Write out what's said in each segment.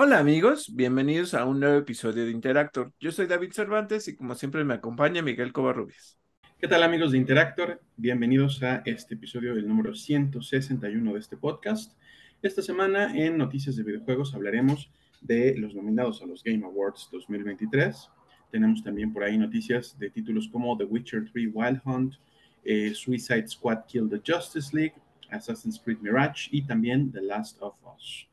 Hola amigos, bienvenidos a un nuevo episodio de Interactor. Yo soy David Cervantes y como siempre me acompaña Miguel Covarrubias. ¿Qué tal amigos de Interactor? Bienvenidos a este episodio del número 161 de este podcast. Esta semana en Noticias de Videojuegos hablaremos de los nominados a los Game Awards 2023. Tenemos también por ahí noticias de títulos como The Witcher 3 Wild Hunt, eh, Suicide Squad Kill the Justice League, Assassin's Creed Mirage y también The Last of Us.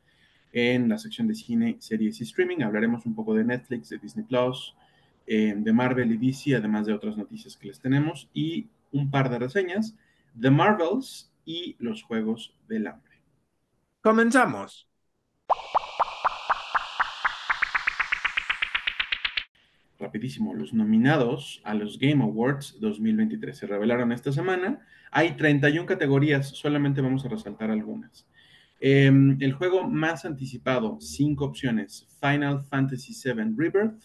En la sección de cine, series y streaming hablaremos un poco de Netflix, de Disney Plus, eh, de Marvel y DC, además de otras noticias que les tenemos, y un par de reseñas de Marvels y los Juegos del Hambre. Comenzamos. Rapidísimo, los nominados a los Game Awards 2023 se revelaron esta semana. Hay 31 categorías, solamente vamos a resaltar algunas. Em, el juego más anticipado, cinco opciones: Final Fantasy VII Rebirth,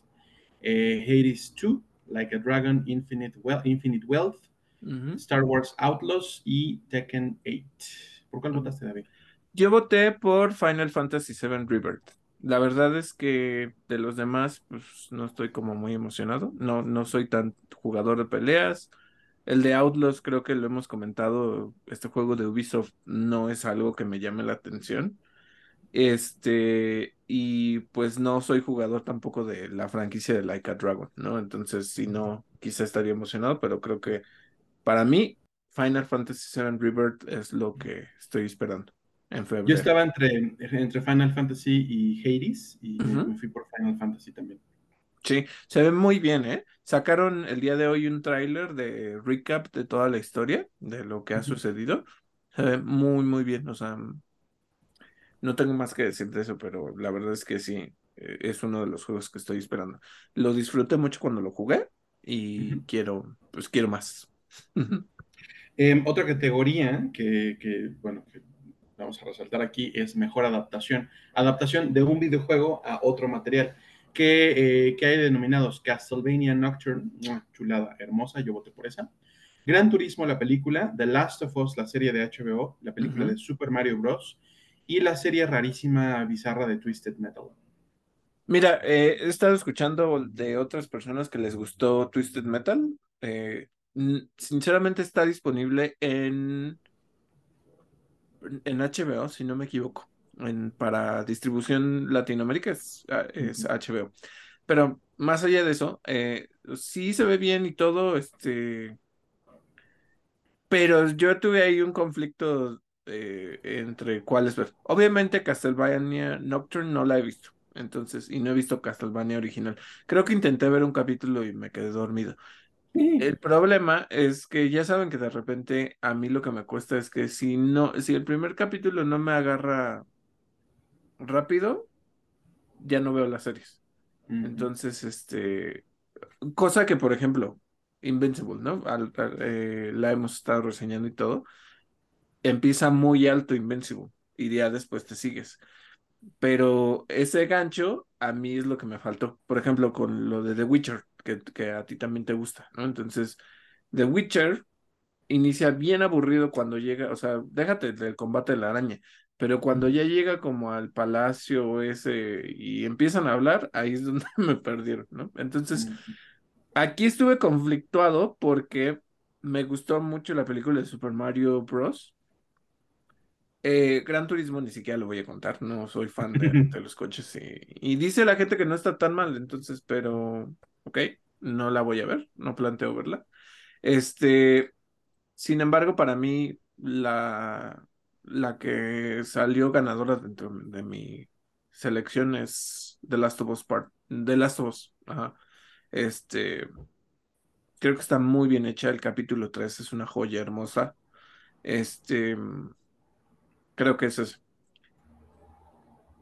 eh, Hades 2, Like a Dragon, Infinite, Infinite Wealth, Star Wars Outlaws y Tekken 8. ¿Por cuál votaste, David? Yo voté por Final Fantasy VII Rebirth. La verdad es que de los demás, pues no estoy como muy emocionado. No, no soy tan jugador de peleas. El de Outlaws creo que lo hemos comentado, este juego de Ubisoft no es algo que me llame la atención. Este, y pues no soy jugador tampoco de la franquicia de Like a Dragon, ¿no? Entonces, si no, quizá estaría emocionado, pero creo que para mí Final Fantasy VII Rebirth es lo que estoy esperando en febrero. Yo estaba entre, entre Final Fantasy y Hades y me fui por Final Fantasy también. Sí, se ve muy bien, ¿eh? Sacaron el día de hoy un tráiler de recap de toda la historia, de lo que ha sucedido. Se ve muy, muy bien. O sea, no tengo más que decir de eso, pero la verdad es que sí, eh, es uno de los juegos que estoy esperando. Lo disfruté mucho cuando lo jugué y quiero, pues quiero más. Em, otra categoría que, que, bueno, que vamos a resaltar aquí es mejor adaptación. Adaptación de un videojuego a otro material que, eh, que hay denominados Castlevania Nocturne, chulada, hermosa, yo voté por esa. Gran Turismo, la película, The Last of Us, la serie de HBO, la película de Super Mario Bros. y la serie rarísima, bizarra de Twisted Metal. Mira, eh, he estado escuchando de otras personas que les gustó Twisted Metal. Eh, sinceramente está disponible en, en HBO, si no me equivoco para distribución Latinoamérica es, ah, HBO. Pero más allá de eso, eh, sí se ve bien y todo, este, pero yo tuve ahí un conflicto eh, entre cuáles ver. Obviamente Castlevania Nocturne no la he visto, entonces, y no he visto Castlevania original. Creo que intenté ver un capítulo y me quedé dormido. El problema es que ya saben que de repente a mí lo que me cuesta es que si no, si el primer capítulo no me agarra rápido, ya no veo las series. Entonces, este, cosa que, por ejemplo, Invincible, ¿no? Eh, la hemos estado reseñando y todo. Empieza muy alto Invincible y ya después te sigues. Pero ese gancho a mí es lo que me faltó. Por ejemplo, con lo de The Witcher, que, que a ti también te gusta, ¿no? Entonces, The Witcher inicia bien aburrido cuando llega, o sea, déjate del combate de la araña, pero cuando ya llega como al palacio ese y empiezan a hablar, ahí es donde me perdieron, ¿no? Entonces, aquí estuve conflictuado porque me gustó mucho la película de Super Mario Bros. Eh, Gran Turismo ni siquiera lo voy a contar, no soy fan de, los coches y, y, dice la gente que no está tan mal, entonces, pero, ok, no la voy a ver, no planteo verla. Este, sin embargo, para mí, la, la que salió ganadora dentro de mi selección es The Last of Us Part, The Last of Us, Este, creo que está muy bien hecha, el capítulo 3 es una joya hermosa. Este, creo que es eso.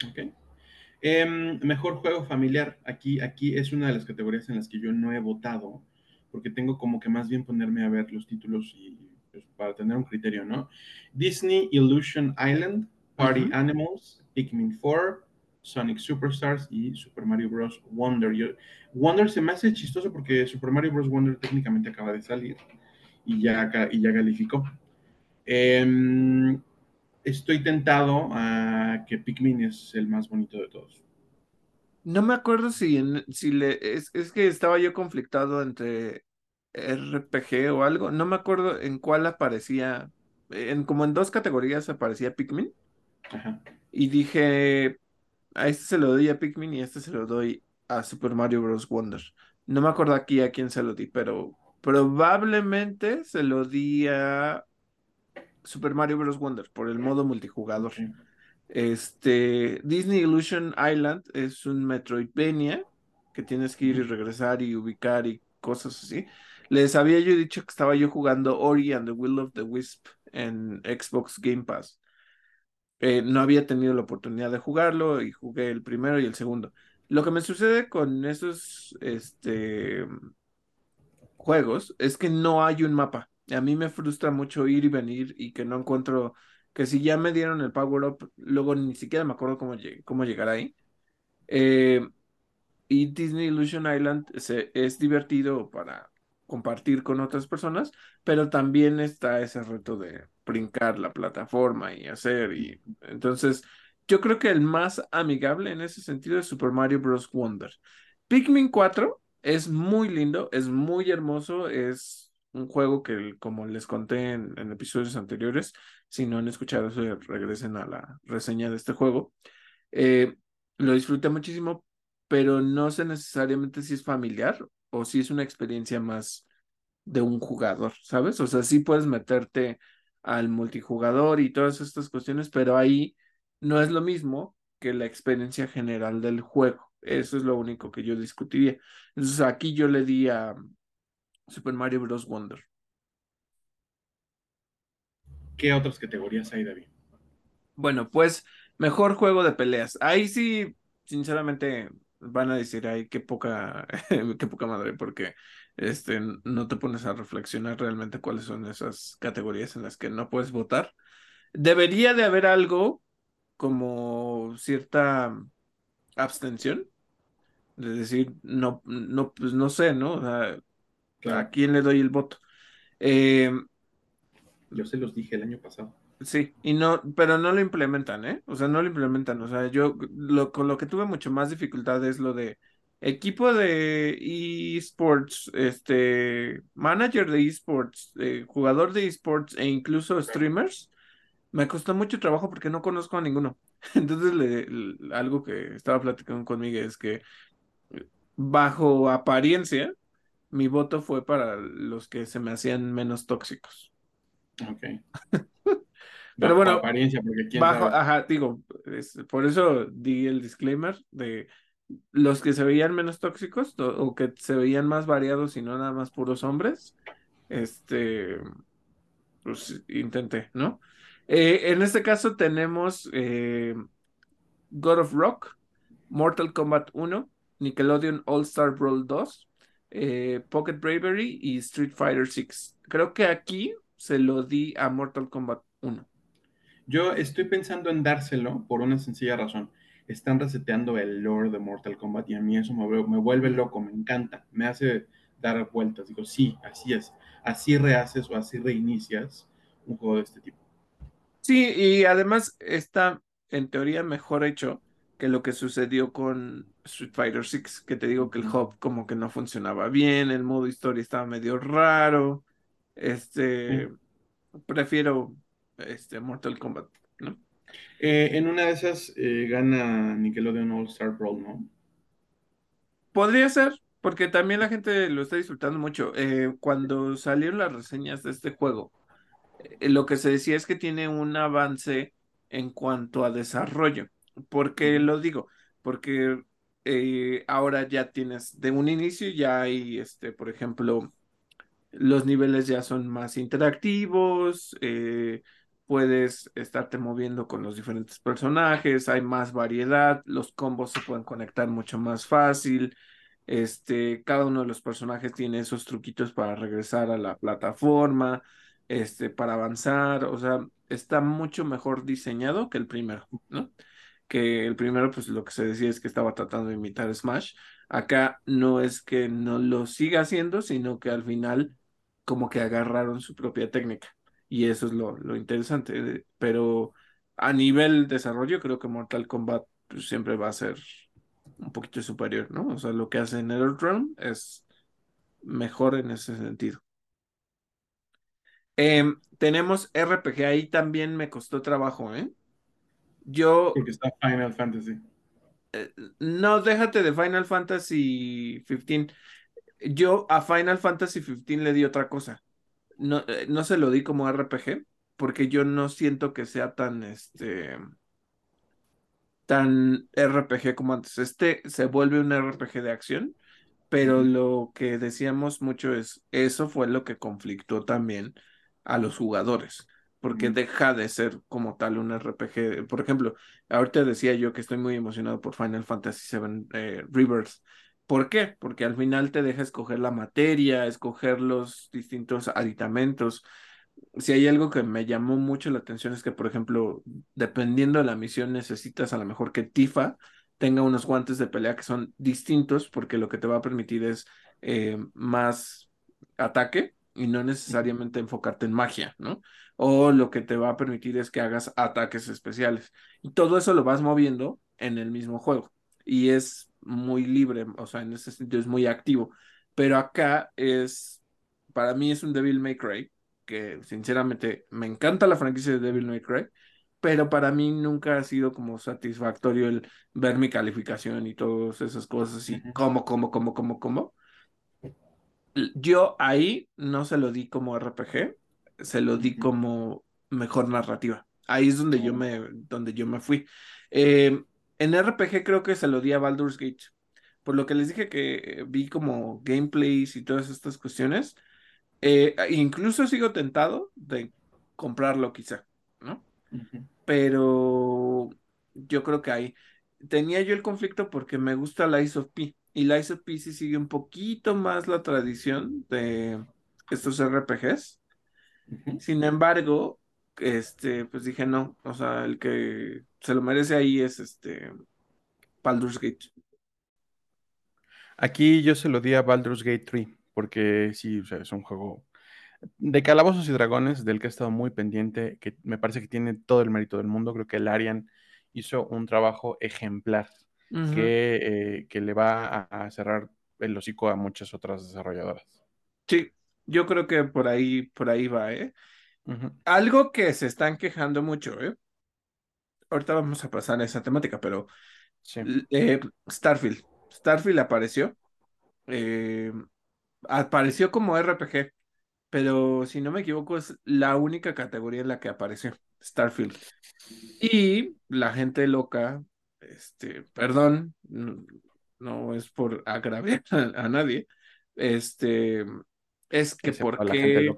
Ok. Em, mejor juego familiar. Aquí, aquí es una de las categorías en las que yo no he votado, porque tengo como que más bien ponerme a ver los títulos y pues, para tener un criterio, ¿no? Disney Illusion Island, Party Animals, Pikmin 4, Sonic Superstars y Super Mario Bros. Wonder. Wonder se me hace chistoso porque Super Mario Bros. Wonder técnicamente acaba de salir y ya, y ya calificó. Em, estoy tentado a que Pikmin es el más bonito de todos. No me acuerdo si, si le, es, es que estaba yo conflictado entre RPG o algo, no me acuerdo en cuál aparecía, en como en dos categorías aparecía Pikmin Ajá. y dije, a este se lo doy a Pikmin y a este se lo doy a Super Mario Bros. Wonder. No me acuerdo aquí a quién se lo di, pero probablemente se lo di a Super Mario Bros. Wonder por el modo multijugador. Este, Disney Illusion Island es un Metroidvania que tienes que ir y regresar y ubicar y cosas así. Les había yo dicho que estaba yo jugando Ori and the Will of the Wisp en Xbox Game Pass. Eh, no había tenido la oportunidad de jugarlo y jugué el primero y el segundo. Lo que me sucede con esos este, juegos es que no hay un mapa. A mí me frustra mucho ir y venir y que no encuentro, que si ya me dieron el power up, luego ni siquiera me acuerdo cómo, lleg- cómo llegar ahí. Eh, y Disney Illusion Island se- es divertido para compartir con otras personas, pero también está ese reto de brincar la plataforma y hacer. Y entonces, yo creo que el más amigable en ese sentido es Super Mario Bros. Wonder. Pikmin 4 es muy lindo, es muy hermoso, es un juego que, como les conté en, episodios anteriores, si no han escuchado eso, regresen a la reseña de este juego. Eh, lo disfruté muchísimo, pero no sé necesariamente si es familiar o si es una experiencia más de un jugador, ¿sabes? O sea, sí puedes meterte al multijugador y todas estas cuestiones, pero ahí no es lo mismo que la experiencia general del juego. Eso es lo único que yo discutiría. Entonces aquí yo le di a Super Mario Bros. Wonder. ¿Qué otras categorías hay, David? Bueno, pues mejor juego de peleas. Ahí sí, sinceramente, van a decir, ay, qué poca, qué poca madre, porque este, no te pones a reflexionar realmente cuáles son esas categorías en las que no puedes votar. Debería de haber algo como cierta abstención, de decir, no, no, pues no sé, ¿no? O sea, ¿a quién le doy el voto? Eh, yo se los dije el año pasado. Sí, y no, pero no lo implementan, ¿eh? O sea, no lo implementan. O sea, yo lo, con lo que tuve mucho más dificultad es lo de equipo de esports, este, manager de esports, eh, jugador de esports e incluso streamers. Me costó mucho trabajo porque no conozco a ninguno. Entonces, le- le- algo que estaba platicando conmigo es que bajo apariencia, mi voto fue para los que se me hacían menos tóxicos. Ok. Pero bueno, apariencia, porque quién Bajo, sabe. ajá, digo, es- por eso di el disclaimer de los que se veían menos tóxicos o, o que se veían más variados y no nada más puros hombres, este, pues intenté, ¿no? Eh, en este caso tenemos eh, God of Rock, Mortal Kombat 1, Nickelodeon All Star Brawl 2, eh, Pocket Bravery y Street Fighter 6. Creo que aquí se lo di a Mortal Kombat 1. Yo estoy pensando en dárselo por una sencilla razón. Están reseteando el lore de Mortal Kombat y a mí eso me, vuelve- me vuelve loco, me encanta, me hace dar vueltas. Digo, sí, así es. Así rehaces o así reinicias un juego de este tipo. Sí, y además está en teoría mejor hecho que lo que sucedió con Street Fighter 6, que te digo que el hub como que no funcionaba bien, el modo historia estaba medio raro. Este, prefiero este Mortal Kombat, ¿no? Eh, en una de esas eh, gana Nickelodeon All Star Brawl, ¿no? Podría ser, porque también la gente lo está disfrutando mucho. Eh, cuando salieron las reseñas de este juego, lo que se decía es que tiene un avance en cuanto a desarrollo. ¿Por qué lo digo? Porque ahora ya tienes de un inicio, ya hay, este, por ejemplo, los niveles ya son más interactivos, eh, puedes estarte moviendo con los diferentes personajes, hay más variedad, los combos se pueden conectar mucho más fácil. Este, cada uno de los personajes tiene esos truquitos para regresar a la plataforma, este, para avanzar, o sea, está mucho mejor diseñado que el primero, ¿no? Que el primero, pues lo que se decía es que estaba tratando de imitar Smash. Acá no es que no lo siga haciendo, sino que al final como que agarraron su propia técnica. Y eso es lo, lo interesante. Pero a nivel desarrollo, creo que Mortal Kombat pues, siempre va a ser un poquito superior, ¿no? O sea, lo que hace NetherRealm es mejor en ese sentido. Em, tenemos RPG, ahí también me costó trabajo, ¿eh? Yo... Porque está Final Fantasy. Eh, no, déjate de Final Fantasy 15. Yo a Final Fantasy 15 le di otra cosa. No, eh, no se lo di como RPG, porque yo no siento que sea tan, este, tan RPG como antes. Este se vuelve un RPG de acción, pero lo que decíamos mucho es, eso fue lo que conflictó también a los jugadores, porque deja de ser como tal un RPG. Por ejemplo, ahorita decía yo que estoy muy emocionado por Final Fantasy VII eh, Rebirth. ¿Por qué? Porque al final te deja escoger la materia, escoger los distintos aditamentos. Si hay algo que me llamó mucho la atención es que, por ejemplo, dependiendo de la misión, necesitas a lo mejor que Tifa tenga unos guantes de pelea que son distintos, porque lo que te va a permitir es eh, más ataque y no necesariamente enfocarte en magia, ¿no? O lo que te va a permitir es que hagas ataques especiales. Y todo eso lo vas moviendo en el mismo juego. Y es muy libre, o sea, en ese sentido es muy activo. Pero acá es, para mí es un Devil May Cry, que sinceramente me encanta la franquicia de Devil May Cry, pero para mí nunca ha sido como satisfactorio el ver mi calificación y todas esas cosas y cómo, cómo, cómo, cómo, cómo yo ahí no se lo di como RPG, se lo di como mejor narrativa. Ahí es donde yo me, donde yo me fui. Eh, en RPG creo que se lo di a Baldur's Gate. Por lo que les dije que vi como gameplays y todas estas cuestiones. Eh, incluso sigo tentado de comprarlo quizá, ¿no? Pero yo creo que ahí tenía yo el conflicto porque me gusta la of P. Y Lies of P sigue un poquito más la tradición de estos RPGs. Sin embargo, este, pues dije no, o sea, el que se lo merece ahí es este Baldur's Gate. Aquí yo se lo di a Baldur's Gate 3, porque sí, o sea, es un juego de calabozos y dragones del que he estado muy pendiente, que me parece que tiene todo el mérito del mundo. Creo que el Arian hizo un trabajo ejemplar que, eh, que, le va a, cerrar el hocico a muchas otras desarrolladoras. Sí, yo creo que por ahí, por ahí va, ¿eh? Algo que se están quejando mucho, ¿eh? Ahorita vamos a pasar a esa temática, pero eh, Starfield. Starfield apareció. Eh, apareció como RPG, pero si no me equivoco, es la única categoría en la que apareció Starfield. Y la gente loca este, perdón, no, es por agraviar a, nadie, este, es que por qué,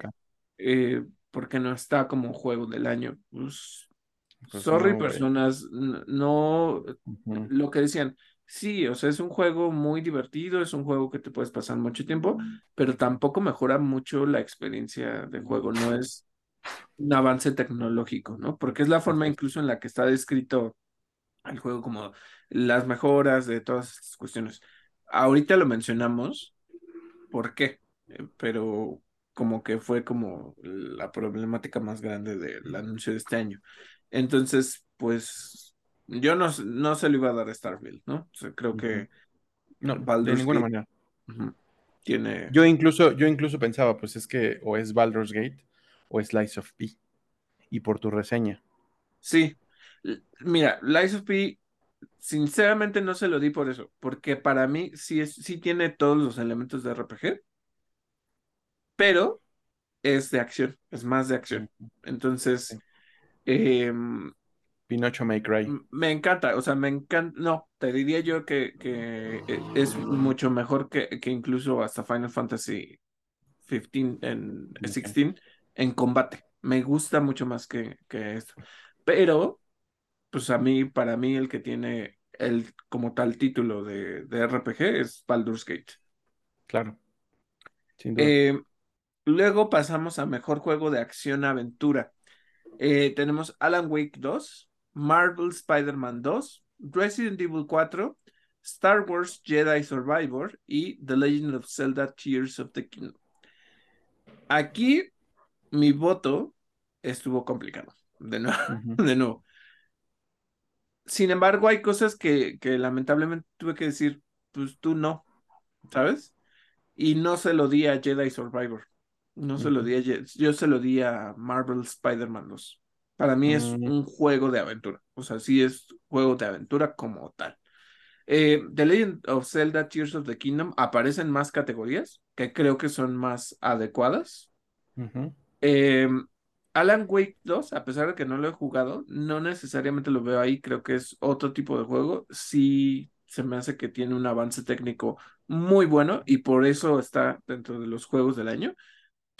eh, porque no está como juego del año. Pues, pues sorry, personas, no, lo que decían, sí, o sea, es un juego muy divertido, es un juego que te puedes pasar mucho tiempo, pero tampoco mejora mucho la experiencia de juego, no es un avance tecnológico, ¿no? Porque es la forma incluso en la que está descrito el juego como las mejoras de todas estas cuestiones. Ahorita lo mencionamos, ¿por qué? Eh, pero como que fue como la problemática más grande del anuncio de este año. Entonces, pues yo no, no se lo iba a dar a Starfield, ¿no? creo que no, de ninguna manera. Tiene. Yo incluso, yo incluso pensaba, pues es que o es Baldur's Gate o es Lies of P. Y por tu reseña. Sí, Mira, Lies of P, sinceramente no se lo di por eso, porque para mí sí, es, sí tiene todos los elementos de RPG, pero es de acción, es más de acción. Entonces, em, Pinocho May Cry. Me encanta, o sea, me encanta, no, te diría yo que, que e, es mucho mejor que, que incluso hasta Final Fantasy 15 en 16 en combate. Me gusta mucho más que, que esto. Pero pues a mí, para mí, el que tiene el como tal título de, de RPG es Baldur's Gate. Claro. Eh, luego pasamos a mejor juego de acción-aventura. Eh, tenemos Alan Wake 2, Marvel Spider-Man 2, Resident Evil 4, Star Wars Jedi Survivor y The Legend of Zelda Tears of the Kingdom. Aquí mi voto estuvo complicado. De nuevo. de nuevo. sin embargo, hay cosas que, que lamentablemente tuve que decir, pues tú no, ¿sabes? Y no se lo di a Jedi Survivor. No se lo di a yo se lo di a Marvel Spider-Man 2. Para mí es Mm, un juego de aventura. O sea, sí es juego de aventura como tal. Eh, The Legend of Zelda Tears of the Kingdom aparecen más categorías que creo que son más adecuadas. Eh, Alan Wake 2, a pesar de que no lo he jugado, no necesariamente lo veo ahí, creo que es otro tipo de juego. Sí se me hace que tiene un avance técnico muy bueno y por eso está dentro de los juegos del año,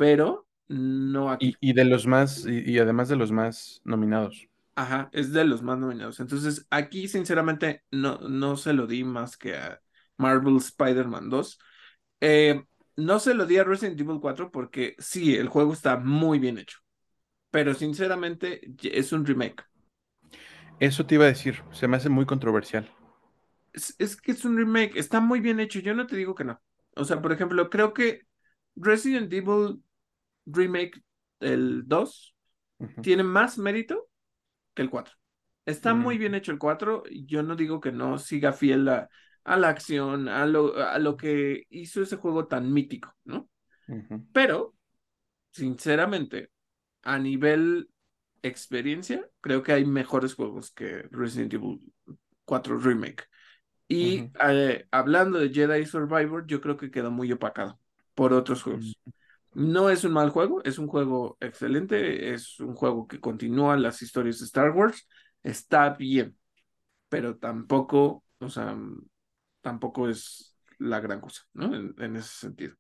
pero no aquí. Y, y de los más, y, y además de los más nominados. Ajá, es de los más nominados. Entonces, aquí sinceramente no, no se lo di más que a Marvel Spider-Man 2. Eh, no se lo di a Resident Evil 4 porque sí, el juego está muy bien hecho, pero sinceramente es un remake. Eso te iba a decir, se me hace muy controversial. Es, es que es un remake, está muy bien hecho, yo no te digo que no. O sea, por ejemplo, creo que Resident Evil Remake, el 2, Ujú. tiene más mérito que el 4. Está muy Mm, bien hecho el 4. y Yo no digo que no siga fiel a, a la acción, a lo, a lo que hizo ese juego tan mítico, ¿no? Pero, sinceramente, a nivel experiencia, creo que hay mejores juegos que Resident Evil 4 Remake. Y eh, hablando de Jedi Survivor, yo creo que quedó muy opacado por otros juegos. No es un mal juego, es un juego excelente, es un juego que continúa las historias de Star Wars, está bien, pero tampoco, o sea, tampoco es la gran cosa, ¿no? En, en ese sentido.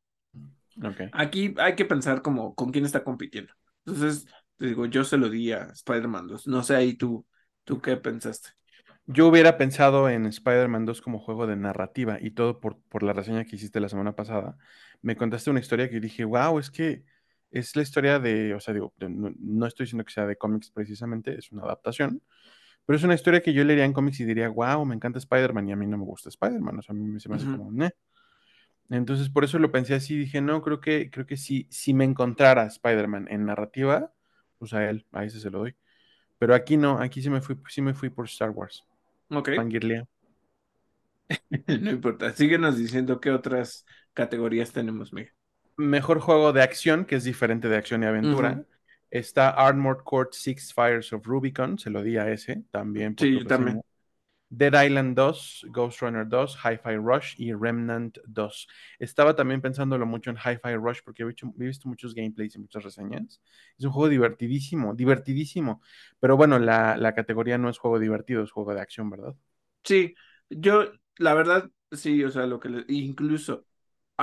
Ok. Aquí hay que pensar como con quién está compitiendo. Entonces, te digo, yo se lo di a Spider-Man 2. No sé ahí tú, tú qué pensaste. Yo hubiera pensado en Spider-Man 2 como juego de narrativa y todo por, por la reseña que hiciste la semana pasada. Me contaste una historia que dije, wow, es que es la historia de, o sea, digo, no, no estoy diciendo que sea de cómics precisamente, es una adaptación, pero es una historia que yo leería en cómics y diría, wow, me encanta Spider-Man y a mí no me gusta Spider-Man, o sea, a mí se me hace como, "Neh". Entonces, por eso lo pensé así, dije, no, creo que, creo que si, si me encontrara Spider-Man en narrativa, pues a él, a ese se lo doy. Pero aquí no, aquí sí me fui, sí me fui por Star Wars. Ok, no importa. Síguenos diciendo qué otras categorías tenemos, Miguel. Mejor juego de acción, que es diferente de acción y aventura. Está Armored Core Six Fires of Rubicon, se lo di a ese, también Sí, yo también. Dead Island 2, Ghost Runner 2, Hi-Fi Rush y Remnant 2. Estaba también pensándolo mucho en Hi-Fi Rush porque he visto, he visto muchos gameplays y muchas reseñas. Es un juego divertidísimo, divertidísimo. Pero bueno, la, la categoría no es juego divertido, es juego de acción, ¿verdad? Sí, yo, la verdad, sí, o sea, lo que le- incluso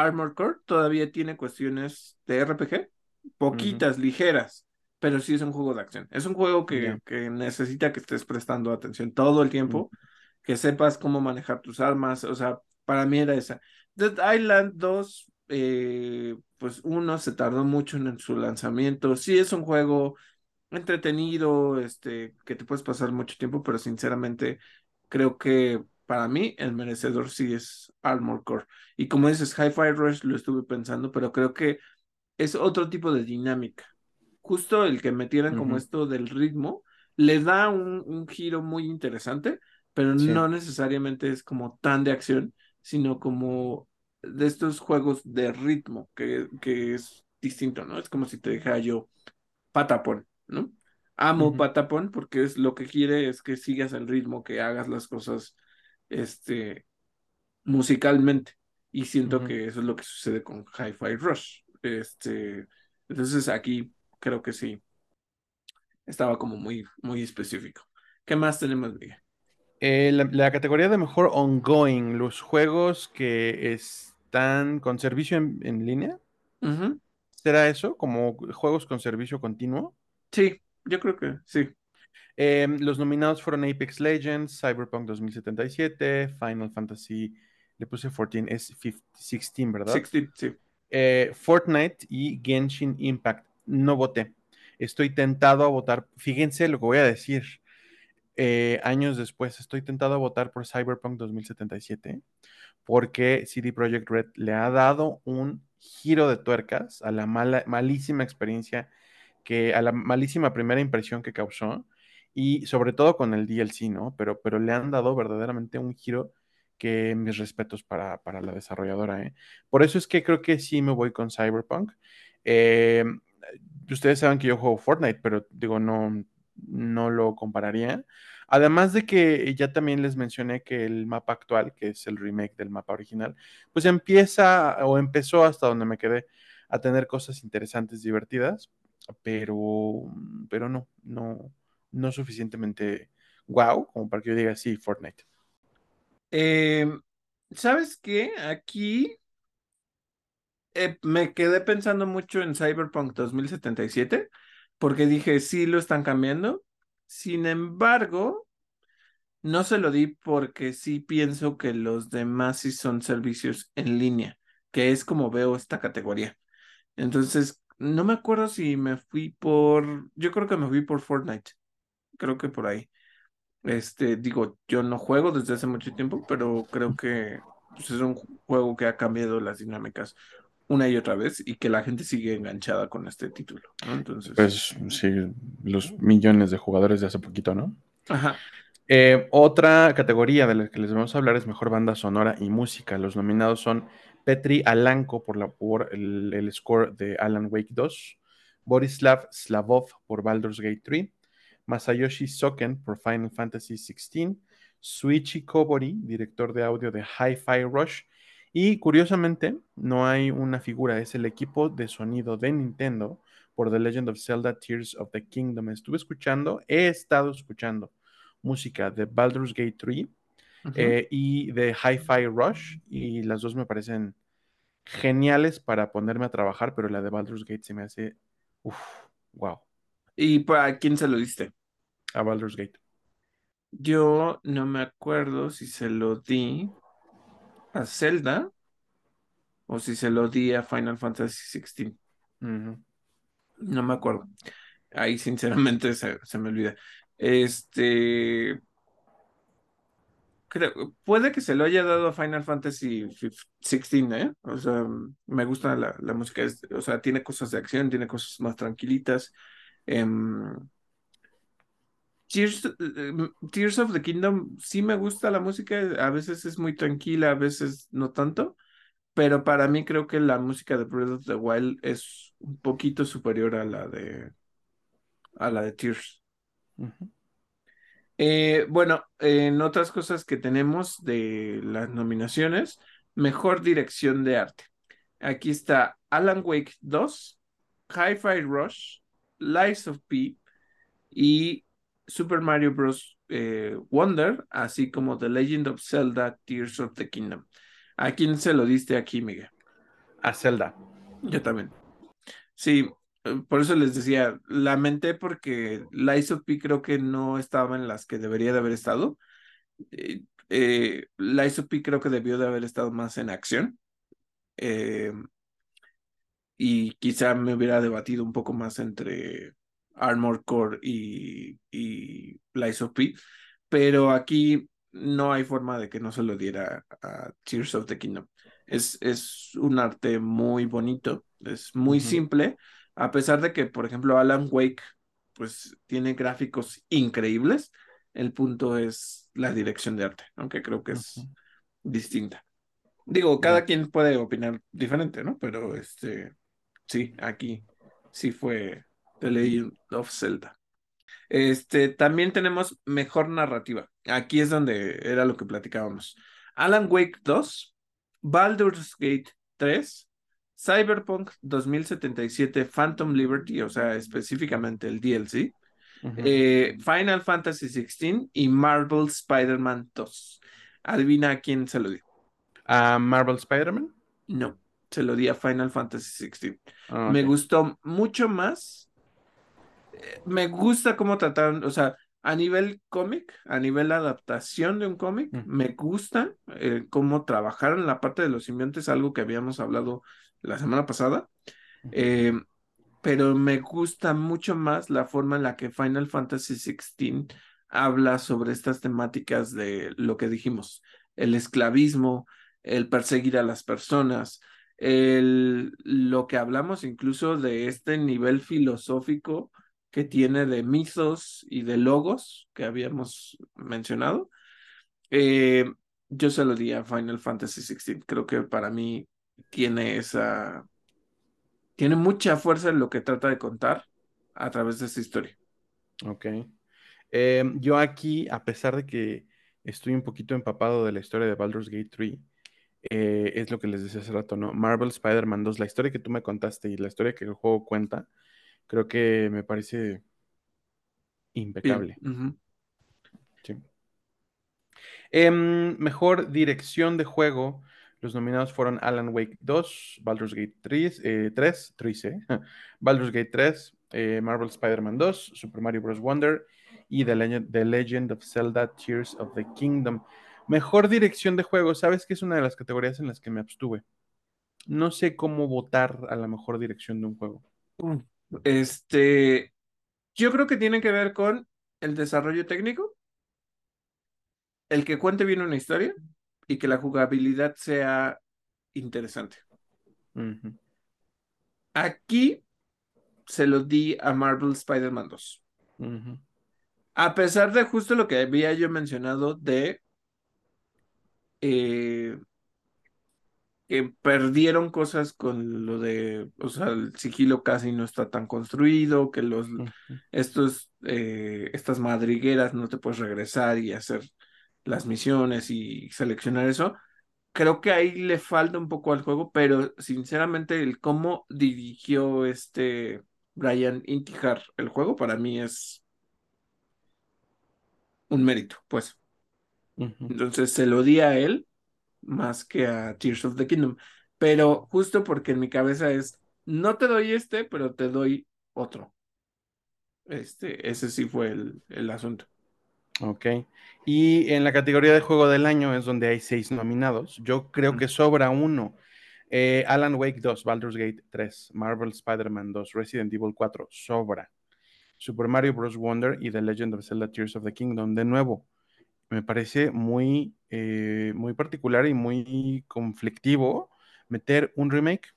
Armored Core todavía tiene cuestiones de RPG, poquitas, ligeras, pero sí es un juego de acción. Es un juego que, que necesita que estés prestando atención todo el tiempo, que sepas cómo manejar tus armas, o sea, para mí era esa. Dead Island 2, eh, pues uno se tardó mucho en su lanzamiento, sí es un juego entretenido, este, que te puedes pasar mucho tiempo, pero sinceramente creo que para mí el merecedor sí es Armored Core. Y como dices, Hi-Fi Rush lo estuve pensando, pero creo que es otro tipo de dinámica. Justo el que metieran como Ujú. esto del ritmo, le da un, un giro muy interesante, pero Sí. no necesariamente es como tan de acción, sino como de estos juegos de ritmo, que, que es distinto, ¿no? Es como si te dijera yo Patapon, ¿no? Amo Ujú. Patapon porque es lo que quiere es que sigas el ritmo, que hagas las cosas, este, musicalmente. Y siento que eso es lo que sucede con Hi-Fi Rush. Este, entonces aquí creo que sí, estaba como muy, muy específico. ¿Qué más tenemos, Miguel? Eh, la, la categoría de mejor ongoing, los juegos que están con servicio en, en línea. ¿será eso? Como juegos con servicio continuo. Sí, yo creo que sí. Eh, los nominados fueron Apex Legends, Cyberpunk 2077, Final Fantasy, le puse 14, es 15 16, ¿verdad? 16, sí. Eh, Fortnite y Genshin Impact. No voté. Estoy tentado a votar. Fíjense lo que voy a decir. Eh, años después, estoy tentado a votar por Cyberpunk 2077 porque CD Projekt Red le ha dado un giro de tuercas a la mala, malísima experiencia que, a la malísima primera impresión que causó y sobre todo con el DLC, ¿no? Pero, pero le han dado verdaderamente un giro que mis respetos para, para la desarrolladora, ¿eh? Por eso es que creo que sí me voy con Cyberpunk. Eh, ustedes saben que yo juego Fortnite, pero digo, no, no lo compararía. Además de que ya también les mencioné que el mapa actual, que es el remake del mapa original, pues empieza o empezó hasta donde me quedé a tener cosas interesantes, divertidas, pero, pero no, no, no suficientemente wow como para que yo diga sí, Fortnite. Em, ¿Sabes qué? Aquí eh, me quedé pensando mucho en Cyberpunk 2077 porque dije, sí, lo están cambiando. Sin embargo, no se lo di porque sí pienso que los demás sí son servicios en línea, que es como veo esta categoría. Entonces, no me acuerdo si me fui por, yo creo que me fui por Fortnite, creo que por ahí. Este, digo, yo no juego desde hace mucho tiempo, pero creo que pues, es un juego que ha cambiado las dinámicas una y otra vez y que la gente sigue enganchada con este título, ¿no? Entonces. Pues sí, los millones de jugadores de hace poquito, ¿no? Ajá. Eh, otra categoría de la que les vamos a hablar es mejor banda sonora y música. Los nominados son Petri Alanko por, la, por el, el, score de Alan Wake 2, Borislav Slavov por Baldur's Gate 3, Masayoshi Soken por Final Fantasy XVI, Suichi Kobori, director de audio de Hi-Fi Rush, y curiosamente no hay una figura, es el equipo de sonido de Nintendo por The Legend of Zelda Tears of the Kingdom. Estuve escuchando, he estado escuchando música de Baldur's Gate 3 uh -huh. eh, y de Hi-Fi Rush y las dos me parecen geniales para ponerme a trabajar, pero la de Baldur's Gate se me hace, uff, wow. ¿Y para quién se lo diste? A Baldur's Gate. Yo no me acuerdo si se lo di a Zelda o si se lo di a Final Fantasy XVI. Uh -huh. No me acuerdo. Ahí sinceramente se, se me olvida. Este. Creo, puede que se lo haya dado a Final Fantasy XVI, ¿eh? O sea, me gusta la, la música, o sea, tiene cosas de acción, tiene cosas más tranquilitas. Um, Tears, uh, Tears of the Kingdom, sí me gusta la música, a veces es muy tranquila, a veces no tanto, pero para mí creo que la música de Breath of the Wild es un poquito superior a la de a la de Tears. Uh -huh. Eh, bueno, en otras cosas que tenemos de las nominaciones, mejor dirección de arte. Aquí está Alan Wake 2, Hi-Fi Rush, Lies of P y Super Mario Bros. Eh, Wonder, así como The Legend of Zelda Tears of the Kingdom. ¿A quién se lo diste aquí, Miguel? A Zelda. Yo también. Sí, por eso les decía, lamenté porque Lies of P creo que no estaba en las que debería de haber estado. Eh, eh, Lies of P creo que debió de haber estado más en acción. Eh, y quizá me hubiera debatido un poco más entre Armor Core y, y Lies of P. Pero aquí no hay forma de que no se lo diera a Tears of the Kingdom. Es, es un arte muy bonito, es muy uh -huh. simple a pesar de que, por ejemplo, Alan Wake, pues tiene gráficos increíbles, el punto es la dirección de arte, aunque creo que es uh -huh. distinta. Digo, cada uh -huh. quien puede opinar diferente, ¿no? Pero este, sí, aquí sí fue The Legend of Zelda. Este, también tenemos mejor narrativa. Aquí es donde era lo que platicábamos. Alan Wake 2, Baldur's Gate 3, Cyberpunk 2077 Phantom Liberty, o sea, específicamente el DLC, uh -huh. eh, Final Fantasy XVI y Marvel Spider-Man 2. Adivina a quién se lo dio. ¿A Marvel Spider-Man? No, se lo di a Final Fantasy XVI. Oh, okay. Me gustó mucho más. Me gusta cómo trataron, o sea, a nivel cómic, a nivel adaptación de un cómic, me gusta eh, cómo trabajaron la parte de los simbiontes, algo que habíamos hablado la semana pasada, eh, pero me gusta mucho más la forma en la que Final Fantasy XVI habla sobre estas temáticas de lo que dijimos, el esclavismo, el perseguir a las personas, el, lo que hablamos incluso de este nivel filosófico que tiene de mitos y de logos que habíamos mencionado. Eh, yo se lo di a Final Fantasy XVI. Creo que para mí tiene esa. Tiene mucha fuerza en lo que trata de contar a través de esa historia. Ok. Eh, yo aquí, a pesar de que estoy un poquito empapado de la historia de Baldur's Gate 3, eh, es lo que les decía hace rato, ¿no? Marvel Spider-Man 2, la historia que tú me contaste y la historia que el juego cuenta, creo que me parece impecable. Sí. Em, mejor dirección de juego. Los nominados fueron Alan Wake 2, Baldur's Gate 3, 3, 3 ¿eh? Baldur's Gate 3, eh, Marvel Spider-Man 2, Super Mario Bros. Wonder y The Legend, The Legend of Zelda Tears of the Kingdom. Mejor dirección de juego, sabes que es una de las categorías en las que me abstuve. No sé cómo votar a la mejor dirección de un juego. Este, yo creo que tiene que ver con el desarrollo técnico, el que cuente bien una historia y que la jugabilidad sea interesante. Aquí se lo di a Marvel Spider-Man 2. A pesar de justo lo que había yo mencionado de eh, que perdieron cosas con lo de, o sea, el sigilo casi no está tan construido, que los, estos, eh, estas madrigueras no te puedes regresar y hacer las misiones y seleccionar eso. Creo que ahí le falta un poco al juego, pero sinceramente el cómo dirigió este Brian Intijar el juego para mí es un mérito, pues. Entonces se lo di a él más que a Tears of the Kingdom. Pero justo porque en mi cabeza es, no te doy este, pero te doy otro. Este, ese sí fue el, el asunto. Ok. Y en la categoría de juego del año es donde hay seis nominados. Yo creo que sobra uno. Eh, Alan Wake 2, Baldur's Gate 3, Marvel Spider-Man 2, Resident Evil 4, sobra. Super Mario Bros. Wonder y The Legend of Zelda Tears of the Kingdom. De nuevo, me parece muy, eh, muy particular y muy conflictivo meter un remake.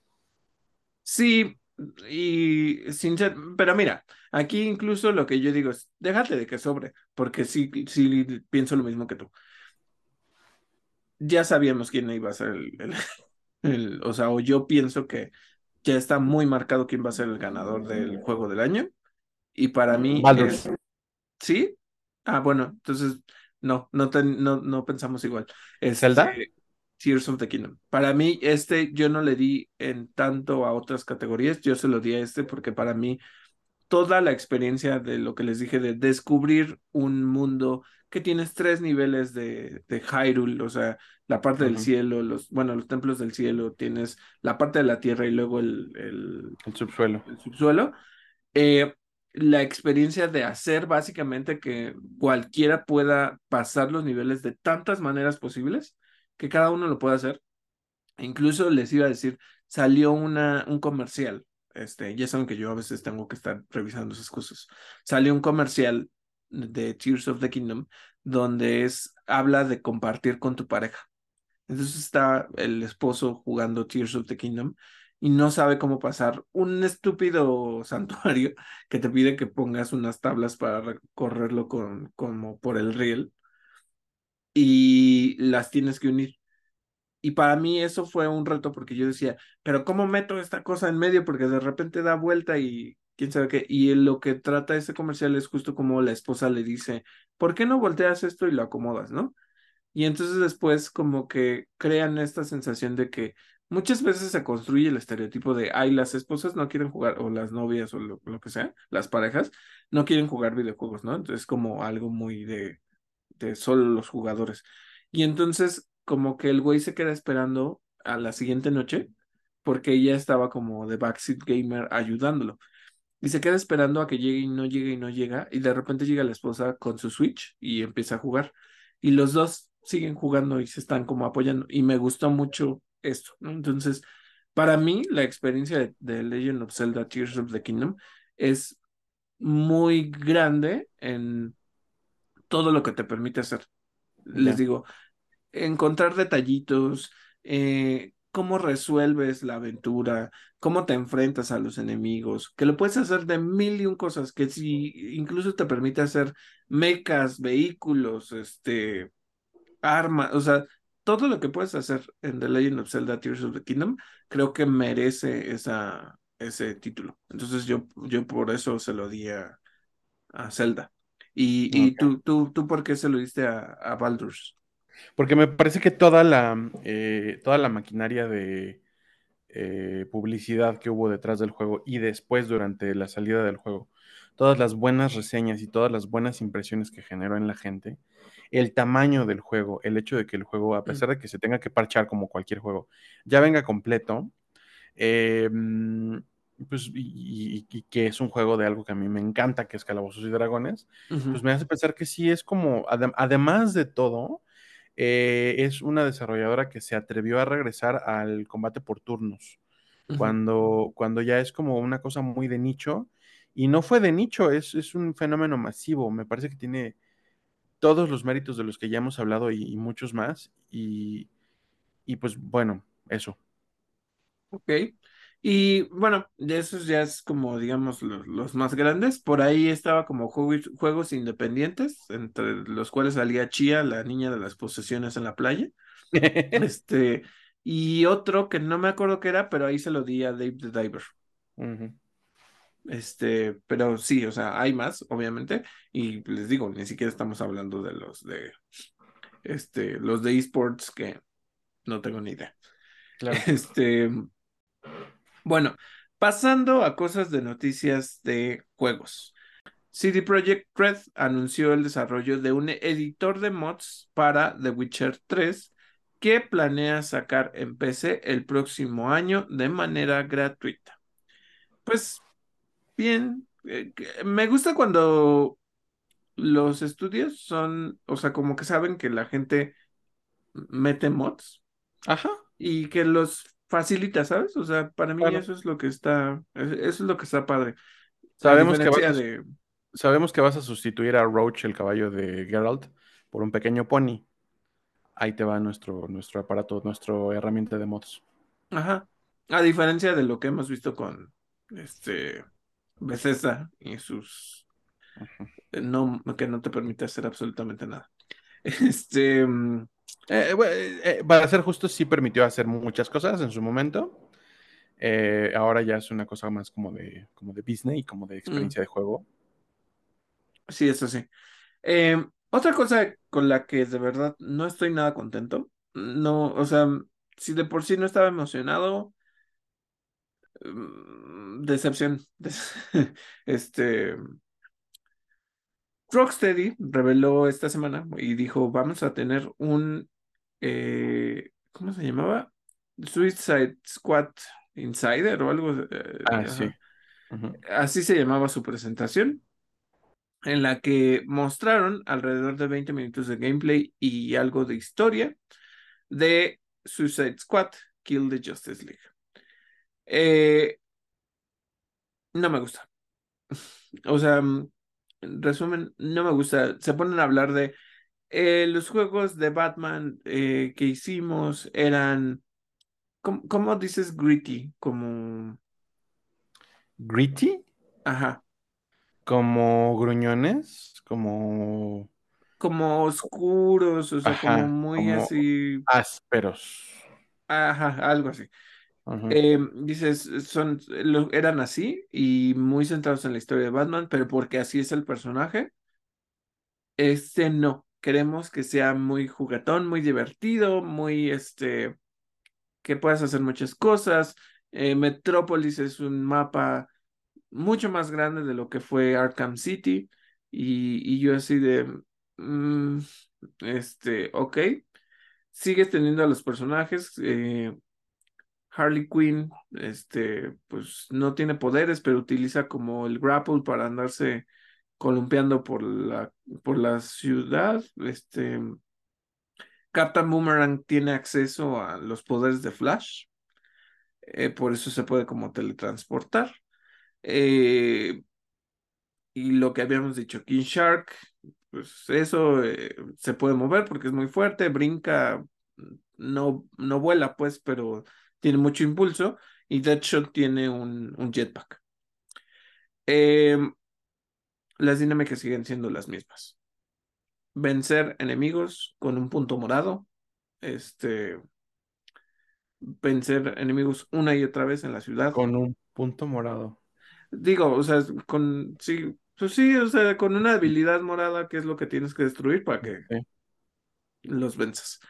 Sí, y sincero, pero mira, aquí incluso lo que yo digo es, déjate de que sobre, porque sí, sí pienso lo mismo que tú. Ya sabíamos quién iba a ser el, el, o sea, o yo pienso que ya está muy marcado quién va a ser el ganador del juego del año. Y para mí es, ¿sí? Ah, bueno, entonces no, no, no, no pensamos igual. Este, ¿Zelda? Tears of the Kingdom. Para mí, este yo no le di en tanto a otras categorías, yo se lo di a este porque para mí toda la experiencia de lo que les dije de descubrir un mundo que tienes tres niveles de, de Hyrule, o sea, la parte del cielo, los, bueno, los templos del cielo, tienes la parte de la tierra y luego el, el, el subsuelo. El subsuelo. Eh, la experiencia de hacer básicamente que cualquiera pueda pasar los niveles de tantas maneras posibles, que cada uno lo pueda hacer. Incluso les iba a decir, salió una, un comercial, este, ya saben que yo a veces tengo que estar revisando esas cosas. Salió un comercial de Tears of the Kingdom donde es, habla de compartir con tu pareja. Entonces está el esposo jugando Tears of the Kingdom y no sabe cómo pasar un estúpido santuario que te pide que pongas unas tablas para recorrerlo con, como por el riel y las tienes que unir. Y para mí eso fue un reto porque yo decía, pero ¿cómo meto esta cosa en medio? Porque de repente da vuelta y quién sabe qué. Y lo que trata ese comercial es justo como la esposa le dice, ¿por qué no volteas esto y lo acomodas, no? Y entonces después como que crean esta sensación de que muchas veces se construye el estereotipo de, ay, las esposas no quieren jugar, o las novias, o lo, que sea, las parejas, no quieren jugar videojuegos, ¿no? Entonces, como algo muy de, de solo los jugadores. Y entonces, como que el güey se queda esperando a la siguiente noche, porque ella estaba como de backseat gamer ayudándolo. Y se queda esperando a que llegue y no llegue y no llega, y de repente llega la esposa con su Switch y empieza a jugar. Y los dos siguen jugando y se están como apoyando. Y me gustó mucho esto, ¿no? Entonces, para mí, la experiencia de, Legend of Zelda Tears of the Kingdom es muy grande en todo lo que te permite hacer. Les digo, encontrar detallitos, eh, cómo resuelves la aventura, cómo te enfrentas a los enemigos, que lo puedes hacer de mil y un cosas, que si incluso te permite hacer mechas, vehículos, este, armas, o sea, todo lo que puedes hacer en The Legend of Zelda Tears of the Kingdom, creo que merece esa, ese título. Entonces yo, yo por eso se lo di a, a Zelda. Y, y tú, tú, tú, ¿por qué se lo diste a, a Baldur's? Porque me parece que toda la, eh, toda la maquinaria de eh, publicidad que hubo detrás del juego y después durante la salida del juego, todas las buenas reseñas y todas las buenas impresiones que generó en la gente, el tamaño del juego, el hecho de que el juego, a pesar de que se tenga que parchar como cualquier juego, ya venga completo, eh, pues, y, que es un juego de algo que a mí me encanta, que es Calabozos y Dragones, pues me hace pensar que sí es como, además de todo, eh, es una desarrolladora que se atrevió a regresar al combate por turnos, cuando, cuando ya es como una cosa muy de nicho, y no fue de nicho, es, es un fenómeno masivo, me parece que tiene todos los méritos de los que ya hemos hablado y, muchos más, y, y pues bueno, eso. Ok. Y bueno, de esos ya es como, digamos, los, más grandes. Por ahí estaba como juegos, juegos, independientes, entre los cuales salía Chia, la niña de las posesiones en la playa. este, y otro que no me acuerdo qué era, pero ahí se lo di a Dave the Diver. Este, pero sí, o sea, hay más, obviamente. Y les digo, ni siquiera estamos hablando de los de este, los de esports que no tengo ni idea. Claro. Este, bueno, pasando a cosas de noticias de juegos. CD Projekt Red anunció el desarrollo de un editor de mods para The Witcher 3 que planea sacar en PC el próximo año de manera gratuita. Pues bien, eh, me gusta cuando los estudios son, o sea, como que saben que la gente mete mods. Ajá. Y que los facilita, ¿sabes? O sea, para mí eso es lo que está, eso es lo que está padre. Sabemos que, vas a, sabemos que vas a sustituir a Roach, el caballo de Geralt, por un pequeño pony. Ahí te va nuestro, nuestro aparato, nuestra herramienta de mods. Ajá. A diferencia de lo que hemos visto con este Bethesda y sus no que no te permite hacer absolutamente nada. Este mm, eh, eh, eh, para ser justo, sí permitió hacer muchas cosas en su momento. ahora ya es una cosa más como de, como de business y como de experiencia de juego. Sí, eso sí. otra cosa con la que de verdad no estoy nada contento. No, o sea, si de por sí no estaba emocionado, decepción. Este. Rocksteady reveló esta semana y dijo: Vamos a tener un eh, ¿cómo se llamaba? Suicide Squad Insider o algo. Eh, ah, sí. Así se llamaba su presentación, en la que mostraron alrededor de 20 minutos de gameplay y algo de historia de Suicide Squad, Kill the Justice League. Eh, no me gusta. O sea, en resumen, no me gusta. Se ponen a hablar de eh, los juegos de Batman eh, que hicimos eran, ¿cómo, dices gritty? Como... ¿Gritty? Ajá. Como gruñones, como... Como oscuros, o sea, como muy así... Ásperos. Ajá, algo así. Eh, dices, son, eran así y muy centrados en la historia de Batman, pero porque así es el personaje. Este no queremos que sea muy juguetón, muy divertido, muy este, que puedas hacer muchas cosas. Eh, Metrópolis es un mapa mucho más grande de lo que fue Arkham City. Y, y yo así de, mm, este, ok. Sigues teniendo a los personajes. Eh, Harley Quinn, este, pues no tiene poderes, pero utiliza como el grapple para andarse columpiando por la, por la ciudad. Este, Captain Boomerang tiene acceso a los poderes de Flash, eh, por eso se puede como teletransportar. Eh, y lo que habíamos dicho, King Shark, pues eso eh, se puede mover porque es muy fuerte, brinca, no, no vuela pues, pero tiene mucho impulso y Deadshot tiene un, un jetpack. Em, las dinámicas siguen siendo las mismas. Vencer enemigos con un punto morado. Este. Vencer enemigos una y otra vez en la ciudad. Con un punto morado. Digo, o sea, con. Sí, pues sí, o sea, con una habilidad morada, que es lo que tienes que destruir para que los venzas.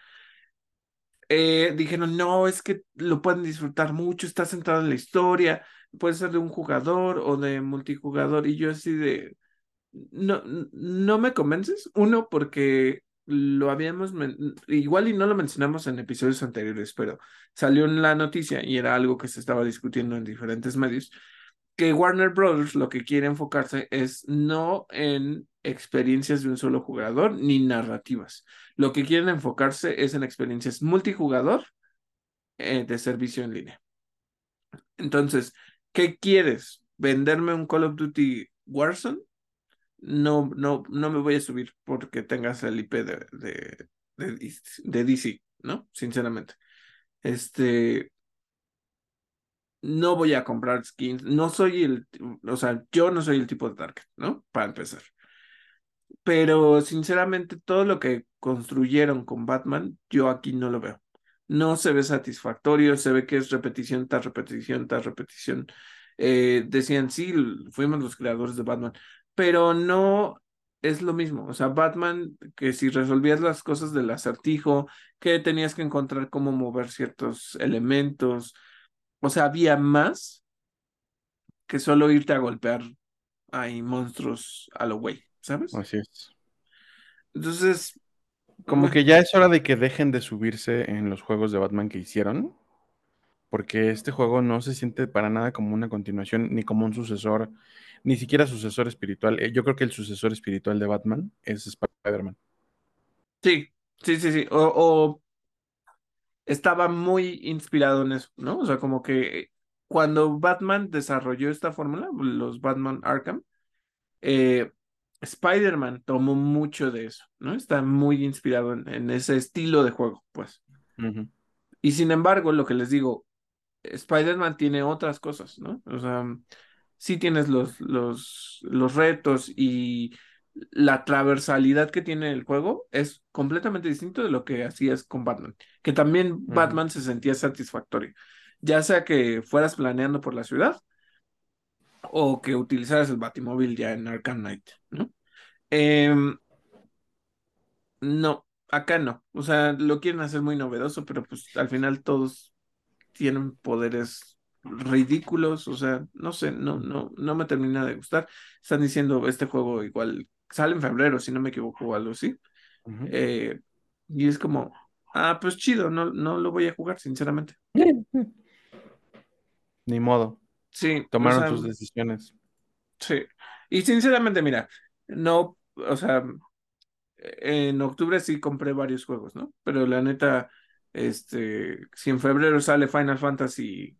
Eh, dijeron, no, es que lo pueden disfrutar mucho, está centrado en la historia, puede ser de un jugador o de multijugador, y yo así de, no, no me convences, uno, porque lo habíamos, igual y no lo mencionamos en episodios anteriores, pero salió en la noticia y era algo que se estaba discutiendo en diferentes medios, que Warner Brothers lo que quiere enfocarse es no en experiencias de un solo jugador ni narrativas. Lo que quieren enfocarse es en experiencias multijugador eh, de servicio en línea. Entonces, ¿qué quieres? ¿Venderme un Call of Duty Warzone? No, no, no me voy a subir porque tengas el IP de, de, de, de DC, ¿no? Sinceramente. Este, no voy a comprar skins, no soy el, o sea, yo no soy el tipo de target, ¿no? Para empezar. Pero sinceramente todo lo que construyeron con Batman, yo aquí no lo veo. No se ve satisfactorio, se ve que es repetición tras repetición tras repetición. Eh, decían, sí, fuimos los creadores de Batman, pero no es lo mismo. O sea, Batman, que si resolvías las cosas del acertijo, que tenías que encontrar cómo mover ciertos elementos, o sea, había más que solo irte a golpear ahí monstruos a lo güey, ¿sabes? Así es. Entonces, Como que ya es hora de que dejen de subirse en los juegos de Batman que hicieron. Porque este juego no se siente para nada como una continuación, ni como un sucesor, ni siquiera sucesor espiritual. Eh, Yo creo que el sucesor espiritual de Batman es Spider-Man. sí, sí, sí, sí. O, o estaba muy inspirado en eso, ¿no? O sea, como que cuando Batman desarrolló esta fórmula, los Batman Arkham, eh, Spider-Man tomó mucho de eso, ¿no? Está muy inspirado en, en ese estilo de juego, pues. Y sin embargo, lo que les digo, Spider-Man tiene otras cosas, ¿no? O sea, sí tienes los, los, los retos y la transversalidad que tiene el juego es completamente distinto de lo que hacías con Batman, que también. Batman se sentía satisfactorio, ya sea que fueras planeando por la ciudad o que utilizaras el Batimóvil ya en Arkham Knight, ¿no? Em, no, acá no, o sea, lo quieren hacer muy novedoso, pero pues al final todos tienen poderes ridículos, o sea, no sé, no, no, no me termina de gustar. Están diciendo este juego igual sale en febrero, si no me equivoco, o algo así. Eh, y es como, ah, pues chido, no, no lo voy a jugar, sinceramente. Ni modo. Sí, o Tomaron sea, sus decisiones. sí. Y sinceramente, mira, no, o sea, en octubre sí compré varios juegos, ¿no? Pero la neta, este, si en febrero sale Final Fantasy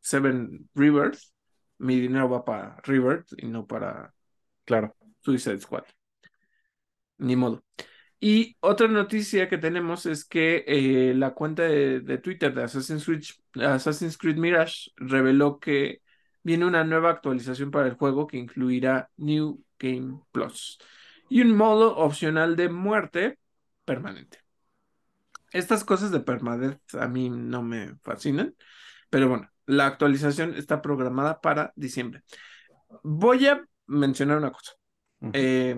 Seven Rebirth, mi dinero va para Rebirth y no para Claro. Suicide Squad. Ni modo. Y otra noticia que tenemos es que eh, la cuenta de, Twitter de Assassin's Creed, Assassin's Creed Mirage reveló que viene una nueva actualización para el juego que incluirá New Game Plus y un modo opcional de muerte permanente. Estas cosas de permanente a mí no me fascinan, pero bueno, la actualización está programada para diciembre. Voy a mencionar una cosa. Eh,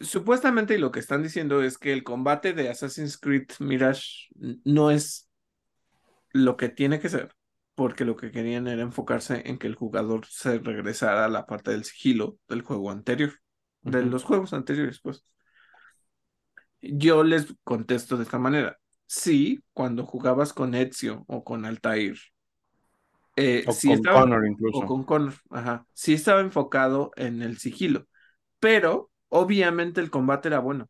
supuestamente lo que están diciendo es que el combate de Assassin's Creed Mirage no es lo que tiene que ser, porque lo que querían era enfocarse en que el jugador se regresara a la parte del sigilo del juego anterior, de los juegos anteriores, pues. Yo les contesto de esta manera. Sí, cuando jugabas con Ezio o con Altair, eh, O sí con estaba, Connor o incluso. con Connor, ajá, sí estaba enfocado en el sigilo, pero obviamente el combate era bueno.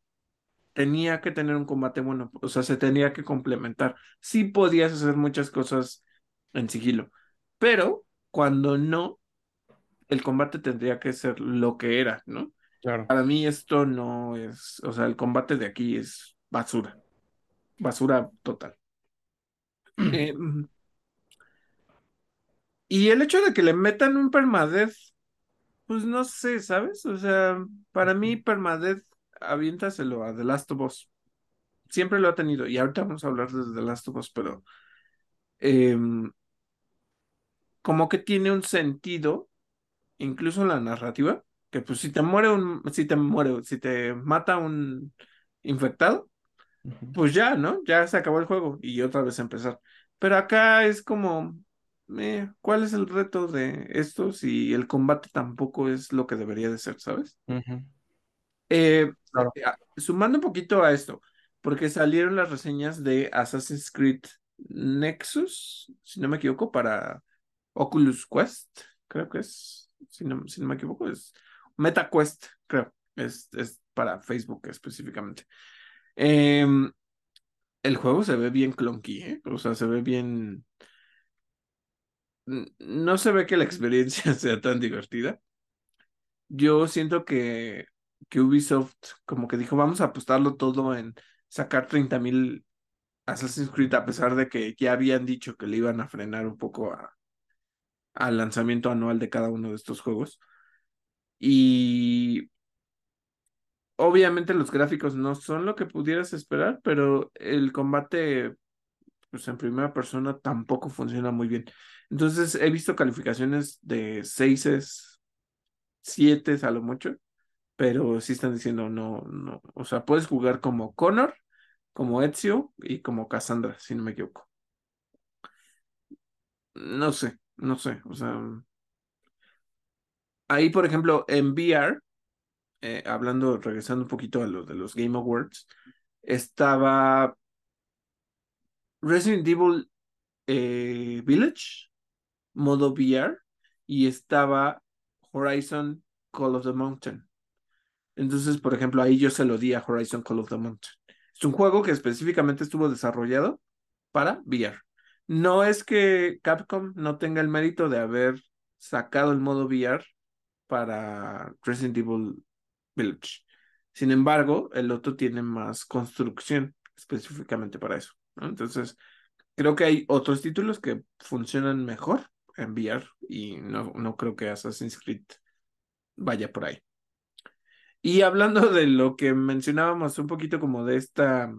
Tenía que tener un combate bueno, o sea, se tenía que complementar. Sí podías hacer muchas cosas en sigilo, pero cuando no, el combate tendría que ser lo que era, ¿no? Claro. Para mí esto no es, o sea, el combate de aquí es basura, basura total. Eh, y el hecho de que le metan un permadeath, pues no sé, ¿sabes? O sea, para mí permadeath, aviéntaselo a The Last of Us. Siempre lo ha tenido, y ahorita vamos a hablar de The Last of Us, pero em, como que tiene un sentido, incluso en la narrativa, que pues si te muere un, si te muere, si te mata un infectado, pues ya, ¿no? Ya se acabó el juego y otra vez empezar. Pero acá es como, eh, ¿cuál es el reto de esto si el combate tampoco es lo que debería de ser, ¿sabes? Eh, Claro. eh, sumando un poquito a esto, porque salieron las reseñas de Assassin's Creed Nexus, si no me equivoco, para Oculus Quest, creo que es, si no, si no me equivoco, es MetaQuest, creo, es, es para Facebook específicamente. Em, el juego se ve bien clunky, ¿eh? O sea, se ve bien... No se ve que la experiencia sea tan divertida. Yo siento que, que Ubisoft como que dijo, vamos a apostarlo todo en sacar 30 mil Assassin's Creed, a pesar de que ya habían dicho que le iban a frenar un poco a, al lanzamiento anual de cada uno de estos juegos. Y obviamente los gráficos no son lo que pudieras esperar, pero el combate pues en primera persona tampoco funciona muy bien. Entonces he visto calificaciones de 6, 7 a lo mucho, pero sí están diciendo no, no, o sea, puedes jugar como Connor, como Ezio y como Cassandra, si no me equivoco. No sé, no sé, o sea, ahí por ejemplo en VR, eh, hablando, regresando un poquito a lo de los Game Awards, estaba Resident Evil eh, Village, modo VR, y estaba Horizon Call of the Mountain. Entonces, por ejemplo, ahí yo se lo di a Horizon Call of the Mountain. Es un juego que específicamente estuvo desarrollado para VR. No es que Capcom no tenga el mérito de haber sacado el modo VR para Resident Evil Village. Sin embargo, el otro tiene más construcción específicamente para eso. ¿No? Entonces, creo que hay otros títulos que funcionan mejor en VR y no, no creo que Assassin's Creed vaya por ahí. Y hablando de lo que mencionábamos un poquito como de esta,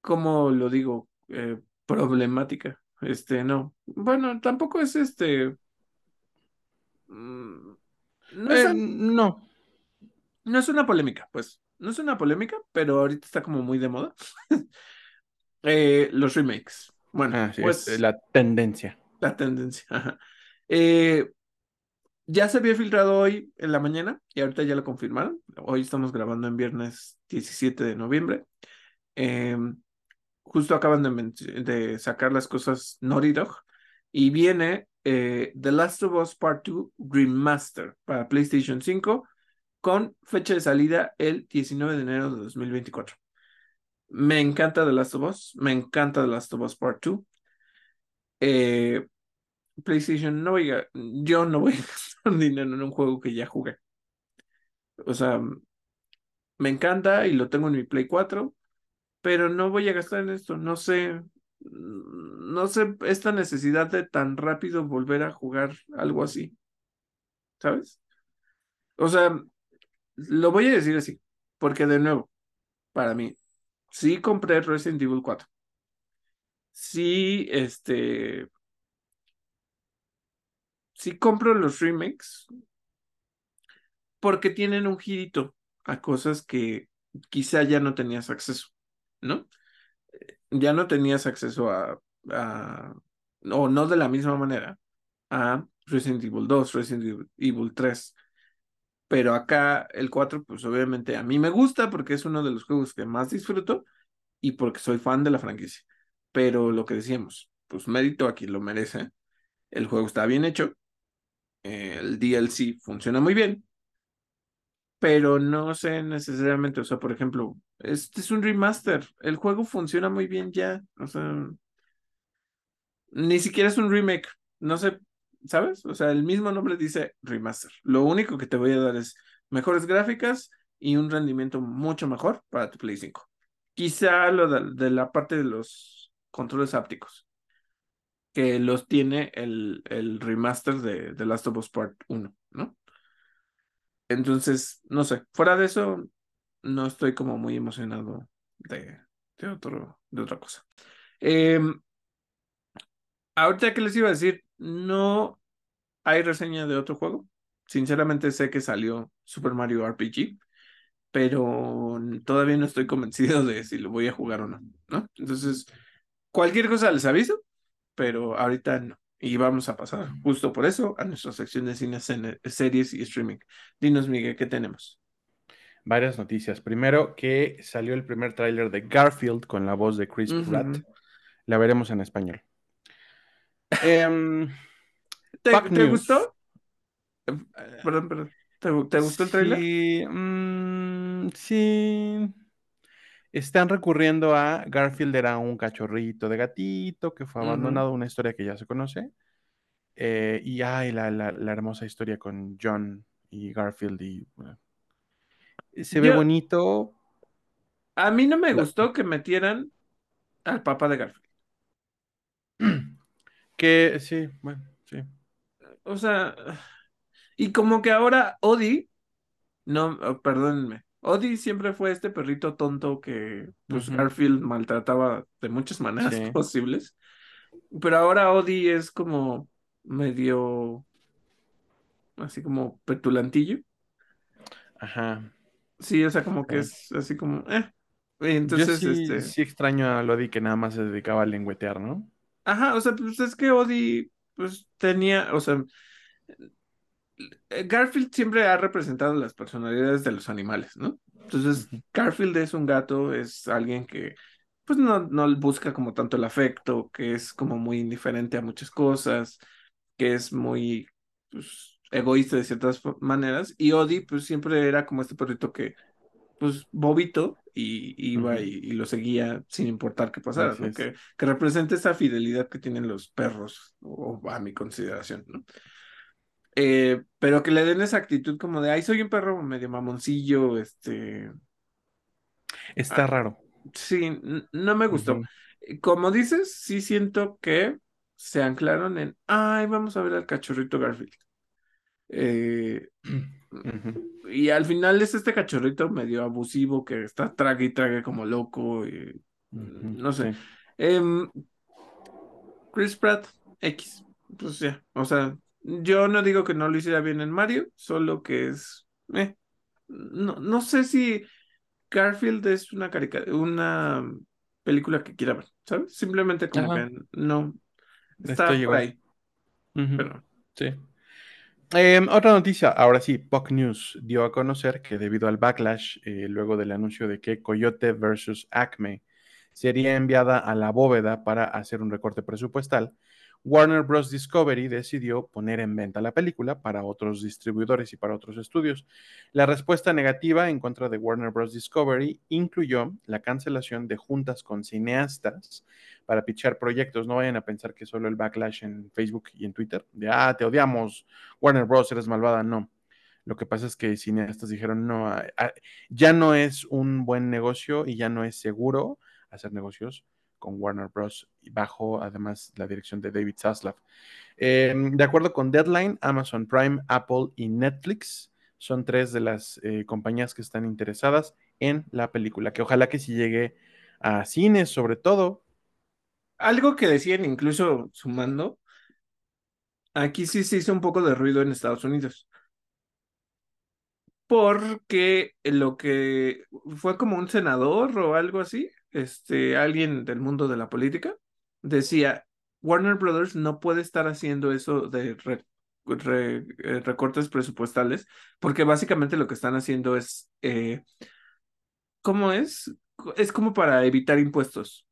¿cómo lo digo? Eh, problemática. Este, no. Bueno, tampoco es este. mm, no, es, Eh, no. no es una polémica, pues. No es una polémica, pero ahorita está como muy de moda. Eh, los remakes. Bueno, Ah, sí, pues eh, la tendencia. la tendencia. ajá. Eh, ya se había filtrado hoy en la mañana y ahorita ya lo confirmaron. Hoy estamos grabando en viernes 17 de noviembre. Em, justo acaban de, de sacar las cosas Naughty Dog y viene eh, The Last of Us Part 2 Remaster para PlayStation 5 con fecha de salida el 19 de enero de 2024. Me encanta The Last of Us, me encanta The Last of Us Part 2. Eh, PlayStation no voy a, yo no voy a gastar dinero en un juego que ya jugué. O sea, me encanta y lo tengo en mi Play 4, pero no voy a gastar en esto. No sé, no sé esta necesidad de tan rápido volver a jugar algo así, ¿sabes? O sea, lo voy a decir así, porque de nuevo, para mí, sí compré Resident Evil 4. Sí, este, sí compro los remakes porque tienen un girito a cosas que quizá ya no tenías acceso, ¿no? Ya no tenías acceso a, a o no de la misma manera, a Resident Evil 2, Resident Evil- Evil 3. Pero acá el 4, pues obviamente a mí me gusta porque es uno de los juegos que más disfruto y porque soy fan de la franquicia. Pero lo que decíamos, pues mérito a quien lo merece. El juego está bien hecho, eh, el DLC funciona muy bien, pero no sé necesariamente, o sea, por ejemplo, este es un remaster, el juego funciona muy bien ya, o sea, ni siquiera es un remake, no sé, ¿sabes? O sea, el mismo nombre dice remaster. Lo único que te voy a dar es mejores gráficas y un rendimiento mucho mejor para tu Play 5. Quizá lo de, de la parte de los controles hápticos, que los tiene el, el remaster de The Last of Us Part 1, ¿no? Entonces, no sé, fuera de eso, no estoy como muy emocionado de, de, otro, de otra cosa. Eh, ahorita que les iba a decir, no hay reseña de otro juego. Sinceramente sé que salió Super Mario RPG, pero todavía no estoy convencido de si lo voy a jugar o no, ¿no? Entonces, cualquier cosa les aviso, pero ahorita no. Y vamos a pasar justo por eso a nuestra sección de cine, series y streaming. Dinos, Miguel, ¿qué tenemos? Varias noticias. Primero, que salió el primer tráiler de Garfield con la voz de Chris Pratt. La veremos en español. Em, ¿Te, gustó? Perdón, perdón. ¿Te, gustó el tráiler? Sí, mm, sí. Están recurriendo a Garfield era un cachorrito de gatito que fue abandonado, una historia que ya se conoce. Eh, y ay, la, la, hermosa historia con John y Garfield y se ve bonito. A mí no me gustó que metieran al papá de Garfield. Que sí, bueno, sí. O sea, y como que ahora Odi, no, oh, perdónenme, Odi siempre fue este perrito tonto que pues Garfield maltrataba de muchas maneras posibles. Pero ahora Odi es como medio así como petulantillo. Ajá. Sí, o sea, como que es así como, eh. Entonces, Yo sí, este... sí extraño a Odi que nada más se dedicaba a lengüetear, ¿no? Ajá, o sea, pues es que Odi, pues tenía, o sea, Garfield siempre ha representado las personalidades de los animales, ¿no? Entonces, Garfield es un gato, es alguien que, pues, no, no busca como tanto el afecto, que es como muy indiferente a muchas cosas, que es muy, pues, egoísta de ciertas maneras, y Odi, pues, siempre era como este perrito que pues bobito y iba y, lo seguía sin importar qué pasara, ¿no? que, que representa esa fidelidad que tienen los perros, o a mi consideración, ¿no? Eh, pero que le den esa actitud como de, ay, soy un perro medio mamoncillo, este... Está ah, raro. Sí, no me gustó. Como dices, sí siento que se anclaron en, ay, vamos a ver al cachorrito Garfield. Eh, y al final es este cachorrito medio abusivo que está trague y trague como loco. Y, No sé. Em, Chris Pratt, X. Pues ya, o sea, yo no digo que no lo hiciera bien en Mario, solo que es. Eh, no, no sé si Garfield es una una película que quiera ver, ¿sabes? Simplemente como que no. Está por ahí. Pero... Sí. Em, otra noticia, ahora sí, Puck News dio a conocer que debido al backlash, eh, luego del anuncio de que Coyote versus Acme sería enviada a la bóveda para hacer un recorte presupuestal, Warner Bros. Discovery decidió poner en venta la película para otros distribuidores y para otros estudios. La respuesta negativa en contra de Warner Bros. Discovery incluyó la cancelación de juntas con cineastas para pichar proyectos. No vayan a pensar que solo el backlash en Facebook y en Twitter, de, ah, te odiamos, Warner Bros., eres malvada. No. Lo que pasa es que cineastas dijeron, no, ya no es un buen negocio y ya no es seguro hacer negocios con Warner Bros. bajo además la dirección de David Zaslav. Em, de acuerdo con Deadline, Amazon Prime, Apple y Netflix son tres de las eh, compañías que están interesadas en la película, que ojalá que si llegue a cines sobre todo. Algo que decían incluso sumando, aquí sí se hizo un poco de ruido en Estados Unidos porque lo que fue como un senador o algo así, este, alguien del mundo de la política, decía, Warner Brothers no puede estar haciendo eso de eh, recortes presupuestales, porque básicamente lo que están haciendo es, eh, ¿cómo es? Es como para evitar impuestos.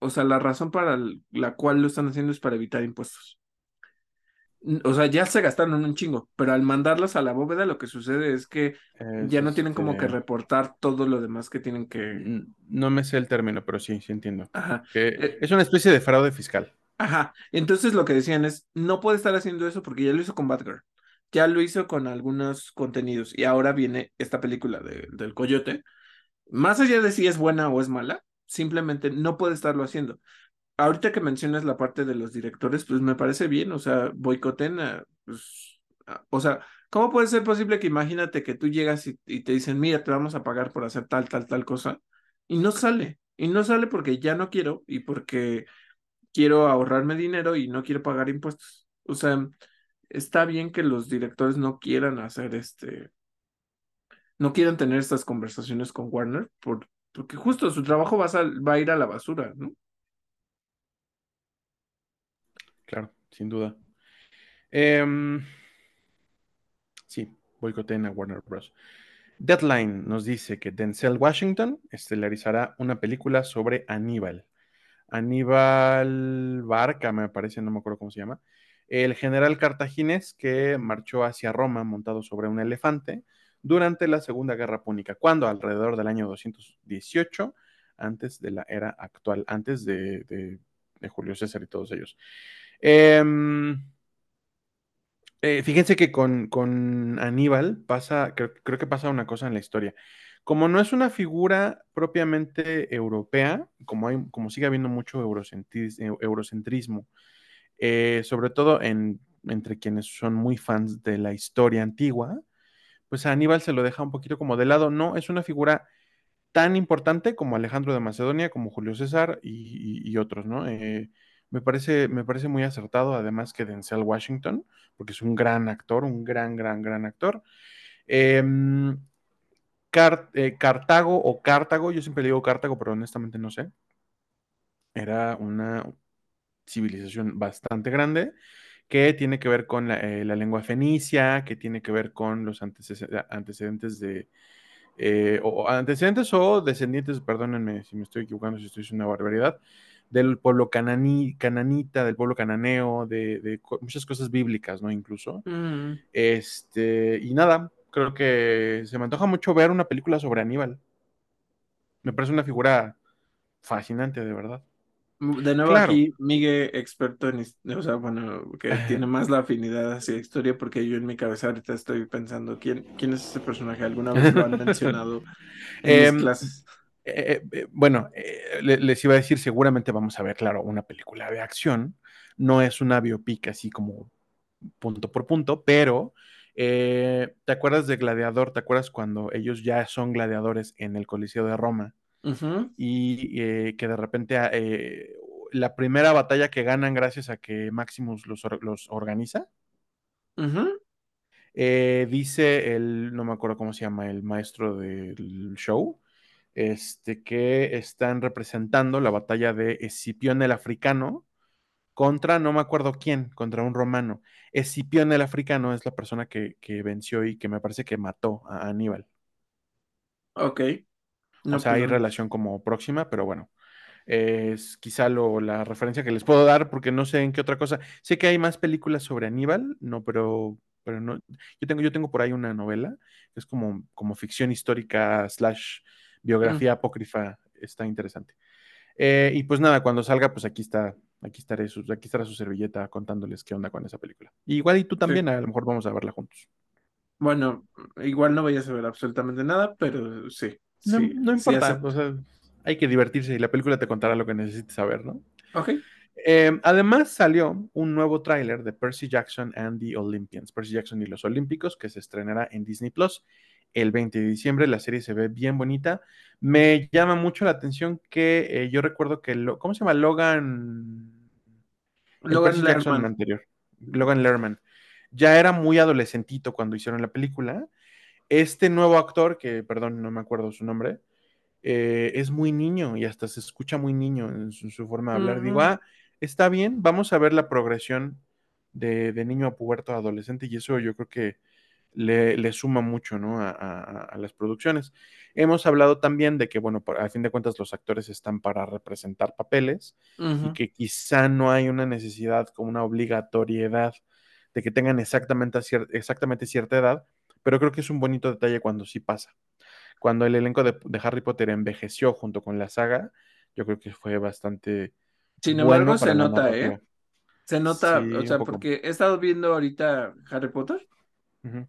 O sea, la razón para la cual lo están haciendo es para evitar impuestos o sea, ya se gastaron un chingo, pero al mandarlas a la bóveda lo que sucede es que ya no tienen como que este reportar todo lo demás que tienen que... No me sé el término, pero sí, sí entiendo. Ajá. Eh, es una especie de fraude fiscal. Ajá. Entonces lo que decían es, no puede estar haciendo eso porque ya lo hizo con Batgirl, ya lo hizo con algunos contenidos y ahora viene esta película de, del coyote. Más allá de si es buena o es mala, simplemente no puede estarlo haciendo. Ahorita que mencionas la parte de los directores, pues me parece bien, o sea, boicoten, pues, o sea, ¿cómo puede ser posible que imagínate que tú llegas y, te dicen, mira, te vamos a pagar por hacer tal, tal, tal cosa, y no sale, y no sale porque ya no quiero y porque quiero ahorrarme dinero y no quiero pagar impuestos. O sea, está bien que los directores no quieran hacer este, no quieran tener estas conversaciones con Warner, por, porque justo su trabajo va a ir a la basura, ¿no? Claro, sin duda. Em, sí, boicoteen a Warner Bros. Deadline nos dice que Denzel Washington estelarizará una película sobre Aníbal. Aníbal Barca, me parece, no me acuerdo cómo se llama. El general cartaginés que marchó hacia Roma montado sobre un elefante durante la Segunda Guerra Púnica, cuando alrededor del año 218, antes de la era actual, antes de, Julio César y todos ellos. Em, eh, fíjense que con, con Aníbal pasa, creo, que pasa una cosa en la historia. Como no es una figura propiamente europea, como, hay, como sigue habiendo mucho eu- eurocentrismo, eh, sobre todo en, entre quienes son muy fans de la historia antigua, pues Aníbal se lo deja un poquito como de lado. No, es una figura tan importante como Alejandro de Macedonia, como Julio César y, y- y otros, ¿no? Eh, me parece, me parece muy acertado, además que Denzel Washington, porque es un gran actor, un gran, gran, gran actor. Em, eh, Cartago o Cartago, yo siempre digo Cartago, pero honestamente no sé. Era una civilización bastante grande que tiene que ver con la, eh, lengua fenicia, que tiene que ver con los antecede- antecedentes de, eh, o antecedentes o descendientes, perdónenme si me estoy equivocando, si estoy diciendo una barbaridad, del pueblo cananí, cananita, del pueblo cananeo, de, de co- muchas cosas bíblicas, ¿no? Incluso. Mm, Este, y nada, creo que se me antoja mucho ver una película sobre Aníbal. Me parece una figura fascinante, de verdad. De nuevo Claro. aquí, Miguel, experto en, o sea, bueno, que tiene más la afinidad hacia historia, porque yo en mi cabeza ahorita estoy pensando, ¿quién, quién es ese personaje? ¿Alguna vez lo han mencionado en mis Em, clases? Eh, eh, bueno, eh, le- les iba a decir, seguramente vamos a ver, claro, una película de acción. No es una biopic así como punto por punto, pero ¿te acuerdas de Gladiador? ¿Te acuerdas cuando ellos ya son gladiadores en el Coliseo de Roma y que de repente eh, la primera batalla que ganan gracias a que Maximus los, or- los organiza? Eh, dice el, no me acuerdo cómo se llama, el maestro del show, este, que están representando la batalla de Escipión el Africano contra, no me acuerdo quién, contra un romano. Escipión el Africano es la persona que, que venció y que me parece que mató a Aníbal. Ok, O no, sea, pues hay relación como próxima, pero bueno. Es quizá lo, la referencia que les puedo dar porque no sé en qué otra cosa. Sé que hay más películas sobre Aníbal, no, pero, pero no. Yo tengo, yo tengo por ahí una novela que es como, como ficción histórica slash Mm, biografía apócrifa. Está interesante. Eh, y pues nada, cuando salga, pues aquí está, aquí estaré, su, aquí estará su servilleta contándoles qué onda con esa película. Y igual y tú sí. también, a lo mejor vamos a verla juntos. Bueno, igual no voy a saber absolutamente nada, pero sí, No, sí, no sí importa, acepto. o sea, hay que divertirse y la película te contará lo que necesites saber, ¿no? Ok, Eh, además salió un nuevo tráiler de Percy Jackson and the Olympians, Percy Jackson y los Olímpicos, que se estrenará en Disney Plus el 20 de diciembre. La serie se ve bien bonita. Me llama mucho la atención que eh, yo recuerdo que, lo, ¿cómo se llama? Logan, Logan Lerman. anterior, Logan Lerman, ya era muy adolescentito cuando hicieron la película. Este nuevo actor, que perdón, no me acuerdo su nombre, eh, es muy niño y hasta se escucha muy niño en su, su forma de hablar. Digo, ah, está bien, vamos a ver la progresión de, de niño a puberto a adolescente y eso yo creo que le, le suma mucho ¿no? a, a- a las producciones. Hemos hablado también de que, bueno, por- a fin de cuentas los actores están para representar papeles y que quizá no hay una necesidad como una obligatoriedad de que tengan exactamente, cier- exactamente cierta edad, pero creo que es un bonito detalle cuando sí pasa cuando el elenco de, de Harry Potter envejeció junto con la saga, yo creo que fue bastante Sin embargo, bueno para se nota, ¿eh? Se nota, o Sí, sea, porque he estado viendo ahorita Harry Potter, Ujú.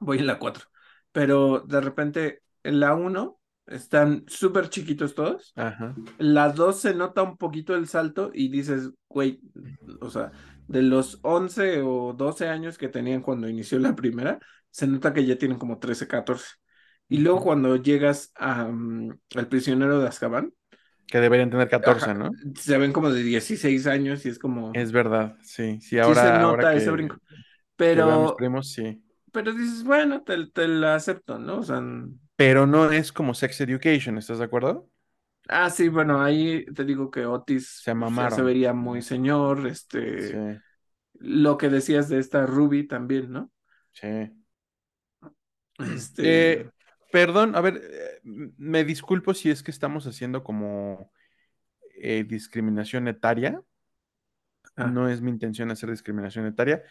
Voy en la 4, pero de repente en la 1 Están súper chiquitos todos. Ajá. La 2 se nota un poquito el salto y dices, güey, o sea, de los 11 o 12 años que tenían cuando inició la primera, se nota que ya tienen como 13, 14. Y luego Ujú. cuando llegas a, mm, al prisionero de Azkaban, Que deberían tener 14, Ajá. ¿no? se ven como de 16 años y es como... Es verdad, sí. Sí, sí ahora, se nota ahora ese brinco. que mis Pero, primos, sí. Pero dices, bueno, te, te la acepto, ¿no? O sea, Pero no es como Sex Education, ¿estás de acuerdo? ah, sí, bueno, ahí te digo que Otis Se ya se mamaron. vería muy señor, este, Sí, lo que decías de esta Ruby también, ¿no? sí. Este, Eh, perdón, a ver, eh, me disculpo si es que estamos haciendo como eh, discriminación etaria. ah, No es mi intención hacer discriminación etaria.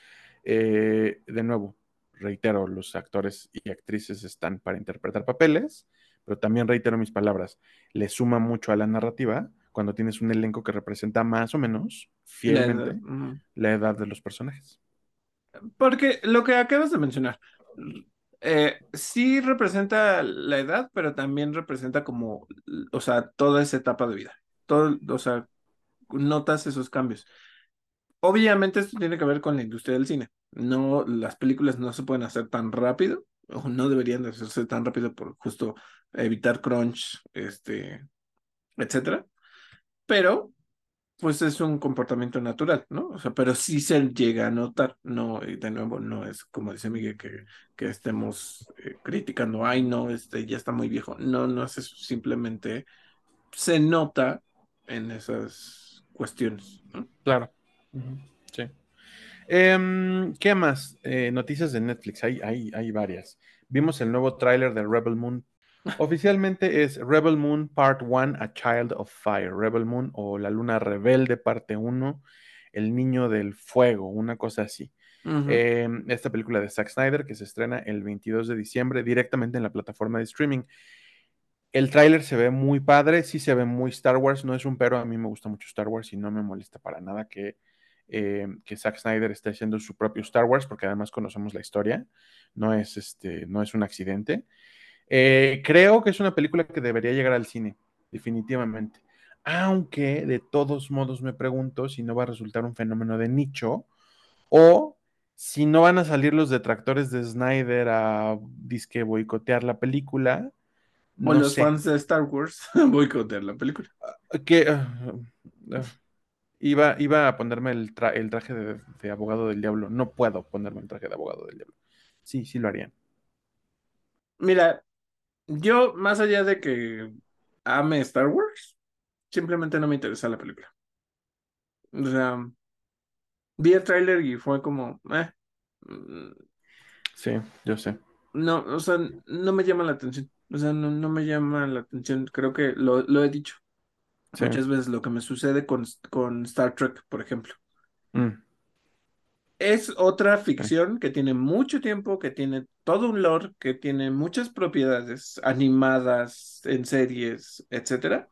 De nuevo, reitero, los actores y actrices están para interpretar papeles, pero también reitero mis palabras. Le suma mucho a la narrativa cuando tienes un elenco que representa más o menos la edad, fielmente la edad de los personajes. Porque lo que acabas de mencionar, eh, sí representa la edad, pero también representa como, o sea, toda esa etapa de vida. Todo, o sea, notas esos cambios. Obviamente esto tiene que ver con la industria del cine. No, las películas no se pueden hacer tan rápido, o no deberían de hacerse tan rápido por justo evitar crunch, este, etcétera. Pero pues es un comportamiento natural, ¿no? O sea, pero sí se llega a notar, no, y de nuevo, no es como dice Miguel que, que estemos eh, criticando, ay, no, este ya está muy viejo. No, no es eso, simplemente se nota en esas cuestiones, ¿no? Claro. Sí. Em, ¿qué más? Eh, noticias de Netflix, hay, hay, hay varias. Vimos el nuevo tráiler de Rebel Moon. Oficialmente es Rebel Moon Part 1, A Child of Fire. Rebel Moon o La Luna Rebelde Parte 1, El Niño del Fuego, una cosa así. Em, esta película de Zack Snyder que se estrena el 22 de diciembre directamente en la plataforma de streaming. El tráiler se ve muy padre, sí se ve muy Star Wars, no es un pero, a mí me gusta mucho Star Wars y no me molesta para nada que, eh, que Zack Snyder esté haciendo su propio Star Wars, porque además conocemos la historia, no es, este, no es un accidente. Eh, creo que es una película que debería llegar al cine, definitivamente. Aunque de todos modos me pregunto si no va a resultar un fenómeno de nicho o si no van a salir los detractores de Snyder a disque boicotear la película. O No los sé. fans de Star Wars boicotear la película. Que uh, uh, iba, iba a ponerme el, tra el traje de, de, abogado del diablo. No puedo ponerme el traje de abogado del diablo. Sí, sí lo harían. Mira, yo, más allá de que ame Star Wars, simplemente no me interesa la película. O sea, vi el tráiler y fue como, eh, Sí, yo sé. no, o sea, no me llama la atención. O sea, no, no me llama la atención. Creo que lo, lo he dicho Sí. muchas veces lo que me sucede con, con Star Trek, por ejemplo. Mm, Es otra ficción que tiene mucho tiempo, que tiene todo un lore, que tiene muchas propiedades animadas en series, etcétera.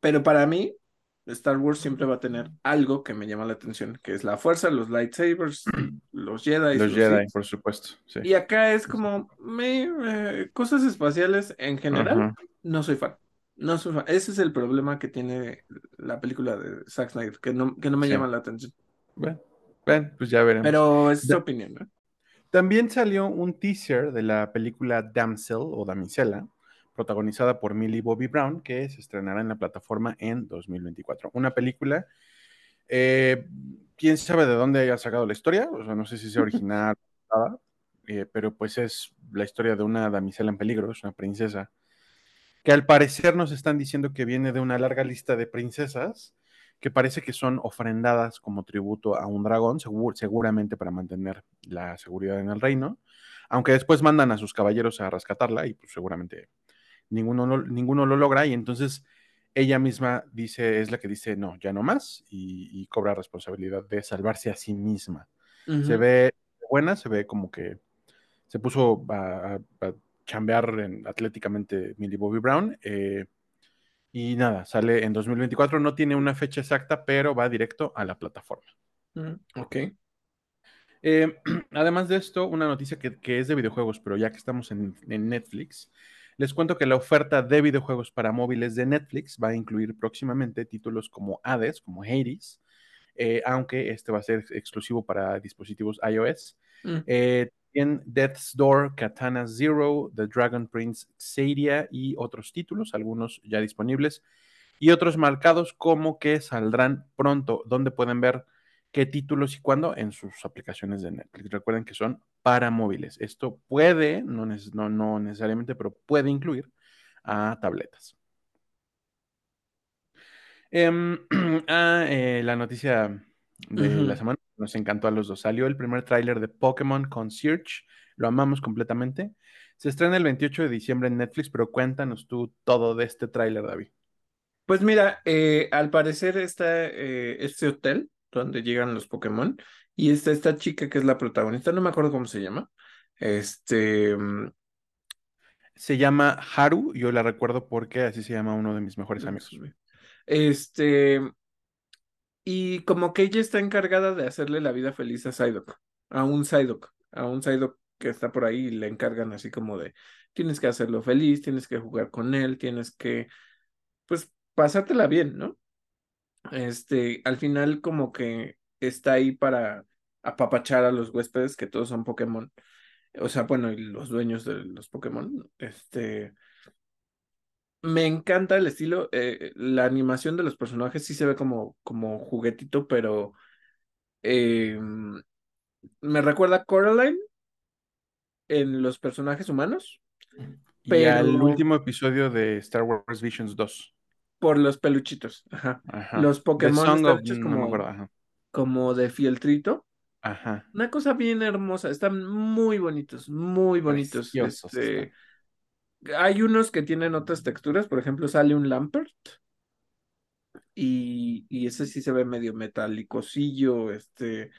Pero para mí, Star Wars siempre va a tener algo que me llama la atención, que es la fuerza, los lightsabers, los Jedi. los Jedi, por supuesto. Sí. Y acá es como me, eh, cosas espaciales en general, no soy fan. No. Ese es el problema que tiene la película de Zack Snyder, que no, que no me Sí. llama la atención. Bueno, bueno, pues ya veremos. Pero es su opinión, ¿no? También salió un teaser de la película Damsel o Damisela, protagonizada por Millie Bobby Brown, que se estrenará en la plataforma en 2024. Una película, eh, quién sabe de dónde haya sacado la historia, o sea, no sé si sea original, nada, eh, pero pues es la historia de una damisela en peligro, es una princesa, que al parecer nos están diciendo que viene de una larga lista de princesas que parece que son ofrendadas como tributo a un dragón, segur- seguramente para mantener la seguridad en el reino, aunque después mandan a sus caballeros a rescatarla y pues seguramente ninguno, lo- ninguno lo logra y entonces ella misma dice, es la que dice, no, ya no más y, y cobra responsabilidad de salvarse a sí misma. Se ve buena, se ve como que se puso a, a- a chambear en- atléticamente Millie Bobby Brown. eh, y nada, sale en 2024, no tiene una fecha exacta, pero va directo a la plataforma. Ujú, Ok. Eh, además de esto, una noticia que, que es de videojuegos, pero ya que estamos en, en Netflix, Les cuento que la oferta de videojuegos para móviles de Netflix va a incluir próximamente títulos como Hades, como Hades, eh, aunque este va a ser exclusivo para dispositivos iOS. Mm. Eh, también Death's Door, Katana Zero, The Dragon Prince Xadia y otros títulos, algunos ya disponibles, y otros marcados como que saldrán pronto, donde pueden ver qué títulos y cuándo en sus aplicaciones de Netflix. Recuerden que son para móviles. Esto puede, no, neces- no- no necesariamente, pero puede incluir a tabletas. Em, ah, eh, la noticia de la semana nos encantó a los dos. Salió el primer tráiler de Pokémon Concierge. Lo amamos completamente. Se estrena el 28 de diciembre en Netflix, pero cuéntanos tú todo de este tráiler, David. Pues mira, eh, al parecer está eh, este hotel donde llegan los Pokémon y está esta chica que es la protagonista, no me acuerdo cómo se llama. Este, mm, Se llama Haru, yo la recuerdo porque así se llama uno de mis mejores amigos. este, y como que ella está encargada de hacerle la vida feliz a Psyduck, a un Psyduck, a un Psyduck que está por ahí y le encargan así como de, tienes que hacerlo feliz, tienes que jugar con él, tienes que, pues, pasártela bien, ¿no? Este, al final como que está ahí para apapachar a los huéspedes, que todos son Pokémon. O sea, bueno, y los dueños de los Pokémon. Este, me encanta el estilo, eh, la animación de los personajes sí se ve como, como juguetito, pero eh, me recuerda a Coraline en los personajes humanos, Y al último episodio de Star Wars Visions 2. por los peluchitos. Ajá. Ajá. Los Pokémon están hechos No como, acuerdo. Ajá. como de fieltrito. Ajá. Una cosa bien hermosa, están muy bonitos, muy bonitos. Preciosos Este, hay unos que tienen otras texturas, por ejemplo, sale un Lampert y, y ese sí se ve medio metálicosillo, este,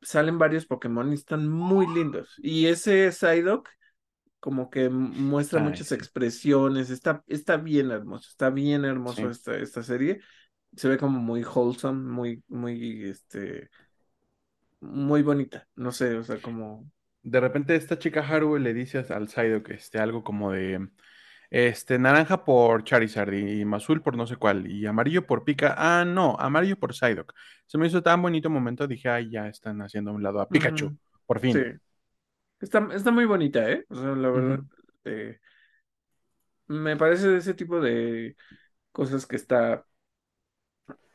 salen varios Pokémon y están muy lindos. Y ese Psyduck como que muestra muchas sí. expresiones, está, está bien hermoso, está bien hermoso Sí. esta, esta serie. Se ve como muy wholesome, muy, muy, este, muy bonita, no sé, o sea, como... De repente esta chica Haru le dice al Psyduck este, algo como de este, naranja por Charizard y azul por no sé cuál y amarillo por Pika. Ah, no, amarillo por Psyduck. Se me hizo tan bonito momento, dije, ay, ya están haciendo a un lado a Pikachu, por Sí, fin. está, está muy bonita, ¿eh? O sea, la verdad, eh, me parece de ese tipo de cosas que está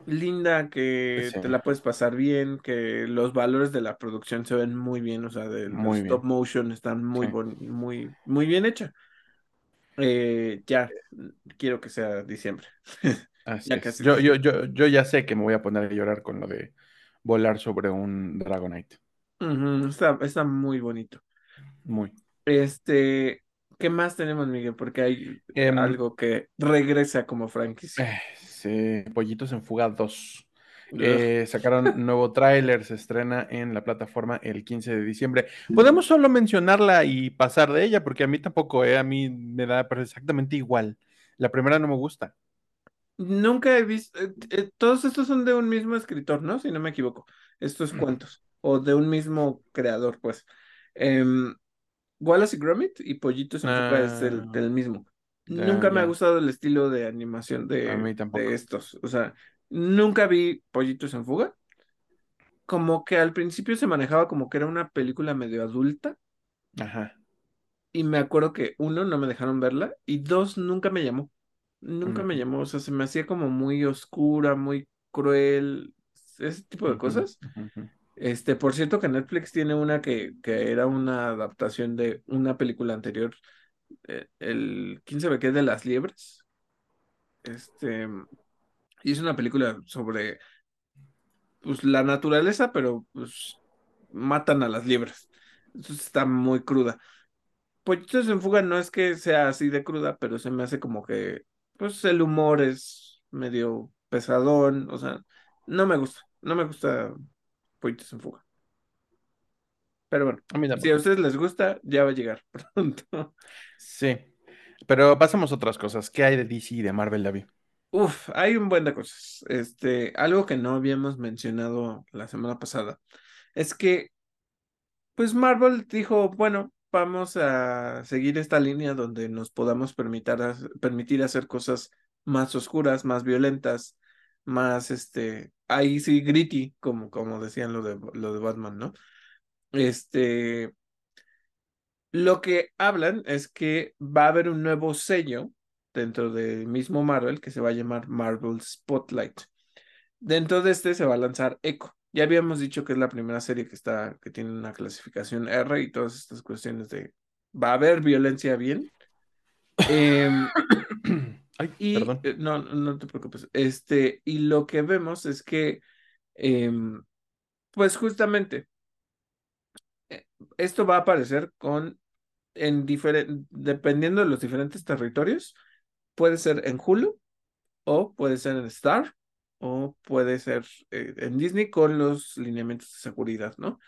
linda, que Sí, te la puedes pasar bien, que los valores de la producción se ven muy bien, o sea, de los stop motion están muy, Sí, bon- muy, muy bien hecha. Eh, ya, quiero que sea diciembre. así Ya es. Yo, yo, yo, yo ya sé que me voy a poner a llorar con lo de volar sobre un Dragonite. Está, está muy bonito. Muy. Este, ¿qué más tenemos, Miguel? Porque hay Em, algo que regresa como franquicia. eh, sí, Pollitos en Fuga 2. Ugh. Eh, sacaron nuevo tráiler, se estrena en la plataforma el 15 de diciembre. Podemos solo mencionarla y pasar de ella, porque a mí tampoco, eh, a mí me da exactamente igual. La primera no me gusta. Nunca he visto, eh, eh, todos estos son de un mismo escritor, ¿no? Si no me equivoco, estos cuentos, o de un mismo creador, pues. Em, Wallace y Gromit y Pollitos en Fuga es del, Ah, del mismo. Nunca me ha gustado el estilo de animación A de, mí de estos, o sea, nunca vi Pollitos en Fuga. Como que al principio se manejaba como que era una película medio adulta, Ajá. y me acuerdo que uno, no me dejaron verla, y dos, nunca me llamó. Nunca me Ujú, llamó, o sea, se me hacía como muy oscura, muy cruel, ese tipo de cosas. Este, por cierto que Netflix tiene una que, que era una adaptación de una película anterior, el 15 ve que es de las liebres. Este, y es una película sobre pues la naturaleza, pero pues matan a las liebres. Entonces está muy cruda. Pollitos en fuga no es que sea así de cruda, pero se me hace como que, pues el humor es medio pesadón, o sea, no me gusta, no me gusta Pollitos en fuga. Pero bueno, A mí si a ustedes les gusta, ya va a llegar pronto. Sí. Pero pasemos a otras cosas. ¿Qué hay de DC y de Marvel, David? Uf, hay un buen de cosas. Este, algo que no habíamos mencionado la semana pasada es que, pues Marvel dijo, bueno, vamos a seguir esta línea donde nos podamos permitir, permitir hacer cosas más oscuras, más violentas, más este, ahí sí, gritty, como, como decían lo de, lo de Batman, ¿no? Este, lo que hablan es que va a haber un nuevo sello dentro del mismo Marvel que se va a llamar Marvel Spotlight. Dentro de este se va a lanzar Echo. Ya habíamos dicho que es la primera serie que está, que tiene una clasificación R y todas estas cuestiones de va a haber violencia bien. Em, Ay, y perdón. eh, no, no te preocupes. Este, y lo que vemos es que, em, pues justamente, esto va a aparecer con, en dependiendo de los diferentes territorios, puede ser en Hulu o puede ser en Star o puede ser eh, en Disney con los lineamientos de seguridad, ¿no?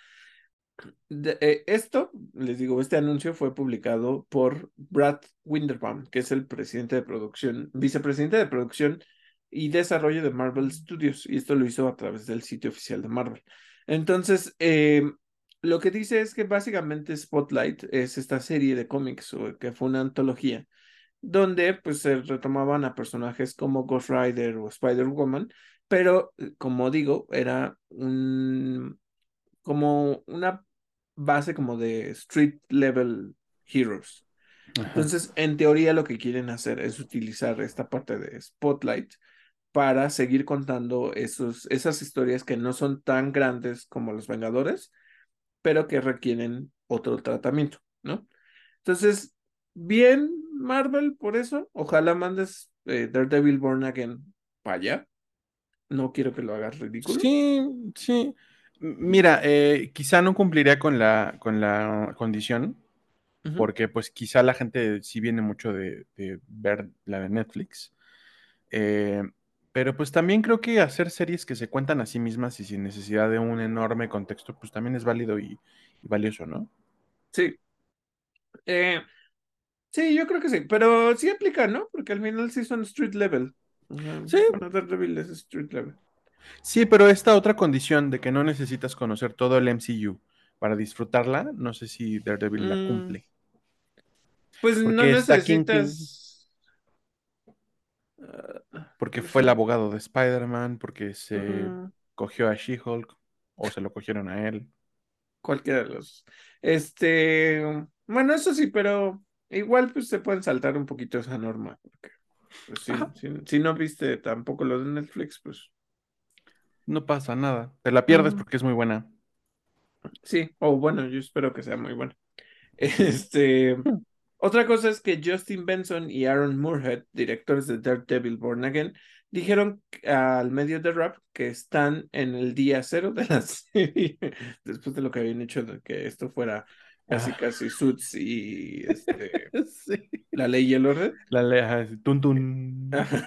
Eh, esto, les digo, este anuncio fue publicado por Brad Winderbaum, que es el presidente de producción, vicepresidente de producción y desarrollo de Marvel Studios, y esto lo hizo a través del sitio oficial de Marvel. Entonces, eh, lo que dice es que básicamente Spotlight es esta serie de cómics, o que fue una antología, donde pues se retomaban a personajes como Ghost Rider o Spider-Woman, pero como digo, era un como una base como de street level heroes. Ajá. Entonces, en teoría lo que quieren hacer es utilizar esta parte de Spotlight para seguir contando esos, esas historias que no son tan grandes como los Vengadores, pero que requieren otro tratamiento, ¿no? Entonces, bien, Marvel, por eso, ojalá mandes eh, Daredevil Born Again para allá. No quiero que lo hagas ridículo. Sí, sí. Mira, eh, quizá no cumpliría con la, con la condición, porque pues quizá la gente sí viene mucho de, de ver la de Netflix. Eh, pero pues también creo que hacer series que se cuentan a sí mismas y sin necesidad de un enorme contexto, pues también es válido y, y valioso, ¿no? Sí. Eh, sí, yo creo que sí, pero sí aplica, ¿no? Porque al final sí son street level. Sí. Bueno, Daredevil es street level. Sí, pero esta otra condición de que no necesitas conocer todo el MCU para disfrutarla, no sé si Daredevil la Mm, cumple. Pues no Porque necesitas. Porque fue el abogado de Spider-Man, porque se cogió a She-Hulk o se lo cogieron a él. Cualquiera de los. Este. Bueno, eso sí, pero igual pues se pueden saltar un poquito esa norma. Porque, pues si, si no viste tampoco lo de Netflix, pues No pasa nada. Te la pierdes porque es muy buena. sí. O bueno, yo espero que sea muy bueno. Este. Hmm. Otra cosa es que Justin Benson y Aaron Moorhead, directores de Daredevil Born Again, dijeron al medio de rap que están en el día cero de la serie, después de lo que habían hecho de que esto fuera casi Ah. casi Suits y este, Sí. la ley y el orden. La leja, así, tun tun. Ajá.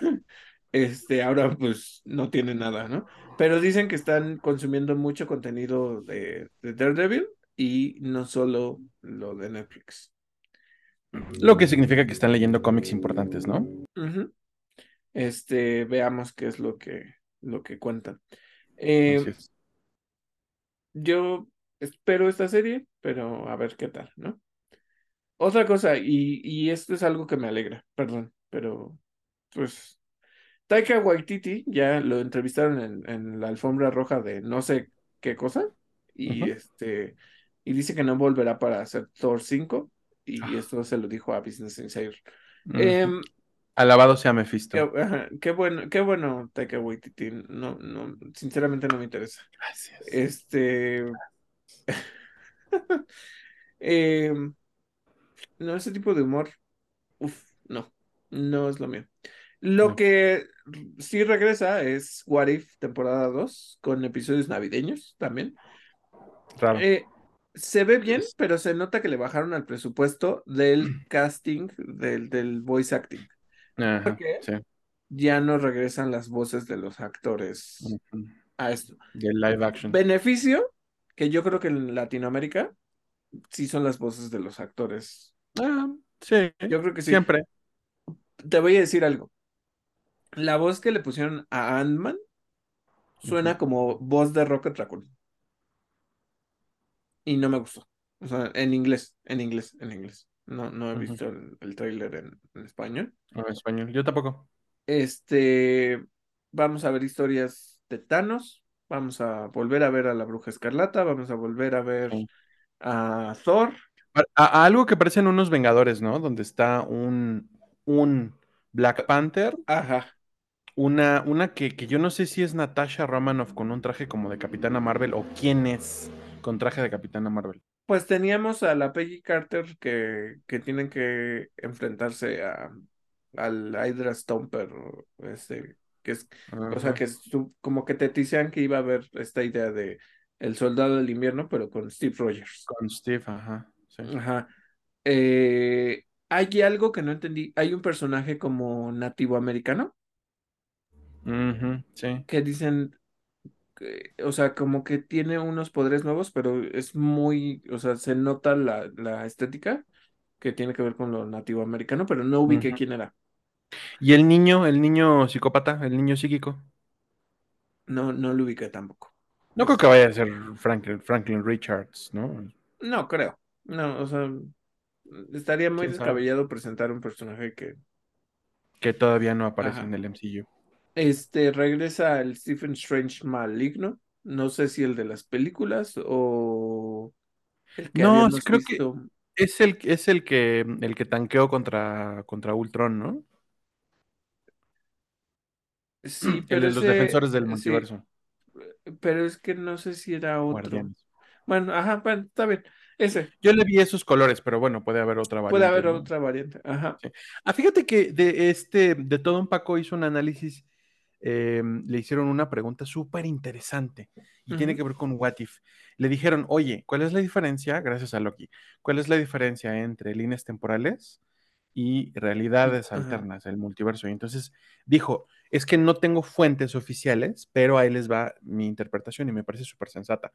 Este, ahora pues no tiene nada, ¿no? Pero dicen que están consumiendo mucho contenido de, de Daredevil y no solo lo de Netflix. Lo que significa que están leyendo cómics importantes, ¿no? Este, veamos qué es lo que, lo que cuentan. Eh, yo espero esta serie, pero a ver qué tal, ¿no? Otra cosa, y, y esto es algo que me alegra, perdón, pero pues Taika Waititi ya lo entrevistaron en, en la alfombra roja de no sé qué cosa, y este, y dice que no volverá para hacer Thor 5, y Ah. esto se lo dijo a Business Insider. Em, Alabado sea Mephisto. Qué, ajá, qué bueno, qué bueno, Taika Waititi. No, no, sinceramente no me interesa. Gracias. Este, em, no, ese tipo de humor, uf, no, no es lo mío. Lo No. que sí regresa es What If temporada 2 con episodios navideños también. Raro. Eh, se ve bien, pero se nota que le bajaron al presupuesto del casting, del, del voice acting. Ajá, sí. Ya no regresan las voces de los actores a esto. De live action. Beneficio, que yo creo que en Latinoamérica sí son las voces de los actores. Ah, sí. Yo creo que sí. Siempre. Te voy a decir algo. La voz que le pusieron a Ant-Man suena como voz de Rocket Raccoon. Y no me gustó. O sea, en inglés, en inglés, en inglés. No, no he visto el, el tráiler en, en español. En español. Yo tampoco. Este, vamos a ver historias de Thanos, vamos a volver a ver a la Bruja Escarlata, vamos a volver a ver Sí. a Thor. A, a algo que parecen unos Vengadores, ¿no? Donde está un, un Black Panther, Ajá. una, una que, que yo no sé si es Natasha Romanoff con un traje como de Capitana Marvel o quién es con traje de Capitana Marvel. Pues teníamos a la Peggy Carter que, que tienen que enfrentarse a, al Hydra Stomper, este, que es, o sea, que es como que te tisean que iba a haber esta idea de el soldado del invierno, pero con Steve Rogers. Con Steve, ajá. sí. Ajá. Eh, hay algo que no entendí. Hay un personaje como nativo americano Ujú, sí. que dicen, o sea, como que tiene unos poderes nuevos, pero es muy, o sea, se nota la, la estética que tiene que ver con lo nativo americano, pero no ubiqué quién era. Y el niño, el niño psicópata, el niño psíquico. No, no lo ubiqué tampoco. No creo que vaya a ser Franklin, Franklin Richards, ¿no? No, creo. No, o sea, estaría muy descabellado presentar un personaje que, Que todavía no aparece Ajá. en el MCU. Este, regresa el Stephen Strange maligno. No sé si el de las películas o el que No, creo que visto. es el, es el que el que tanqueó contra, contra Ultron, ¿no? Sí, El pero de los defensores del sí, multiverso. pero es que no sé si era otro. Guardianes. Bueno, ajá, bueno, está bien. Ese, Yo le vi esos colores, pero bueno, puede haber otra puede variante, haber ¿no? otra variante. Ajá. Sí. Ah, fíjate que de este, de todo un Paco hizo un análisis, eh, le hicieron una pregunta súper interesante y tiene que ver con What If. Le dijeron, oye, ¿cuál es la diferencia, gracias a Loki, cuál es la diferencia entre líneas temporales y realidades alternas, el multiverso? Y entonces dijo, es que no tengo fuentes oficiales, pero ahí les va mi interpretación y me parece súper sensata.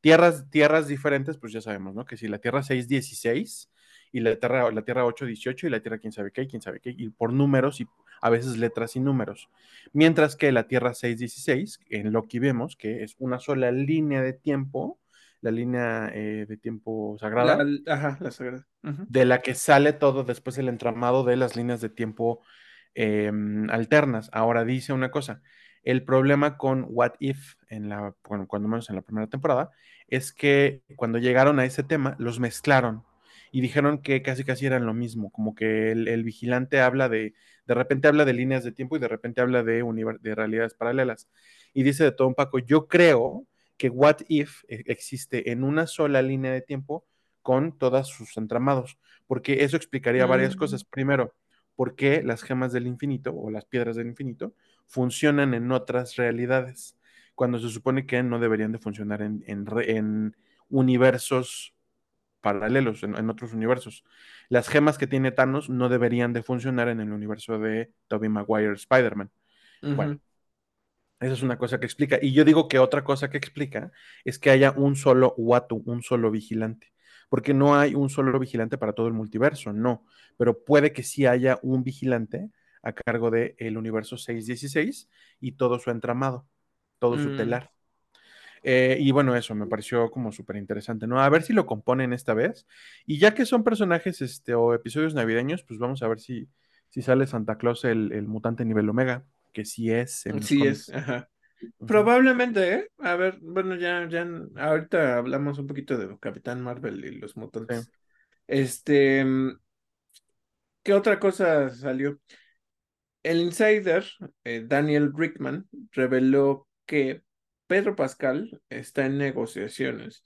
Tierras, tierras diferentes, pues ya sabemos, ¿no? Que si la Tierra 616 y la Tierra, la tierra 818 y la Tierra quién sabe qué, quién sabe qué, y por números y a veces letras y números. Mientras que la Tierra 616, en Loki vemos que es una sola línea de tiempo, la línea eh, de tiempo sagrada, La, ajá, la sagrada. De la que sale todo después el entramado de las líneas de tiempo eh, alternas. Ahora dice una cosa, el problema con What If, en la, bueno, cuando menos en la primera temporada, es que cuando llegaron a ese tema, los mezclaron y dijeron que casi casi eran lo mismo, como que el, el vigilante habla de, de repente habla de líneas de tiempo y de repente habla de, de realidades paralelas. Y dice de todo un Paco, yo creo que What If eh, existe en una sola línea de tiempo con todos sus entramados, porque eso explicaría varias Mm. cosas. Primero, por qué las gemas del infinito o las piedras del infinito funcionan en otras realidades, cuando se supone que no deberían de funcionar en, en, en universos paralelos, en, en otros universos. Las gemas que tiene Thanos no deberían de funcionar en el universo de Tobey Maguire Spider-Man. Bueno, esa es una cosa que explica. Y yo digo que otra cosa que explica es que haya un solo Watu, un solo vigilante. Porque no hay un solo vigilante para todo el multiverso, no. Pero puede que sí haya un vigilante a cargo del el universo 616 y todo su entramado, todo su Mm. telar. Eh, y bueno, eso me pareció como súper interesante, ¿no? A ver si lo componen esta vez. Y ya que son personajes este, o episodios navideños, pues vamos a ver si, si sale Santa Claus el, el mutante nivel Omega, que sí es Sí es. Probablemente, ¿eh? A ver, bueno, ya, ya, ahorita hablamos un poquito de Capitán Marvel y los mutantes. Sí. Este, mm, ¿qué otra cosa salió? El insider, eh, Daniel Rickman, reveló que Pedro Pascal está en negociaciones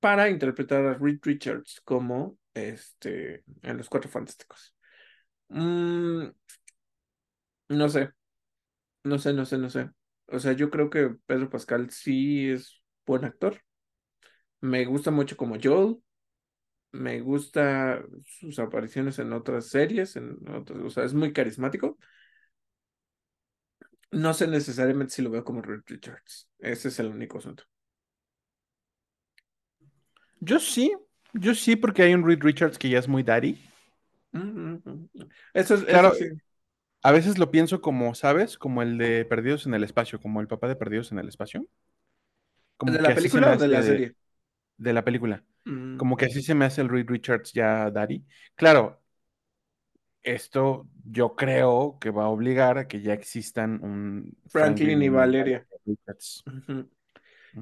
para interpretar a Reed Richards como este en Los Cuatro Fantásticos. Mm, no sé, no sé, no sé, no sé. O sea, yo creo que Pedro Pascal sí es buen actor. Me gusta mucho como Joel. Me gusta sus apariciones en otras series, o sea, es muy carismático. No sé necesariamente si lo veo como Reed Richards. Ese es el único asunto. Yo sí, yo sí, porque hay un Reed Richards que ya es muy daddy. Mm, mm, mm. Eso es, Claro, eso sí. a veces lo pienso como, ¿sabes? Como el de Perdidos en el Espacio, como el papá de Perdidos en el Espacio. Como ¿De la película o de la serie? de la película. Mm, Como que así se me hace el Reed Richards ya Daddy. Claro, esto yo creo que va a obligar a que ya existan un Franklin y Valeria.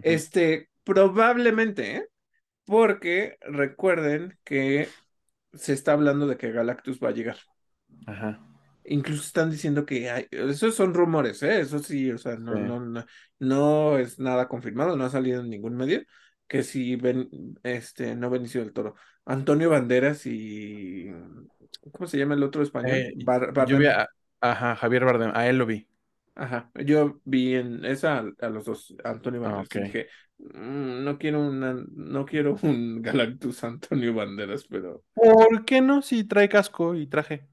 Este, probablemente, ¿eh? Porque recuerden que se está hablando de que Galactus va a llegar. Ajá. Incluso están diciendo que hay, esos son rumores, ¿eh? Eso sí, o sea, no, Sí. no, no, no es nada confirmado, no ha salido en ningún medio, que si este, no Benicio del Toro, Antonio Banderas y, ¿cómo se llama el otro español? Eh, Bar- yo Bardem. vi a, ajá, Javier Bardem, a él lo vi. Ajá, yo vi en esa a, los dos, Antonio Ah, Banderas, dije, "Mm, no quiero una, no quiero un Galactus Antonio Banderas, pero ¿Por qué no? Si trae casco y traje.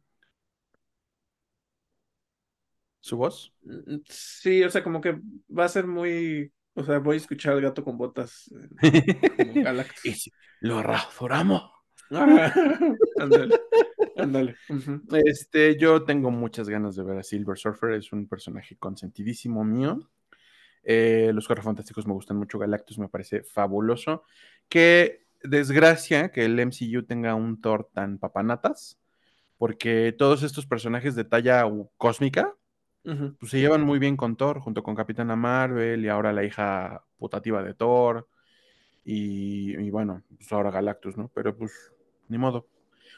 ¿Su voz? mm, sí, o sea, como que va a ser muy, o sea, voy a escuchar al gato con botas eh, como Galactus. Lo rasuramos. Ándale, ándale. Este, yo tengo muchas ganas de ver a Silver Surfer, es un personaje consentidísimo mío. Eh, los Cuatro Fantásticos me gustan mucho, Galactus me parece fabuloso. Qué desgracia que el MCU tenga un Thor tan papanatas, porque todos estos personajes de talla u- pues, se llevan muy bien con Thor, junto con Capitana Marvel y ahora la hija putativa de Thor. Y, y bueno, pues ahora Galactus, ¿no? Pero pues, ni modo.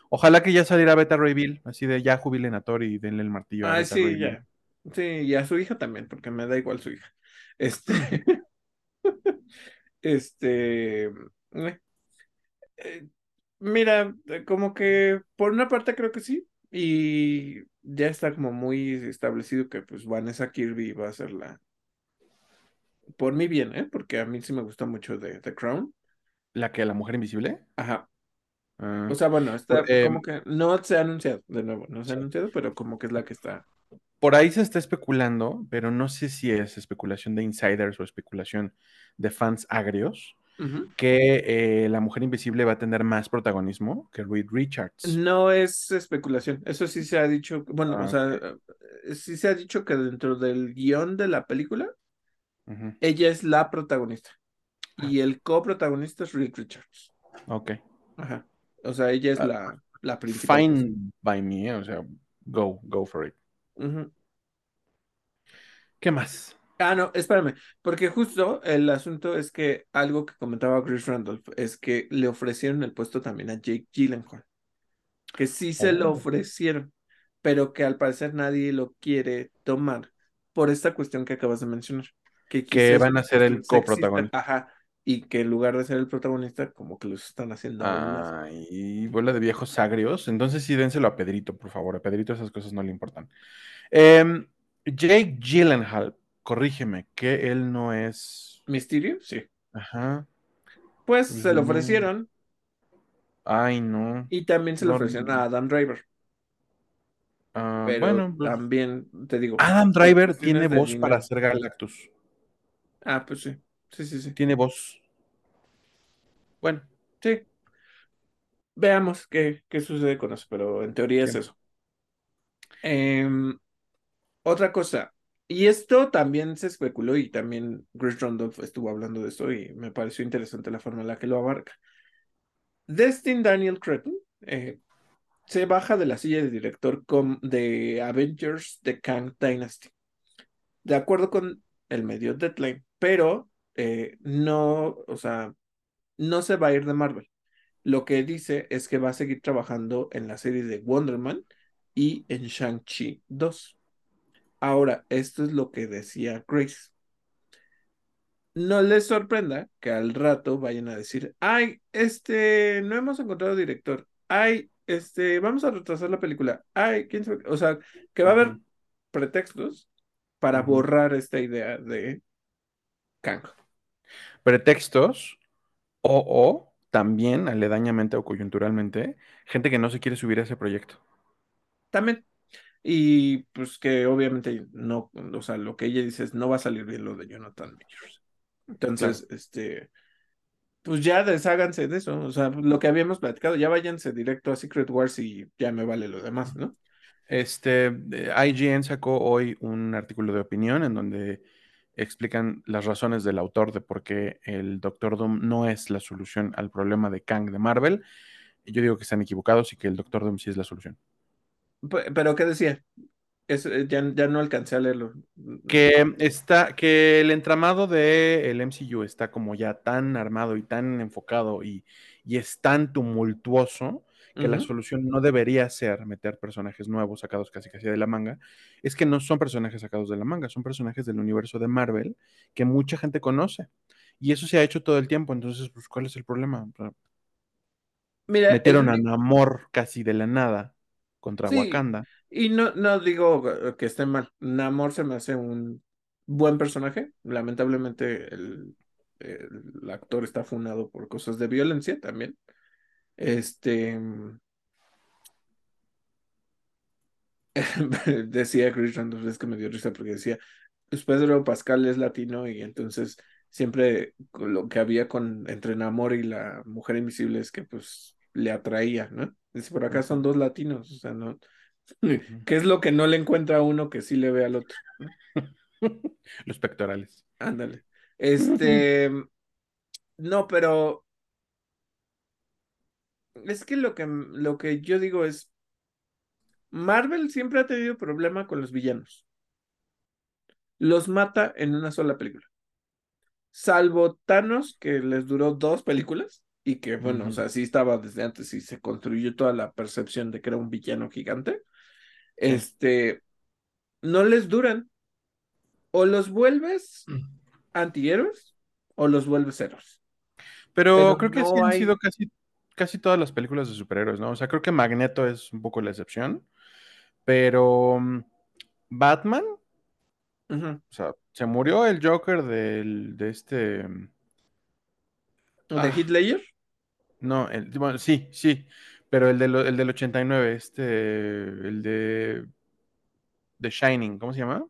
Ojalá que ya saliera Beta Ray Bill, así de ya jubilen a Thor y denle el martillo a Ay, Beta Ray sí, Bill. ya. Sí, y a su hija también, porque me da igual su hija. Este, este, eh, eh, mira, eh, como que por una parte creo que sí, y ya está como muy establecido que pues Vanessa Kirby va a ser la, por mi bien, ¿eh? Porque a mí sí me gusta mucho de The Crown. ¿La que la mujer invisible? Ajá. Ah, O sea, bueno, está eh, como que no se ha anunciado, de nuevo, no se ha anunciado, pero como que es la que está. por ahí se está especulando, pero no sé si es especulación de insiders o especulación de fans agrios, Que eh, la mujer invisible va a tener más protagonismo que Reed Richards. No es especulación, eso sí se ha dicho, bueno, Ah, o sea, eh, sí se ha dicho que dentro del guion de la película, ella es la protagonista Ah. y el coprotagonista es Reed Richards. Ok. Ajá. O sea, ella es Ah, la, la principal. Fine by me, eh, o sea, go, go for it. ¿Qué más? Ah, no, espérame, porque justo el asunto es que algo que comentaba Chris Randolph es que le ofrecieron el puesto también a Jake Gyllenhaal, que sí se lo Oh. ofrecieron, pero que al parecer nadie lo quiere tomar por esta cuestión que acabas de mencionar, que van a ser el coprotagonista. Ajá, y que en lugar de ser el protagonista, como que los están haciendo más. Ay, bola de viejos agrios. Entonces sí, dénselo a Pedrito, por favor. A Pedrito esas cosas no le importan. Em, Jake Gyllenhaal, corrígeme, que él no es. ¿Misterio? Sí. Ajá. Pues Pues se lo ofrecieron Ay, no. y también se lo No, ofrecieron a Adam Driver, Ah, pero bueno, pues, también, te digo, Adam Driver tiene voz dinero. para ser Galactus. Ah, pues sí, sí, sí, sí. Tiene voz. Bueno, Sí. Veamos qué, qué sucede con eso, pero en teoría es eso. Em, otra cosa, y esto también se especuló y también Chris Randolph estuvo hablando de esto y me pareció interesante la forma en la que lo abarca. Destin Daniel Cretton eh, se baja de la silla de director de Avengers The Kang Dynasty, de acuerdo con el medio Deadline, pero eh, no, o sea, no se va a ir de Marvel. Lo que dice es que va a seguir trabajando en la serie de Wonder Man y en Shang-Chi 2. Ahora, esto es lo que decía Grace. No les sorprenda que al rato vayan a decir, ay, este, no hemos encontrado director. Ay, este, vamos a retrasar la película. Ay, quién sabe. O sea, que va a haber pretextos para borrar esta idea de Kang. pretextos o, o también aledañamente o coyunturalmente, gente que no se quiere subir a ese proyecto. También. Y pues que obviamente no, o sea, lo que ella dice es no va a salir bien lo de Jonathan Majors. Entonces, este, pues ya desháganse de eso. O sea, lo que habíamos platicado, ya váyanse directo a Secret Wars y ya me vale lo demás, ¿no? Este, eh, IGN sacó hoy un artículo de opinión en donde explican las razones del autor de por qué el Doctor Doom no es la solución al problema de Kang de Marvel. Yo digo que están equivocados y que el Doctor Doom sí es la solución. Pe- Pero, ¿qué decía? Es, eh, ya, ya no alcancé a leerlo. Que está, que el entramado del MCU está como ya tan armado y tan enfocado y, y es tan tumultuoso que la solución no debería ser meter personajes nuevos sacados casi casi de la manga. Es que no son personajes sacados de la manga, son personajes del universo de Marvel que mucha gente conoce. Y eso se ha hecho todo el tiempo, entonces, pues, ¿cuál es el problema? Mira, el metieron a Namor casi de la nada contra Sí, Wakanda. y no, no digo que esté mal. Namor se me hace un buen personaje. Lamentablemente el, el actor está funado por cosas de violencia también. Este decía Chris Randolph, es que me dio risa porque decía, pues Pedro Pascal es latino y entonces siempre lo que había con entre Namor y la mujer invisible es que pues le atraía, ¿no? Dice, por acá son dos latinos, o sea, no. ¿Qué es lo que no le encuentra a uno que sí le ve al otro? Los pectorales. Ándale. Este, no, pero es que lo que lo que yo digo es Marvel siempre ha tenido problema con los villanos. Los mata en una sola película. Salvo Thanos, que les duró dos películas y que, bueno, o Ujú. sea, sí estaba desde antes y se construyó toda la percepción de que era un villano gigante. Este, no les duran. O los vuelves antihéroes o los vuelves héroes. Pero, Pero creo que no sí han sido casi, casi todas las películas de superhéroes, ¿no? O sea, creo que Magneto es un poco la excepción. Pero mm, Batman, o sea, se murió el Joker del, de este. mm, ¿O de Ah. Ledger? No, el, bueno, sí, sí. Pero el, de lo- el del 89, este. El de. The Shining, ¿cómo se llama?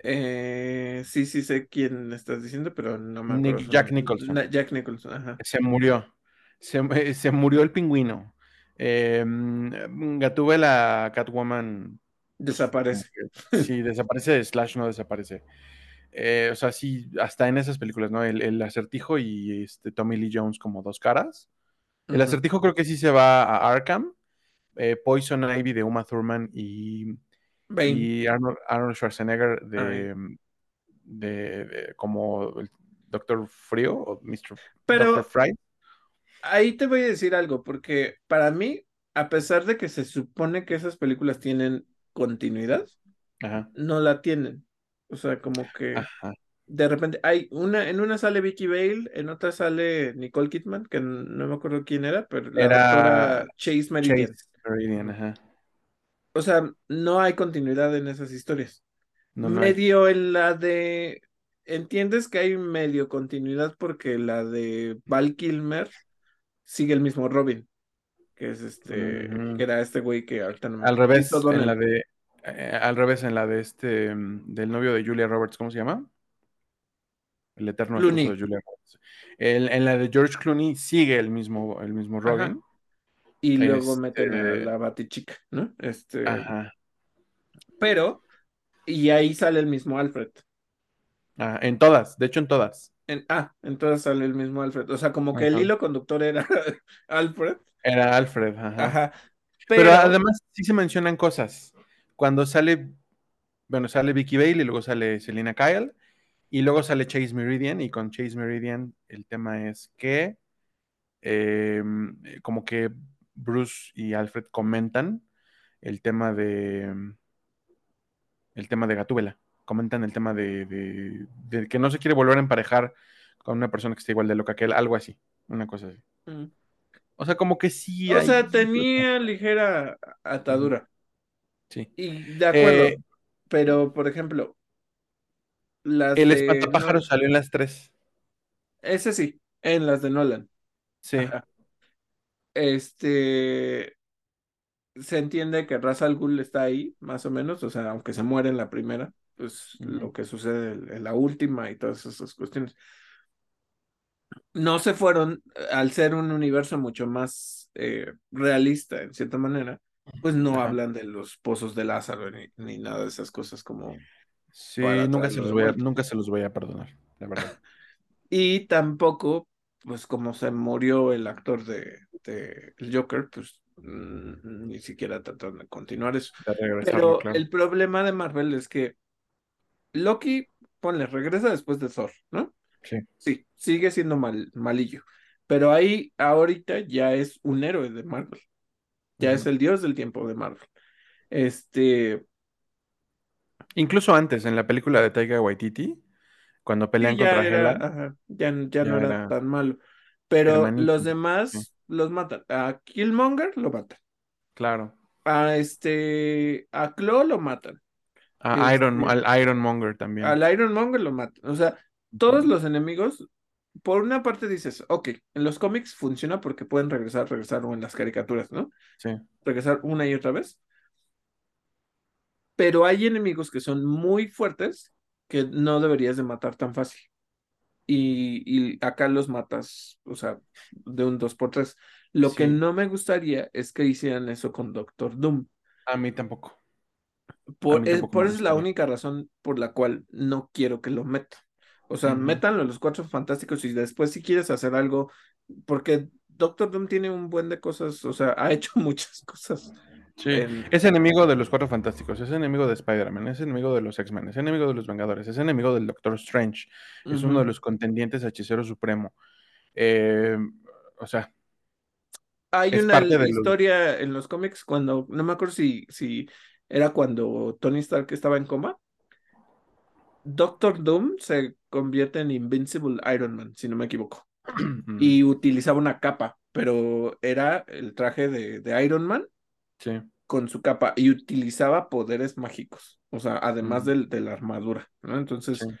Eh, sí, sí sé quién estás diciendo, pero no me acuerdo. Jack. Nicholson. Na- Jack Nicholson, ajá. Se murió. Se, eh, se murió el pingüino. Eh, mm, Gatúbela Catwoman. Desaparece. sí, desaparece, Slash no desaparece. Eh, o sea, sí, hasta en esas películas, ¿no? El, el acertijo y este Tommy Lee Jones como dos caras. El acertijo creo que sí se va a Arkham. Eh, Poison Ivy de Uma Thurman y, y Arnold, Arnold Schwarzenegger de, de- de- como el Doctor Frío o Mr. Pero- Doctor Fry. Ahí te voy a decir algo, porque para mí, a pesar de que se supone que esas películas tienen continuidad, Ajá. no la tienen. O sea, como que Ajá. De repente hay una, en una sale Vicky Bale, en otra sale Nicole Kidman, que no me acuerdo quién era, pero la Era doctora Chase Meridian. Chase Meridian, ajá. O sea, no hay continuidad en esas historias. No, no hay. medio en la de. Entiendes que hay medio continuidad porque la de Val Kilmer sigue el mismo Robin, que es este, que era este güey que ahorita no me Al revés, en la de. eh, al revés, en la de este. mm, Del novio de Julia Roberts, ¿cómo se llama? El eterno Clooney. de Julia Roberts. El- en la de George Clooney sigue el mismo, el mismo Ajá. Robin. Y luego meten a la Batichica, ¿no? Este, Ajá. pero, y ahí sale el mismo Alfred. Ah, en todas, de hecho en todas. En, ah, entonces sale el mismo Alfred. O sea, como que el hilo conductor era Alfred. Era Alfred, ajá. Ajá. Pero, Pero, además sí se mencionan cosas. Cuando sale, bueno, sale Vicky Bale y luego sale Selina Kyle y luego sale Chase Meridian y con Chase Meridian el tema es que eh, como que Bruce y Alfred comentan el tema de el tema de Gatúbela, comentan el tema de, de- de que no se quiere volver a emparejar con una persona que esté igual de loca que él, algo así, una cosa así. Mm. O sea, como que sí o hay- sea, tenía ligera atadura. Sí. Y de acuerdo, Eh, pero por ejemplo, las El de salió en las tres. ese sí, en las de Nolan. Sí. Ajá. Este se entiende que Ra's al Ghul está ahí, más o menos, o sea, aunque se muere en la primera, pues lo que sucede en la última y todas esas cuestiones. No se fueron, al ser un universo mucho más eh, realista, en cierta manera, pues no Ajá. hablan de los pozos de Lázaro ni, ni nada de esas cosas como Sí, nunca se, los voy a, nunca se los voy a perdonar, la verdad. Y tampoco, pues como se murió el actor de, de el Joker, pues mm, ni siquiera trataron de continuar eso. De Pero claro. el problema de Marvel es que Loki, ponle, regresa después de Thor, ¿no? Sí. Sí, sigue siendo mal, malillo. Pero ahí, ahorita ya es un héroe de Marvel. Ya es el dios del tiempo de Marvel. Este, Incluso antes, en la película de Taika Waititi, cuando sí, pelean ya contra era, Hela, ajá, ya, ya ya no era era tan malo. Pero hermanito. los Sí, demás los matan. A Killmonger lo matan. claro. A este, a Claw lo matan. A Iron, Este, al Ironmonger también. al Ironmonger lo matan. O sea, todos los enemigos, por una parte dices, ok, en los cómics funciona porque pueden regresar, regresar, o en las caricaturas, ¿no? Sí. Regresar una y otra vez. Pero hay enemigos que son muy fuertes que no deberías de matar tan fácil. Y, y acá los matas, o sea, de un 2x3. Lo que no me gustaría es que hicieran eso con Doctor Doom. A mí tampoco. Por, mí tampoco por me eso es la única razón por la cual no quiero que lo metan. O sea, métanlo los cuatro fantásticos y después si quieres hacer algo, porque Doctor Doom tiene un buen de cosas, o sea, ha hecho muchas cosas. Sí, en- es enemigo de los Cuatro Fantásticos, es enemigo de Spider-Man, es enemigo de los X-Men, es enemigo de los Vengadores, es enemigo del Doctor Strange, es uno de los contendientes a Hechicero Supremo. Eh, o sea, Hay una los... historia en los cómics cuando, no me acuerdo si, si era cuando Tony Stark estaba en coma. Doctor Doom se convierte en Invincible Iron Man, si no me equivoco. Y utilizaba una capa, pero era el traje de, de Iron Man sí, con su capa y utilizaba poderes mágicos, o sea, además Mm. del- de la armadura, ¿no? Entonces, sí,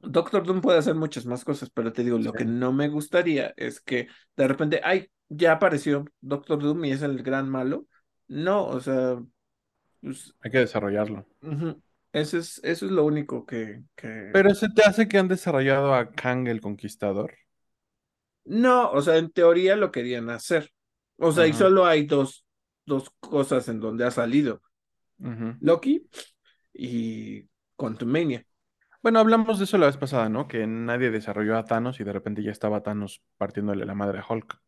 Doctor Doom puede hacer muchas más cosas, pero te digo, lo que no me gustaría es que de repente, ay, ya apareció Doctor Doom y es el gran malo. No, o sea, pues, hay que desarrollarlo. Eso es, eso es lo único que, que... Pero se te hace que han desarrollado a Kang el Conquistador. No, o sea, en teoría lo querían hacer. O sea, y solo hay dos, dos cosas en donde ha salido. Loki y Quantumania. Bueno, hablamos de eso la vez pasada, ¿no? Que nadie desarrolló a Thanos y de repente ya estaba Thanos partiéndole la madre a Hulk.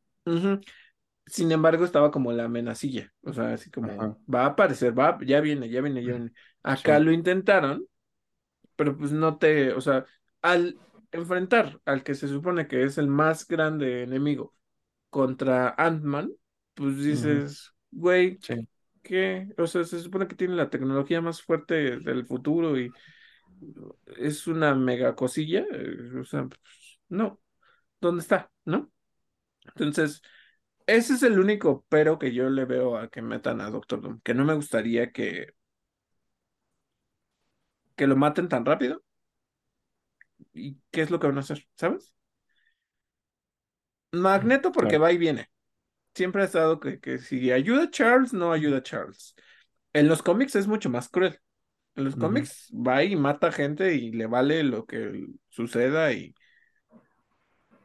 Sin embargo, estaba como la amenacilla. O sea, así como Ajá. va a aparecer, va, ya viene, ya viene, ya viene. Acá Sí. lo intentaron, pero pues no te, o sea, al enfrentar al que se supone que es el más grande enemigo contra Ant-Man, pues dices, güey, Sí. ¿qué? O sea, se supone que tiene la tecnología más fuerte del futuro y es una mega cosilla. eh, O sea, pues, no. ¿Dónde está? ¿No? Entonces, ese es el único pero que yo le veo a que metan a Doctor Doom, que no me gustaría que, que lo maten tan rápido. ¿Y qué es lo que van a hacer? ¿Sabes? Magneto porque Claro. va y viene. Siempre ha estado que, que si ayuda a Charles, no ayuda a Charles. En los cómics es mucho más cruel. En los cómics va y mata gente y le vale lo que suceda y...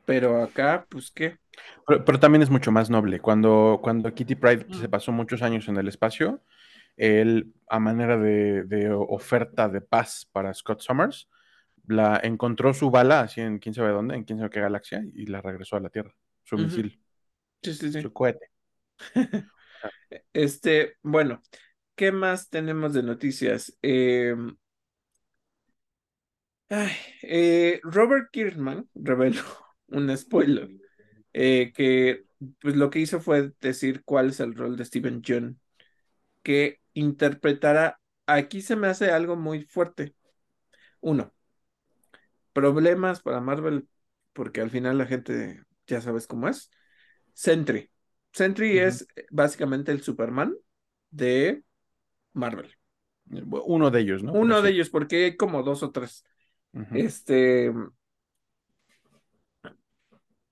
Pero acá, pues, ¿qué? Pero, pero también es mucho más noble. Cuando, cuando Kitty Pryde se pasó muchos años en el espacio, él, a manera de, de oferta de paz para Scott Summers, la encontró su bala, así en quién sabe dónde, en quién sabe qué galaxia, y la regresó a la Tierra. Su misil, Sí, sí, sí. su cohete. Este, bueno, ¿qué más tenemos de noticias? Eh, ay, eh, Robert Kirkman reveló un spoiler eh, que pues lo que hizo fue decir cuál es el rol de Steven Yeun que interpretará. Aquí se me hace algo muy fuerte. Uno, problemas para Marvel, porque al final la gente ya sabes cómo es. Sentry. Sentry es eh, básicamente el Superman de Marvel. Uno de ellos, ¿no? Uno de ellos, porque hay como dos o tres. Este.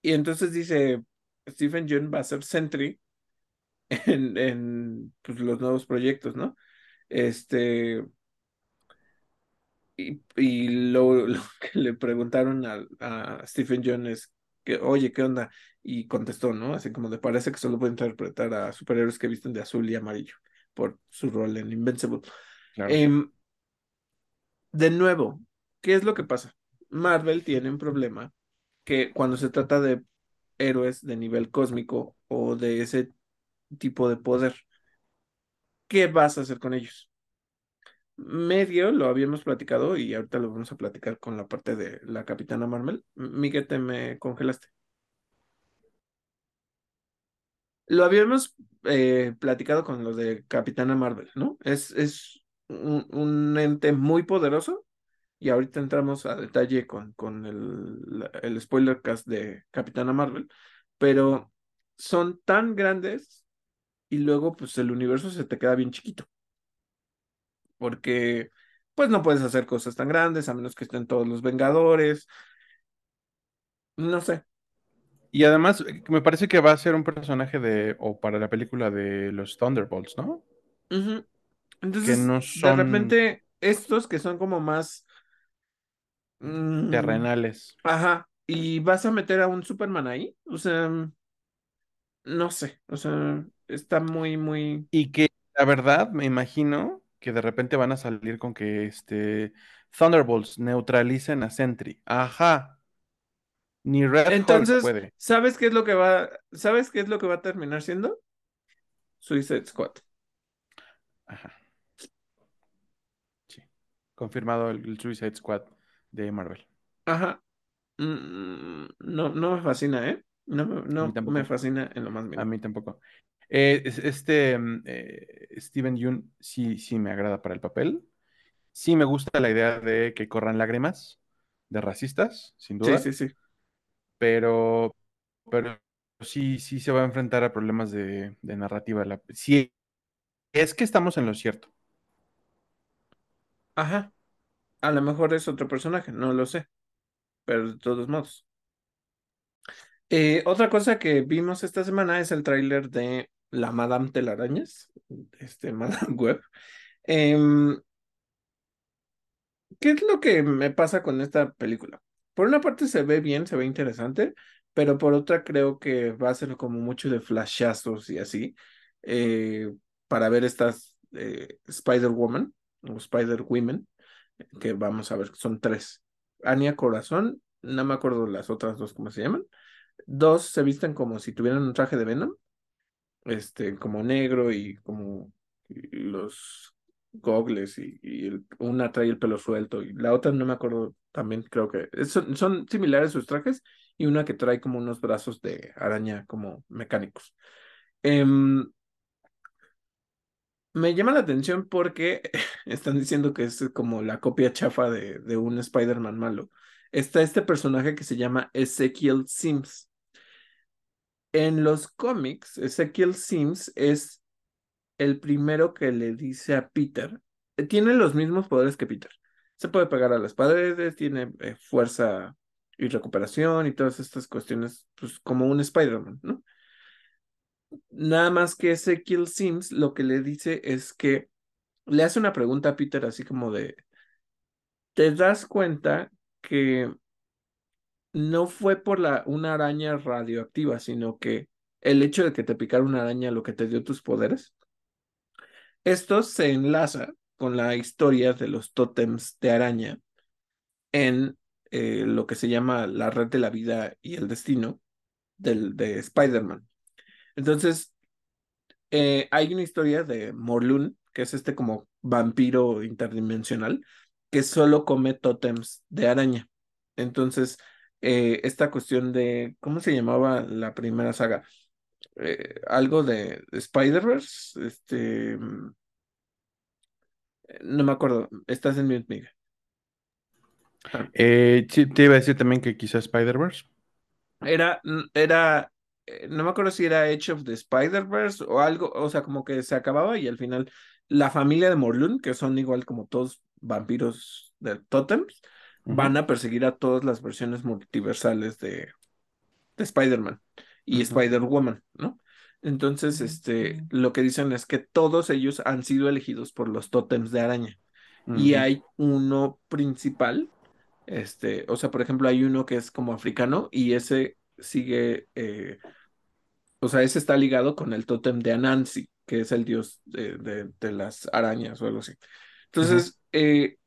Y entonces dice: Stephen Yeun va a ser Sentry en, en pues, los nuevos proyectos, ¿no? Este. Y, y lo, lo que le preguntaron a, a Stephen Yeun es que, oye, ¿qué onda? Y contestó, ¿no? Así como de parece que solo puede interpretar a superhéroes que visten de azul y amarillo por su rol en Invincible. Claro. Em, de nuevo, ¿qué es lo que pasa? Marvel tiene un problema que cuando se trata de héroes de nivel cósmico o de ese tipo de poder, ¿qué vas a hacer con ellos? Medio lo habíamos platicado y ahorita lo vamos a platicar con la parte de la Capitana Marvel. Miguel, te me congelaste. Lo habíamos eh, platicado con los de Capitana Marvel, ¿no? Es, es un, un ente muy poderoso y ahorita entramos a detalle con, con el, el spoiler cast de Capitana Marvel, pero son tan grandes y luego pues el universo se te queda bien chiquito, porque pues no puedes hacer cosas tan grandes a menos que estén todos los Vengadores, no sé. Y además, eh, me parece que va a ser un personaje de, o para la película de los Thunderbolts, ¿no? Ujú. Que Entonces, no de son repente, estos que son como más... mm, terrenales. ajá, y vas a meter a un Superman ahí, o sea, no sé, o sea, está muy, muy... Y que la verdad, me imagino que de repente van a salir con que este Thunderbolts neutralicen a Sentry. Ajá, ni Red Hulk Entonces, puede. ¿sabes qué es lo que va, sabes qué es lo que va a terminar siendo? Suicide Squad. Ajá. Sí. Confirmado el, el Suicide Squad de Marvel. Ajá. Mm, no, no me fascina, ¿eh? No, A no me fascina en lo más A mínimo. mí tampoco. Eh, es- este mm, eh, Steven Yeun sí, sí me agrada para el papel. Sí me gusta la idea de que corran lágrimas de racistas, sin Sí, duda, sí, sí. pero, pero sí, sí se va a enfrentar a problemas de, de narrativa. La, sí, es que estamos en lo cierto. Ajá. A lo mejor es otro personaje, no lo sé, pero de todos modos. Eh, otra cosa que vimos esta semana es el tráiler de la Madame Telarañas, este Madame Web. Em, ¿qué es lo que me pasa con esta película? Por una parte se ve bien, se ve interesante, pero por otra creo que va a ser como mucho de flashazos y así, eh, para ver estas eh, Spider-Woman o Spider-Women, que vamos a ver, son tres. Anya Corazón, no me acuerdo las otras dos cómo se llaman. Dos se visten como si tuvieran un traje de Venom, este, como negro y como los gogles y, y el- una trae el pelo suelto y la otra no me acuerdo, también creo que son, son similares sus trajes y una que trae como unos brazos de araña como mecánicos. Em, me llama la atención porque están diciendo que es como la copia chafa de, de un Spider-Man malo. Está este personaje que se llama Ezekiel Sims. En los cómics, Ezekiel Sims es el primero que le dice a Peter, eh, tiene los mismos poderes que Peter. Se puede pegar a las paredes, tiene eh, fuerza y recuperación y todas estas cuestiones, pues como un Spider-Man, ¿no? Nada más que Ezekiel Sims lo que le dice es que le hace una pregunta a Peter así como de, ¿te das cuenta que no fue por la, una araña radioactiva, sino que el hecho de que te picara una araña lo que te dio tus poderes? Esto se enlaza con la historia de los tótems de araña en eh, lo que se llama la red de la vida y el destino del, de Spider-Man. Entonces, eh, hay una historia de Morlun, que es este como vampiro interdimensional, que solo come tótems de araña. Entonces, eh, esta cuestión de, ¿cómo se llamaba la primera saga? Eh, algo de Spider-Verse, este, no me acuerdo, estás en mute, Miguel. Ah, Eh, sí, te iba a decir también que quizá Spider-Verse. Era, era, eh, no me acuerdo si era Edge of the Spider-Verse o algo, o sea, como que se acababa y al final la familia de Morlun, que son igual como todos vampiros de van a perseguir a todas las versiones multiversales de, de Spider-Man y Spider-Woman, ¿no? Entonces, este, lo que dicen es que todos ellos han sido elegidos por los tótems de araña. Y hay uno principal, este, o sea, por ejemplo, hay uno que es como africano y ese sigue, eh, o sea, ese está ligado con el tótem de Anansi, que es el dios de, de- de las arañas o algo así. Entonces, eh,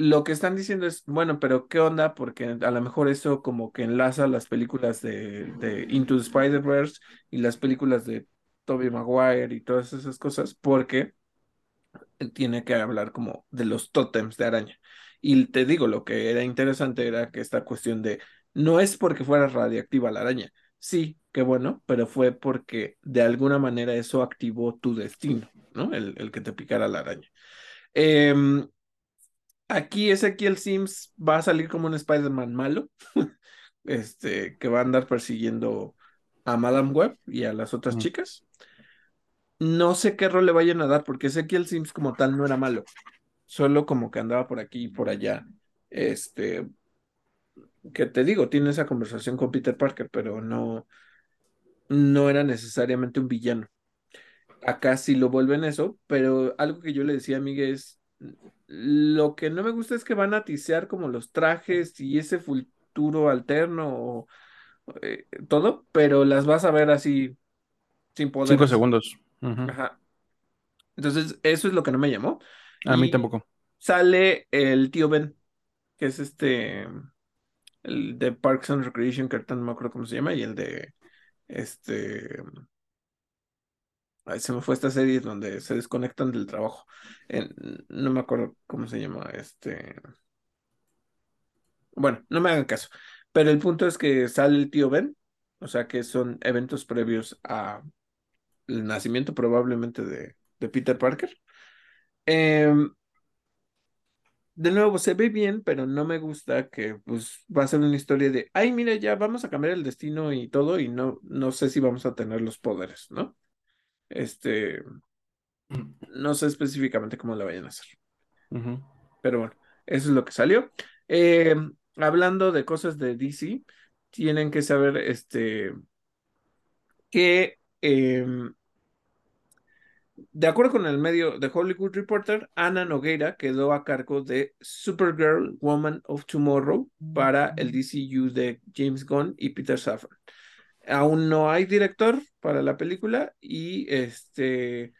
lo que están diciendo es, bueno, pero ¿qué onda? Porque a lo mejor eso como que enlaza las películas de, Into the Spider-Verse y las películas de Tobey Maguire y todas esas cosas, porque tiene que hablar como de los tótems de araña. Y te digo, lo que era interesante era que esta cuestión de, no es porque fuera radiactiva la araña, sí, qué bueno, pero fue porque de alguna manera eso activó tu destino, ¿no? El, el que te picara la araña. Em, aquí Ezequiel Sims va a salir como un Spider-Man malo, este, que va a andar persiguiendo a Madame Web y a las otras Mm. chicas. No sé qué rol le vayan a dar, porque Ezequiel Sims como tal no era malo, solo como que andaba por aquí y por allá. Este, que te digo, tiene esa conversación con Peter Parker, pero no, no era necesariamente un villano. Acá sí lo vuelven eso, pero algo que yo le decía a Miguel es, lo que no me gusta es que van a tisear como los trajes y ese futuro alterno o eh, todo, pero las vas a ver así sin poder. Cinco segundos. Ajá. Entonces, eso es lo que no me llamó. A mí tampoco. Sale el tío Ben, que es este, el de Parks and Recreation, que ahorita no me acuerdo cómo se llama, y el de, este, se me fue esta serie donde se desconectan del trabajo. No me acuerdo cómo se llama, este, bueno, no me hagan caso. Pero el punto es que sale el tío Ben, o sea que son eventos previos a el nacimiento probablemente de, de Peter Parker. Em, de nuevo, se ve bien, pero no me gusta que pues va a ser una historia de, ay, mira, ya vamos a cambiar el destino y todo, y no, no sé si vamos a tener los poderes, ¿no? Este, no sé específicamente cómo la vayan a hacer, pero bueno, eso es lo que salió. Eh, hablando de cosas de DC, tienen que saber, este, que em, De acuerdo con el medio The Hollywood Reporter, Ana Nogueira quedó a cargo de Supergirl Woman of Tomorrow para el DCU de James Gunn y Peter Safran. Aún no hay director para la película y este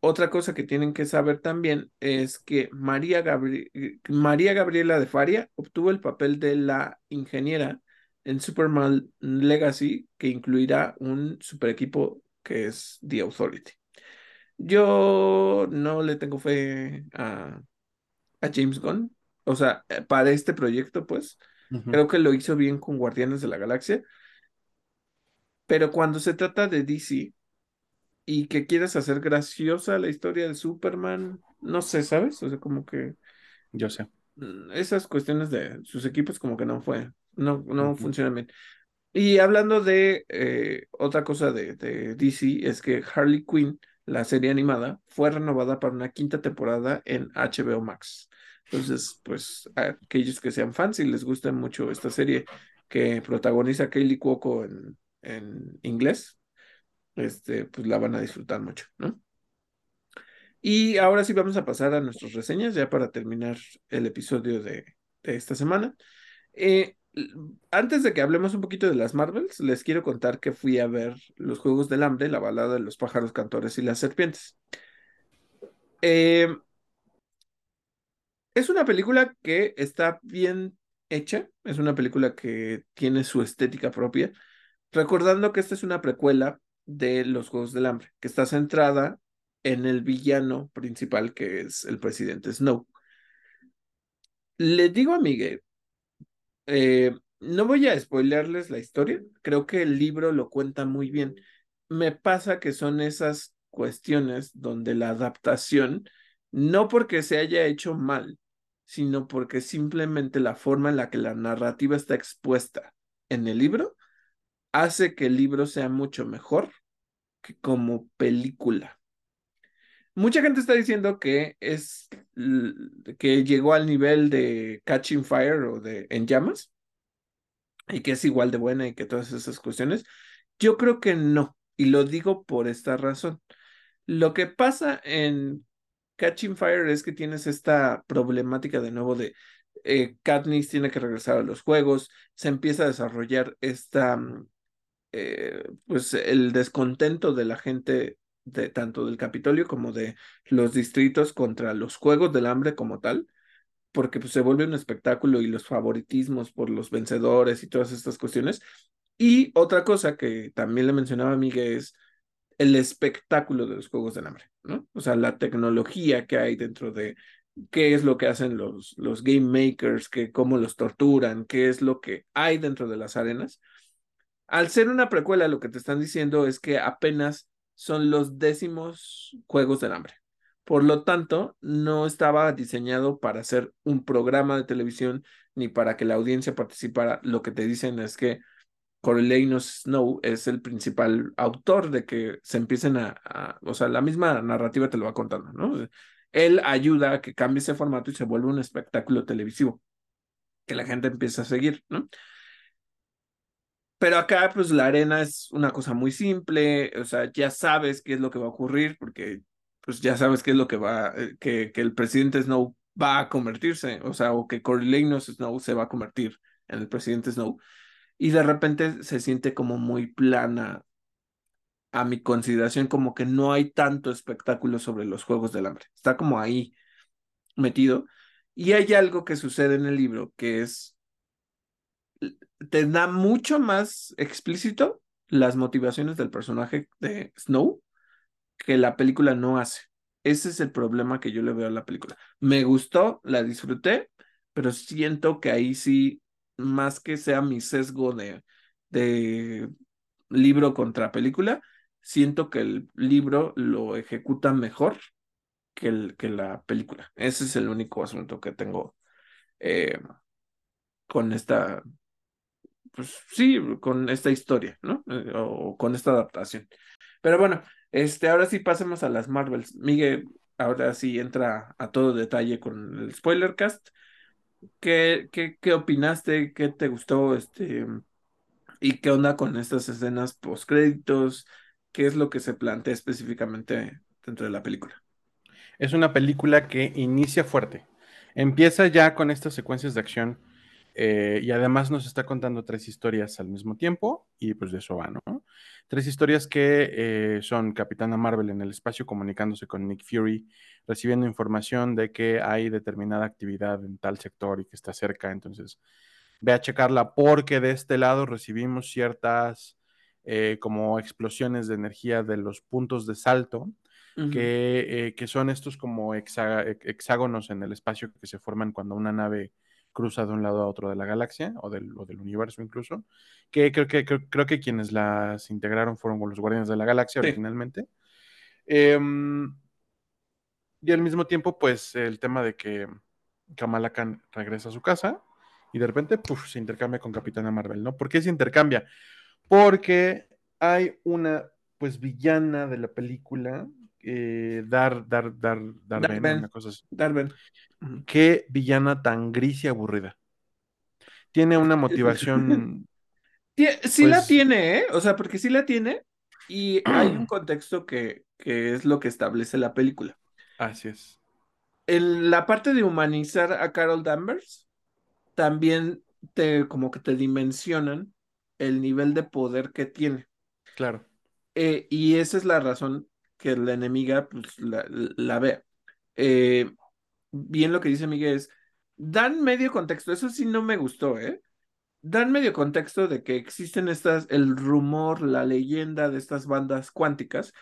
otra cosa que tienen que saber también es que María, Gabri- María Gabriela de Faria obtuvo el papel de la ingeniera en Superman Legacy que incluirá un super equipo que es The Authority. Yo no le tengo fe a, a James Gunn. O sea, eh, para este proyecto, pues, creo que lo hizo bien con Guardianes de la Galaxia. Pero cuando se trata de DC y que quieres hacer graciosa la historia de Superman, no sé, ¿sabes? O sea, como que Yo sé. mm, esas cuestiones de sus equipos como que no fue, no, no Ujú. funcionan bien. Y hablando de eh, otra cosa de, de DC, es que Harley Quinn, la serie animada, fue renovada para una quinta temporada en HBO Max. Entonces, pues, aquellos que sean fans y les guste mucho esta serie que protagoniza Kaylee Cuoco en, en inglés, este, pues la van a disfrutar mucho, ¿no? Y ahora sí vamos a pasar a nuestras reseñas, ya para terminar el episodio de, esta semana. Eh, antes de que hablemos un poquito de las Marvels, les quiero contar que fui a ver Los Juegos del Hambre, la balada de los pájaros cantores y las serpientes. Eh, es una película que está bien hecha, es una película que tiene su estética propia, recordando que esta es una precuela de Los Juegos del Hambre, que está centrada en el villano principal, que es el presidente Snow. Le digo a Miguel Eh, no voy a spoilearles la historia, creo que el libro lo cuenta muy bien. Me pasa que son esas cuestiones donde la adaptación, no porque se haya hecho mal, sino porque simplemente la forma en la que la narrativa está expuesta en el libro hace que el libro sea mucho mejor que como película. Mucha gente está diciendo que es que llegó al nivel de Catching Fire o de En Llamas y que es igual de buena y que todas esas cuestiones. Yo creo que no, y lo digo por esta razón. Lo que pasa en Catching Fire es que tienes esta problemática de nuevo de eh, Katniss tiene que regresar a los juegos, se empieza a desarrollar esta, mm, eh, pues el descontento de la gente de tanto del Capitolio como de los distritos contra los Juegos del Hambre como tal porque pues, se vuelve un espectáculo y los favoritismos por los vencedores y todas estas cuestiones. Y otra cosa que también le mencionaba a Miguel es el espectáculo de los Juegos del Hambre, ¿no? O sea, la tecnología que hay dentro de qué es lo que hacen los, los game makers, que, cómo los torturan, qué es lo que hay dentro de las arenas. Al ser una precuela, lo que te están diciendo es que apenas son los décimos Juegos del Hambre. Por lo tanto, no estaba diseñado para ser un programa de televisión ni para que la audiencia participara. Lo que te dicen es que Coriolanus Snow es el principal autor de que se empiecen a, o sea, la misma narrativa te lo va contando, ¿no? Él ayuda a que cambie ese formato y se vuelva un espectáculo televisivo que la gente empieza a seguir, ¿no? Pero acá, pues la arena es una cosa muy simple, o sea, ya sabes qué es lo que va a ocurrir, porque pues ya sabes qué es lo que va, eh, que, que el presidente Snow va a convertirse, o sea, o que Coriolanus Snow se va a convertir en el presidente Snow y de repente se siente como muy plana a mi consideración, como que no hay tanto espectáculo sobre los Juegos del Hambre. Está como ahí metido. Y hay algo que sucede en el libro que es, te da mucho más explícito las motivaciones del personaje de Snow que la película no hace. Ese es el problema que yo le veo a la película. Me gustó, la disfruté, pero siento que ahí sí más que sea mi sesgo de, de libro contra película, siento que el libro lo ejecuta mejor que, el, que la película. Ese es el único asunto que tengo eh, con esta, pues sí, con esta historia, ¿no? Eh, o con esta adaptación. Pero bueno, este, ahora sí pasemos a las Marvels. Miguel, ahora sí entra a todo detalle con el spoiler cast. ¿Qué, qué, qué opinaste? ¿Qué te gustó? Este, ¿Y qué onda con estas escenas post créditos? ¿Qué es lo que se plantea específicamente dentro de la película? Es una película que inicia fuerte. Empieza ya con estas secuencias de acción eh, y además nos está contando tres historias al mismo tiempo y pues de eso va, ¿no? Tres historias que eh, son Capitana Marvel en el espacio comunicándose con Nick Fury, recibiendo información de que hay determinada actividad en tal sector y que está cerca, entonces ve a checarla porque de este lado recibimos ciertas eh, como explosiones de energía de los puntos de salto. que, que, son estos como hexágonos en el espacio que se forman cuando una nave cruza de un lado a otro de la galaxia o del, del universo incluso, que creo que, creo, que quienes las integraron fueron los Guardianes de la Galaxia originalmente. Em, y al mismo tiempo, pues el tema de que Kamala Khan regresa a su casa y de repente se intercambia con Capitana Marvel, ¿no? ¿Por qué se intercambia? Porque hay una pues villana de la película, eh, Dar, Dar, Dar, Dar, una cosa así. Darben. Qué villana tan gris y aburrida. Tiene una motivación. sí la pues tiene, ¿eh? O sea, porque sí la tiene y hay un contexto que, que es lo que establece la película. Así es. En la parte de humanizar a Carol Danvers, también te como que te dimensionan el nivel de poder que tiene. Claro. Eh, y esa es la razón que la enemiga pues, la, la vea. Eh, bien lo que dice Miguel es, dan medio contexto, eso sí no me gustó, ¿eh? Dan medio contexto de que existen estas, el rumor, la leyenda de estas bandas cuánticas,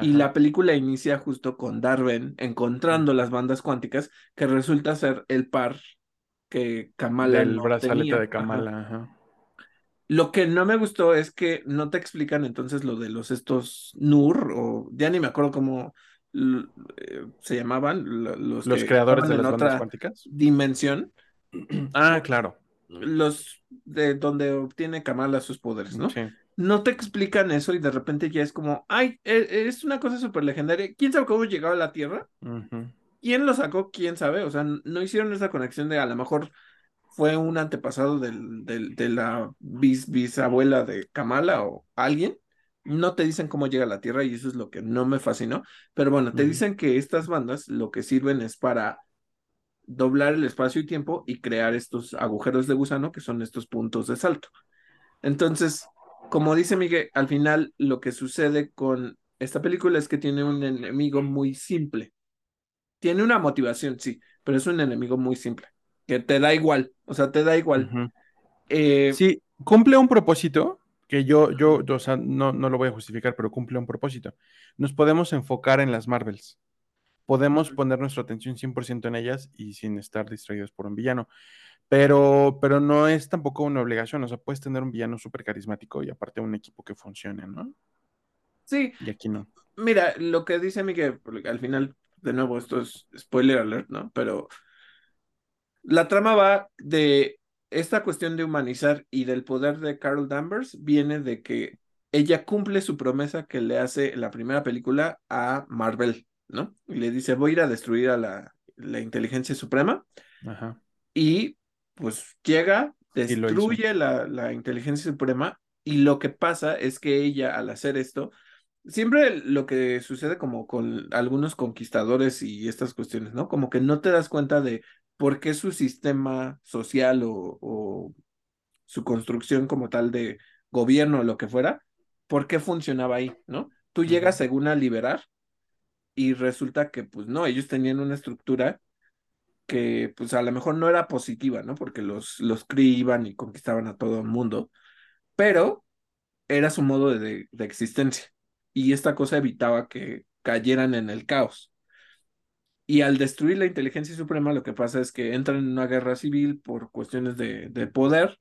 y la película inicia justo con Darwin encontrando las bandas cuánticas, que resulta ser el par que Kamala. El brazalete de Kamala, Lo que no me gustó es que no te explican entonces lo de los estos Nur, o ya ni me acuerdo cómo eh, se llamaban los, los creadores de las bandas cuánticas. Dimensión. ah, claro. Los de donde obtiene Kamala sus poderes, ¿no? No te explican eso y de repente ya es como, ay, e, es una cosa súper legendaria. ¿Quién sabe cómo llegó a la Tierra? ¿Quién lo sacó? ¿Quién sabe? O sea, no hicieron esa conexión de a lo mejor fue un antepasado del, del, de la bis, bisabuela de Kamala o alguien no te dicen cómo llega a la Tierra y eso es lo que no me fascinó, pero bueno, te dicen que estas bandas lo que sirven es para doblar el espacio y tiempo y crear estos agujeros de gusano que son estos puntos de salto. Entonces, como dice Miguel, al final lo que sucede con esta película es que tiene un enemigo muy simple. Tiene una motivación, sí, pero es un enemigo muy simple. Que te da igual, o sea, te da igual. Eh, Sí, cumple un propósito que yo, yo, yo, o sea, no, no lo voy a justificar, pero cumple un propósito. Nos podemos enfocar en las Marvels. Podemos poner nuestra atención 100% en ellas y sin estar distraídos por un villano. Pero, pero no es tampoco una obligación. O sea, puedes tener un villano súper carismático y aparte un equipo que funcione, ¿no? sí, Y aquí no. mira, lo que dice Miguel, al final, de nuevo, esto es spoiler alert, ¿no? Pero la trama va de esta cuestión de humanizar y del poder de Carol Danvers, viene de que ella cumple su promesa que le hace en la primera película a Marvel, ¿no? Y le dice, voy a ir a destruir a la, la inteligencia suprema. Ajá. y pues llega, destruye la, la inteligencia suprema y lo que pasa es que ella al hacer esto, siempre lo que sucede como con algunos conquistadores y estas cuestiones, ¿no? Como que no te das cuenta de por qué su sistema social o, o su construcción como tal de gobierno o lo que fuera, por qué funcionaba ahí, ¿no? Tú llegas según a liberar y resulta que pues no, ellos tenían una estructura que pues a lo mejor no era positiva, ¿no? Porque los, los iban y conquistaban a todo el mundo, pero era su modo de, de existencia. Y esta cosa evitaba que cayeran en el caos. Y al destruir la inteligencia suprema, lo que pasa es que entran en una guerra civil por cuestiones de, de poder,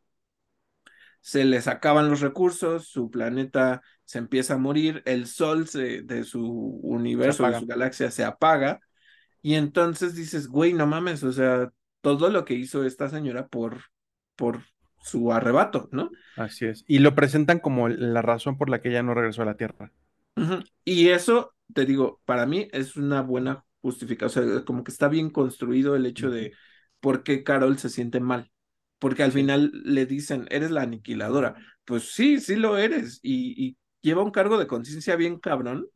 se les acaban los recursos, su planeta se empieza a morir, el sol se, de su universo, de su galaxia se apaga, y entonces dices, güey, no mames, o sea, todo lo que hizo esta señora por, por su arrebato, ¿no? Así es. Y lo presentan como la razón por la que ella no regresó a la Tierra. Y eso, te digo, para mí es una buena justificación, o sea, como que está bien construido el hecho de por qué Carol se siente mal. Porque al final le dicen, eres la aniquiladora. Pues sí, sí lo eres. Y, y lleva un cargo de conciencia bien cabrón,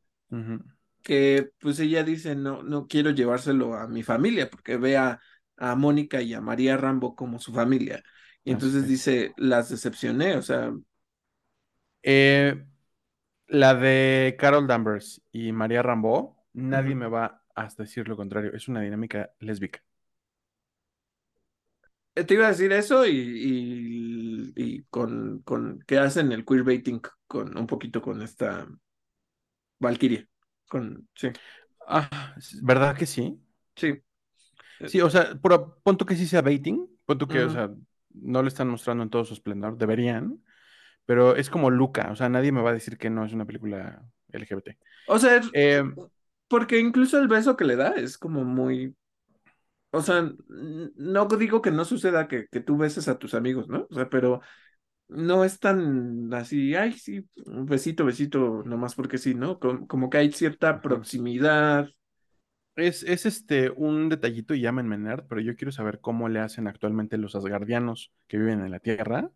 que pues ella dice, no, no quiero llevárselo a mi familia, porque ve a, a Mónica y a María Rambo como su familia. Y entonces es. dice, las decepcioné, o sea, Eh, la de Carol Danvers y María Rambeau, nadie me va a decir lo contrario. Es una dinámica lésbica. Eh, Te iba a decir eso y, y, y con, con que hacen el queerbaiting con un poquito con esta Valkyria. Con, sí, Ah, ¿verdad que sí? sí. Sí, o sea, por, pon que sí sea baiting, pon que, o sea, no lo están mostrando en todo su esplendor, deberían, pero es como Luca, o sea, nadie me va a decir que no es una película LGBT. O sea, Eh, porque incluso el beso que le da es como muy. O sea, no digo que no suceda que, que tú beses a tus amigos, ¿no? O sea, pero no es tan así, ay, sí, un besito, besito, nomás porque sí, ¿no? Com- Como, que hay cierta proximidad. Es, es este un detallito y llámenme nerd, pero yo quiero saber cómo le hacen actualmente los asgardianos que viven en la Tierra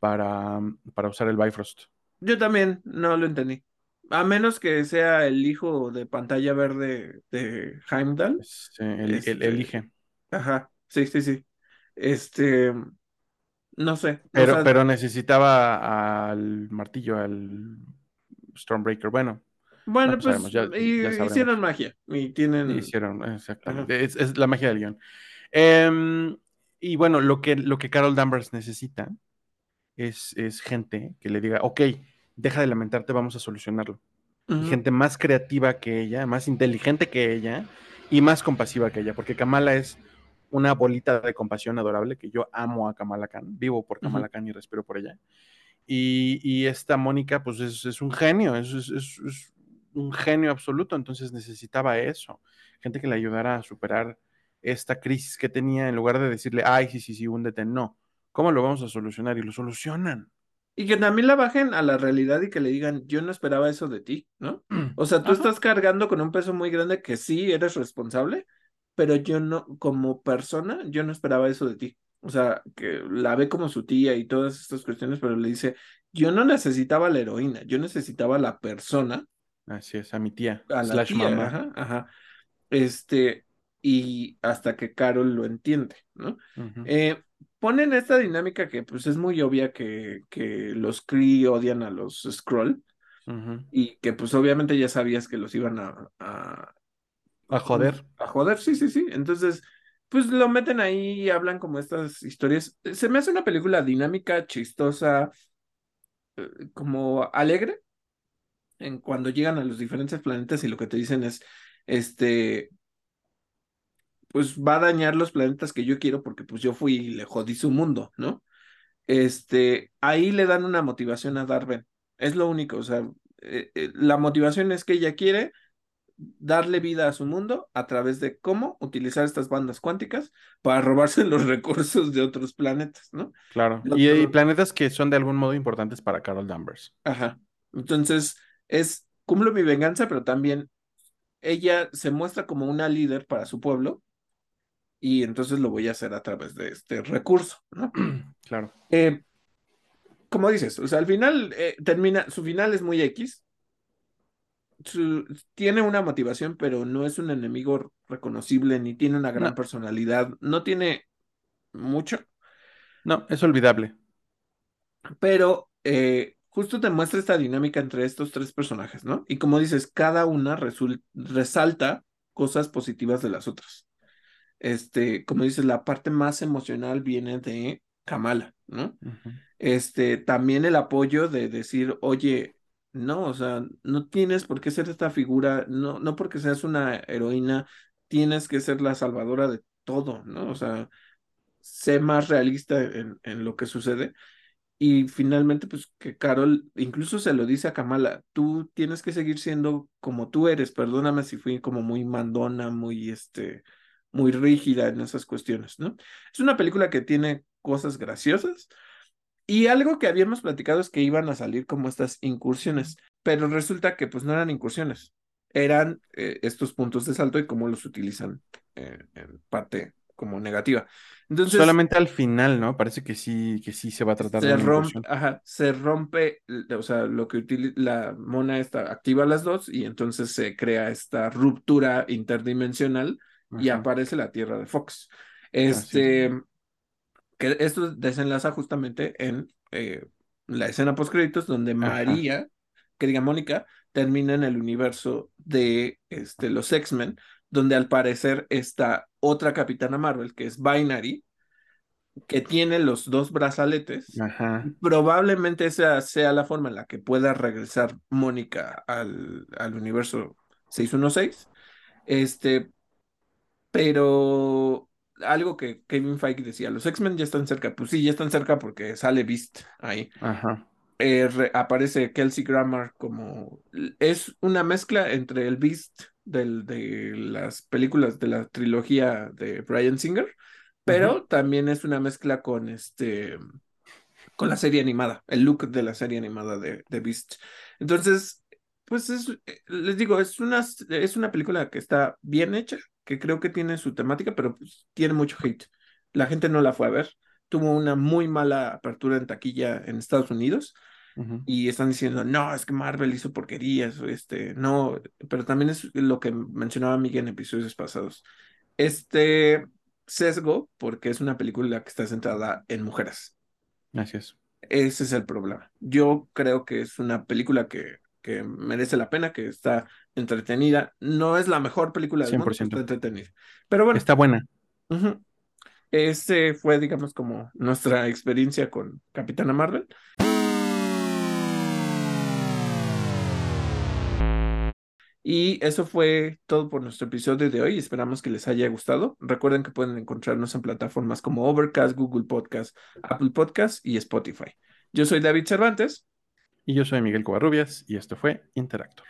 para, para usar el Bifrost. Yo también no lo entendí. A menos que sea el hijo de pantalla verde de Heimdall. Es, eh, el- el- Este, elige. ajá, sí, sí, sí. Este, no sé, o Pero, sea, pero necesitaba al martillo, al Stormbreaker. Bueno, bueno, no pues sabemos, ya, ya y- hicieron magia y tienen, Hicieron, exactamente. Es, es la magia del guion. Em, y bueno, lo que, lo que Carol Danvers necesita es, es gente que le diga, ok, deja de lamentarte, vamos a solucionarlo. Gente más creativa que ella, más inteligente que ella y más compasiva que ella, porque Kamala es una bolita de compasión adorable, que yo amo a Kamala Khan, vivo por. Kamala Khan y respiro por ella. Y, y esta Mónica, pues es, es un genio, es, es- es- es un genio absoluto, entonces necesitaba eso, gente que le ayudara a superar esta crisis que tenía, en lugar de decirle, ay, sí, sí, sí, húndete, no. ¿Cómo lo vamos a solucionar? Y lo solucionan. Y que también la bajen a la realidad y que le digan, yo no esperaba eso de ti, ¿no? O sea, tú Ajá. estás cargando con un peso muy grande que sí eres responsable, pero yo no, como persona, yo no esperaba eso de ti. O sea, que la ve como su tía y todas estas cuestiones, pero le dice, yo no necesitaba la heroína, yo necesitaba la persona, Así es, a mi tía, a la slash tía, mamá. ajá, ajá. Este, y hasta que Carol lo entiende, ¿no? Ujú. Eh, ponen esta dinámica que pues es muy obvia que, que los Kree odian a los Skrull Ujú. y que pues obviamente ya sabías que los iban a, a, A joder. a joder, sí, sí, sí. Entonces pues lo meten ahí y hablan como estas historias. Se me hace una película dinámica, chistosa, eh, como alegre, en cuando llegan a los diferentes planetas y lo que te dicen es, este, pues va a dañar los planetas que yo quiero porque pues yo fui y le jodí su mundo, ¿no? Este, ahí le dan una motivación a Darwin. Es lo único, o sea, eh, eh, la motivación es que ella quiere darle vida a su mundo a través de cómo utilizar estas bandas cuánticas para robarse los recursos de otros planetas, ¿no? Claro. Y hay lo- planetas que son de algún modo importantes para Carol Danvers. Ajá. Entonces, es cumplo mi venganza, pero también ella se muestra como una líder para su pueblo y entonces lo voy a hacer a través de este recurso, ¿no? Claro. Eh, como dices, o sea, al final eh, termina, su final es muy X. Su- tiene una motivación, pero no es un enemigo reconocible, ni tiene una gran No. personalidad, no tiene mucho, No, es olvidable. pero eh, justo te muestra esta dinámica entre estos tres personajes, ¿no? Y como dices, cada una resalta cosas positivas de las otras. Este, como dices, la parte más emocional viene de Kamala, ¿no? Este, también el apoyo de decir, oye, no, o sea, no tienes por qué ser esta figura, no, no porque seas una heroína, tienes que ser la salvadora de todo, ¿no? O sea, sé más realista en, en lo que sucede. Y finalmente, pues que Carol incluso se lo dice a Kamala, tú tienes que seguir siendo como tú eres, perdóname si fui como muy mandona, muy, este, muy rígida en esas cuestiones, ¿no? Es una película que tiene cosas graciosas, y algo que habíamos platicado es que iban a salir como estas incursiones, pero resulta que pues no eran incursiones, eran eh, estos puntos de salto y cómo los utilizan eh, en parte como negativa. Entonces Solamente al final, ¿no? Parece que sí, que sí se va a tratar de se una rompe, ajá, se rompe, o sea, lo que utiliza la mona esta activa las dos y entonces se crea esta ruptura interdimensional y aparece la Tierra de Fox. es. Este, que esto desenlaza justamente en eh, la escena post créditos donde María, que diga Mónica, termina en el universo de este, los X-Men, donde al parecer está otra Capitana Marvel, que es Binary, que tiene los dos brazaletes. Ajá. Probablemente esa sea la forma en la que pueda regresar Mónica al, al universo 616. Este, pero algo que Kevin Feige decía, los X-Men ya están cerca. Pues sí, ya están cerca porque sale Beast ahí. Ajá. Eh, re- aparece Kelsey Grammer como... Es una mezcla entre el Beast del, de las películas de la trilogía de Bryan Singer, pero también es una mezcla con este con la serie animada, el look de la serie animada de, de Beast. Entonces, pues es, eh, les digo, es una, es una película que está bien hecha, que creo que tiene su temática, pero pues, tiene mucho hate. La gente no la fue a ver. Tuvo una muy mala apertura en taquilla en Estados Unidos Ujú. y están diciendo, no, es que Marvel hizo porquerías, este, no, pero también es lo que mencionaba Miguel en episodios pasados. Este sesgo, porque es una película que está centrada en mujeres. Así es. Ese es el problema. Yo creo que es una película que, que merece la pena, que está entretenida. No es la mejor película del mundo, pero 100%. está entretenida. Pero bueno, Está buena. ujú. Ese fue, digamos, como nuestra experiencia con Capitana Marvel. Y eso fue todo por nuestro episodio de hoy. Esperamos que les haya gustado. Recuerden que pueden encontrarnos en plataformas como Overcast, Google Podcast, Apple Podcast y Spotify. Yo soy David Cervantes. Y yo soy Miguel Covarrubias y esto fue Interactor.